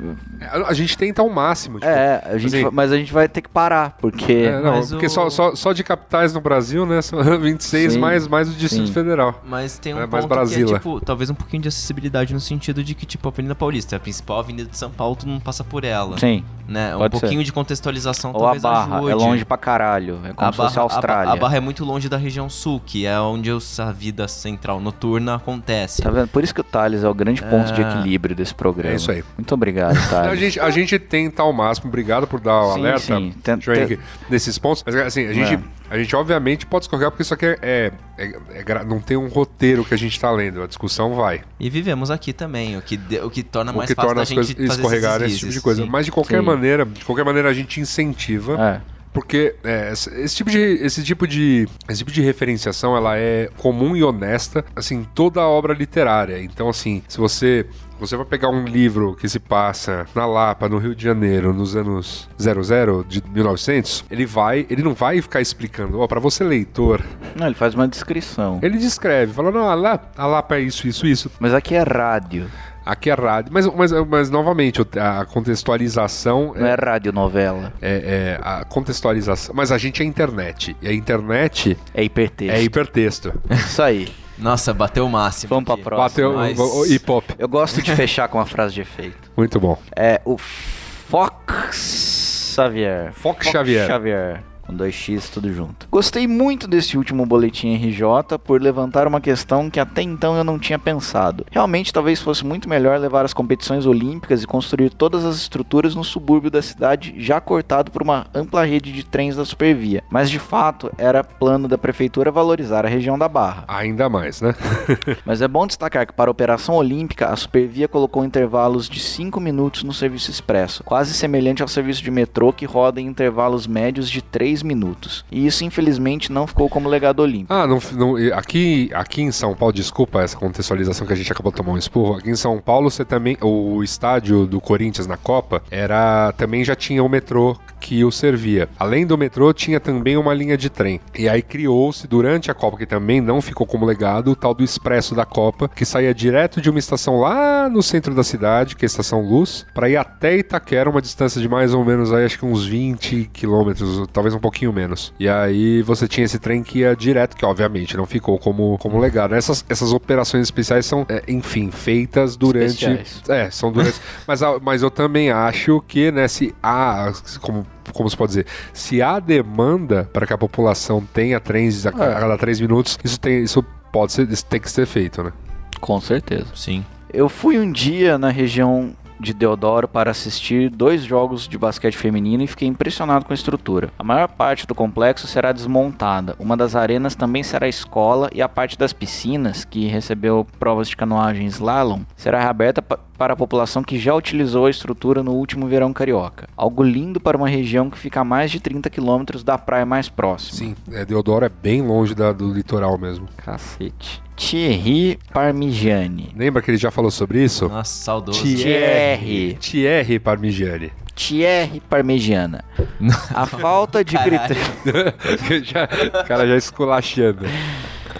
A a gente tenta ao máximo. tipo, é, a gente, assim- mas a gente vai ter que parar, porque é, não, porque o- só, só, só de capitais no Brasil, né? São 26 Sim, mais, mais o Distrito sim. Federal. Mas tem um É mais ponto que é, tipo, talvez um pouquinho de acessibilidade no sentido de que, tipo, a Avenida Paulista é a principal avenida de São Paulo, tu não passa por ela. sim. Né? Um Pode ser. pouquinho de contextualização Ou a talvez Barra, ajude. é longe pra caralho, é como a se fosse a barra, a Austrália. A Barra é muito longe da região sul, que é onde a vida central noturna acontece. Tá vendo? Por isso que o Thales é o grande ponto de É. equilíbrio desse programa. É isso aí. Muito obrigado, A gente, a gente tenta ao máximo, obrigado por dar o Sim, alerta, sim. Henrique, nesses pontos. Mas assim, a gente, É. a gente obviamente pode escorregar, porque isso aqui é, é- é- é não tem um roteiro que a gente tá lendo, a discussão vai. E vivemos aqui também, o que, de- o que torna o mais que fácil torna as coisas esses esse tipo de coisa. sim. Mas de qualquer maneira, de qualquer maneira a gente incentiva É. Porque é, esse, tipo de, esse, tipo de, esse tipo de referenciação ela é comum e honesta, assim, toda a obra literária. Então, assim, se você você vai pegar um livro que se passa na Lapa, no Rio de Janeiro, nos anos 00 de 1900, ele vai, ele não vai ficar explicando, ó, para você leitor. Não, ele faz uma descrição. Ele descreve, fala, não, a Lapa, a Lapa é isso, isso, isso. Mas aqui é rádio. Aqui é rádio. Mas, mas, mas novamente, a contextualização. Não é, é radionovela. É, é, a contextualização. Mas a gente é internet. E a internet. É hipertexto. É hipertexto. Isso aí. Nossa, bateu o máximo. Vamos pra próxima. Bateu Mas- o, o hip hop. Eu gosto de fechar com uma frase de efeito. Muito bom. É o Fox Xavier. Fox Xavier. Xavier. Com dois X, tudo junto. Gostei muito desse último boletim RJ por levantar uma questão que até então eu não tinha pensado. Realmente, talvez fosse muito melhor levar as competições olímpicas e construir todas as estruturas no subúrbio da cidade, já cortado por uma ampla rede de trens da Supervia. Mas de fato, era plano da prefeitura valorizar a região da Barra. Ainda mais, né? Mas é bom destacar que para a Operação Olímpica, a Supervia colocou intervalos de 5 minutos no serviço expresso, quase semelhante ao serviço de metrô que roda em intervalos médios de 3 minutos. E isso, infelizmente, não ficou como legado olímpico. Ah, não, não- aqui, aqui em São Paulo, desculpa essa contextualização que a gente acabou tomar um esporro. Aqui em São Paulo, você também. O estádio do Corinthians na Copa era. Também já tinha o metrô que o servia. Além do metrô, tinha também uma linha de trem. E aí criou-se durante a Copa, que também não ficou como legado, o tal do Expresso da Copa, que saía direto de uma estação lá no centro da cidade, que é a Estação Luz, para ir até Itaquera, uma distância de mais ou menos aí, acho que uns 20 quilômetros, talvez um pouquinho menos. E aí você tinha esse trem que ia direto, que obviamente não ficou como, como legado. Essas, essas operações especiais são, é, enfim, feitas durante. Especiais. É, são durante. mas, a- mas eu também acho que, né, se há, como, como se pode dizer, se há demanda para que a população tenha trens a, a cada três minutos, isso tem. Isso pode ser, isso tem que ser feito, né? Com certeza. Sim. Eu fui um dia na região de Deodoro para assistir dois jogos de basquete feminino e fiquei impressionado com a estrutura. A maior parte do complexo será desmontada. Uma das arenas também será escola e a parte das piscinas, que recebeu provas de canoagem slalom, será reaberta para a população que já utilizou a estrutura no último verão carioca. Algo lindo para uma região que fica a mais de 30 quilômetros da praia mais próxima. Sim, é, Deodoro é bem longe da- do litoral mesmo. Cacete. Thierry Parmigiani. Lembra que ele já falou sobre isso? Nossa, saudoso. Thierry. Thierry Parmigiani. Thierry Parmegiana. A falta de critério. O cara já esculachando.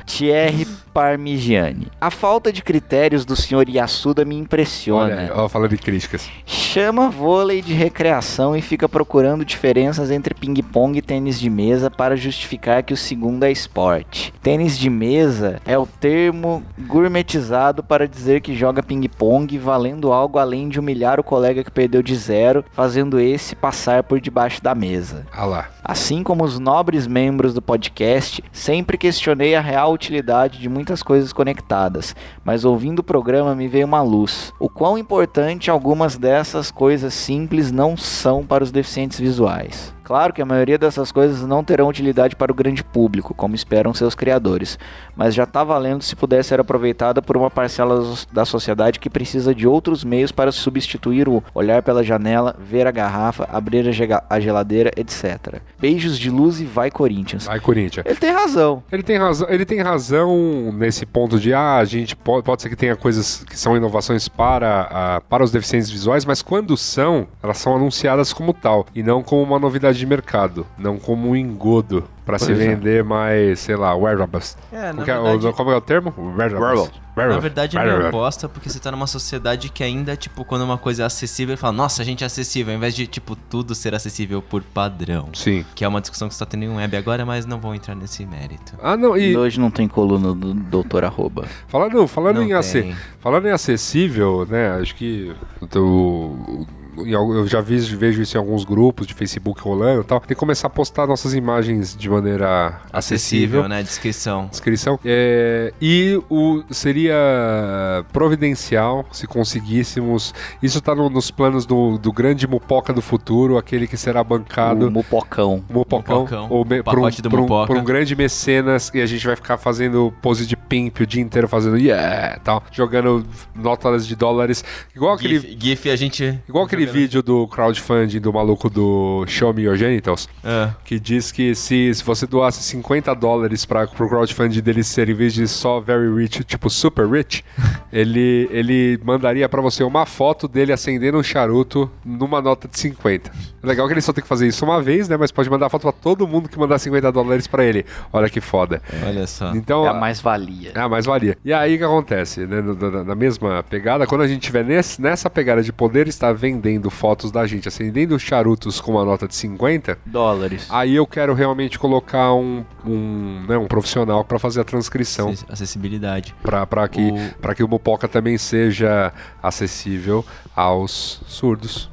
Thierry Parmigiani. A falta de critérios do senhor Yasuda me Olha, impressiona. aí, ó, falando de críticas. Chama vôlei de recreação e fica procurando diferenças entre ping-pong e tênis de mesa para justificar que o segundo é esporte. Tênis de mesa é o termo gourmetizado para dizer que joga ping-pong valendo algo além de humilhar o colega que perdeu de zero, fazendo esse passar por debaixo da mesa. Ah lá. Assim como os nobres membros do podcast, sempre questionei a real utilidade de muitas coisas conectadas, mas ouvindo o programa me veio uma luz. O quão importante algumas dessas coisas simples não são para os deficientes visuais. Claro que a maioria dessas coisas não terão utilidade para o grande público, como esperam seus criadores, mas já tá valendo se puder ser aproveitada por uma parcela da sociedade que precisa de outros meios para substituir o olhar pela janela, ver a garrafa, abrir a geladeira, etc. Beijos de luz e vai Corinthians. Vai, Corinthians. Ele tem razão. Ele tem razão, ele tem razão nesse ponto de ah, a gente pode, pode ser que tenha coisas que são inovações para, a- para os deficientes visuais, mas quando são, elas são anunciadas como tal e não como uma novidade de mercado, não como um engodo para se é. vender mais, sei lá, wearables. É, na é- verdade- o- como é o termo? Wearables. Na verdade é meio bosta, porque você tá numa sociedade que ainda, tipo, quando uma coisa é acessível, fala, nossa, a gente é acessível, ao invés de, tipo, tudo ser acessível por padrão. Sim. Que é uma discussão que você tá tendo em um web agora, mas não vou entrar nesse mérito. Ah, não, e Hoje não tem coluna do doutor arroba. falando, falando Não em ac- falando em acessível, né, acho que o- al- eu já vi, vejo isso em alguns grupos de Facebook rolando e tal. Tem que começar a postar nossas imagens de maneira acessível. Acessível, né? Descrição. Descrição. É, e o seria providencial se conseguíssemos. Isso tá no- nos planos do, do grande Mupoca do futuro, aquele que será bancado. O Mupocão. Mupocão, Mupocão, ou me- por, um, um- por um grande mecenas e a gente vai ficar fazendo pose de pimp o dia inteiro fazendo yeah, tal, jogando notas de dólares, igual aquele GIF, GIF a gente. Igual aquele aquele vídeo do crowdfunding do maluco do Show Me Your Genitals? É. Que diz que se, se você doasse 50 dólares para pro crowdfunding dele ser, em vez de só very rich, tipo super rich, ele, ele mandaria para você uma foto dele acendendo um charuto numa nota de 50. Legal que ele só tem que fazer isso uma vez, né? Mas pode mandar foto para todo mundo que mandar 50 dólares para ele. Olha que foda. Olha só. Então, É a mais-valia. é a mais-valia. E aí o que acontece? Né? Na, mesma pegada, quando a gente tiver nesse- nessa pegada de poder estar vendendo fotos da gente, acendendo charutos com uma nota de 50, Dólares. aí eu quero realmente colocar um, um, né, um profissional para fazer a transcrição. Acess- Acessibilidade. Para que, O- pra que o Mupoca também seja acessível aos surdos.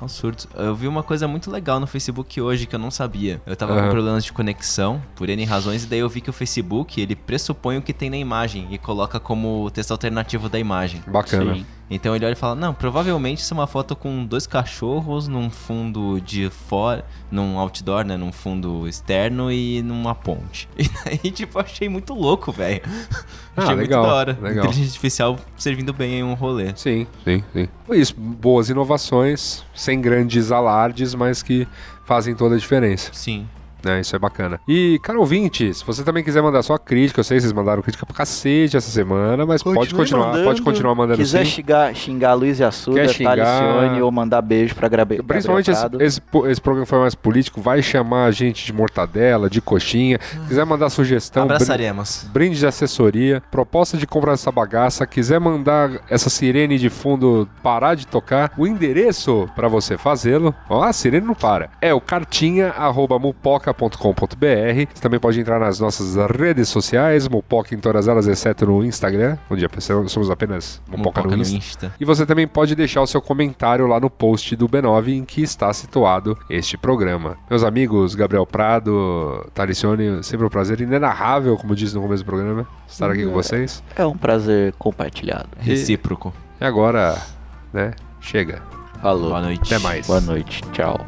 Aos surdos. Eu vi uma coisa muito legal no Facebook hoje que eu não sabia. Eu tava Aham. com problemas de conexão, por N razões, e daí eu vi que o Facebook, ele pressupõe o que tem na imagem e coloca como texto alternativo da imagem. Bacana. Sim. Então ele olha e fala, não, provavelmente isso é uma foto com dois cachorros num fundo de fora, num outdoor, né, num fundo externo e numa ponte. E daí, tipo, achei muito louco, velho. Ah, achei legal, muito da hora. legal. Inteligência artificial servindo bem em um rolê. Sim, sim, sim. Foi Isso, boas inovações, sem grandes alardes, mas que fazem toda a diferença. Sim. Né? Isso é bacana. E, cara ouvinte, se você também quiser mandar sua crítica, eu sei que vocês mandaram crítica pra cacete essa semana, mas pode Continue continuar, mandando. pode continuar mandando Quiser sim. xingar, xingar Luiz Assuda, Quer xingar- Talicione ou mandar beijo pra Gabriel Principalmente esse, esse, esse programa foi mais político, vai chamar a gente de mortadela, de coxinha. Quiser mandar sugestão, Abraçaremos. brinde de assessoria, proposta de comprar essa bagaça, quiser mandar essa sirene de fundo parar de tocar, o endereço pra você fazê-lo, ó, a sirene não para, é o cartinha@mupoca.com.br. Você também pode entrar nas nossas redes sociais, Mupoca em todas elas, exceto no Instagram, onde somos apenas Mupoca, Mupoca no no Insta. Insta. E você também pode deixar o seu comentário lá no post do B9 em que está situado este programa. Meus amigos, Gabriel Prado, Talicione, sempre um prazer inenarrável, como disse no começo do programa, estar aqui com vocês. É um prazer compartilhado. Recíproco. E agora, né, chega. Falou. Boa noite. Até mais. Boa noite. Tchau.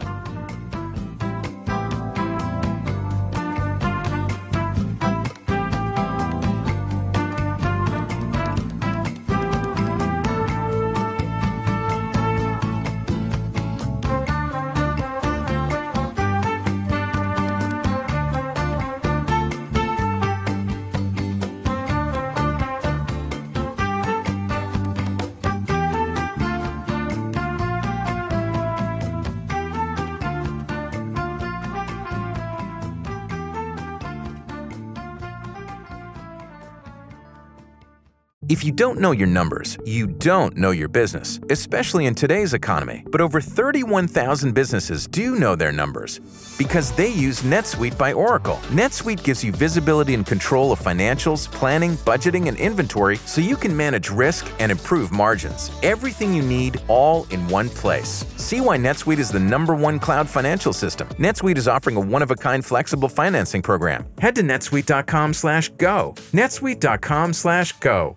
If you don't know your numbers, you don't know your business, especially in today's economy. But over 31,000 businesses do know their numbers because they use NetSuite by Oracle. NetSuite gives you visibility and control of financials, planning, budgeting, and inventory so you can manage risk and improve margins. Everything you need all in one place. See why NetSuite is the number one cloud financial system. NetSuite is offering a one-of-a-kind flexible financing program. Head to netsuite.com/go. netsuite.com/go.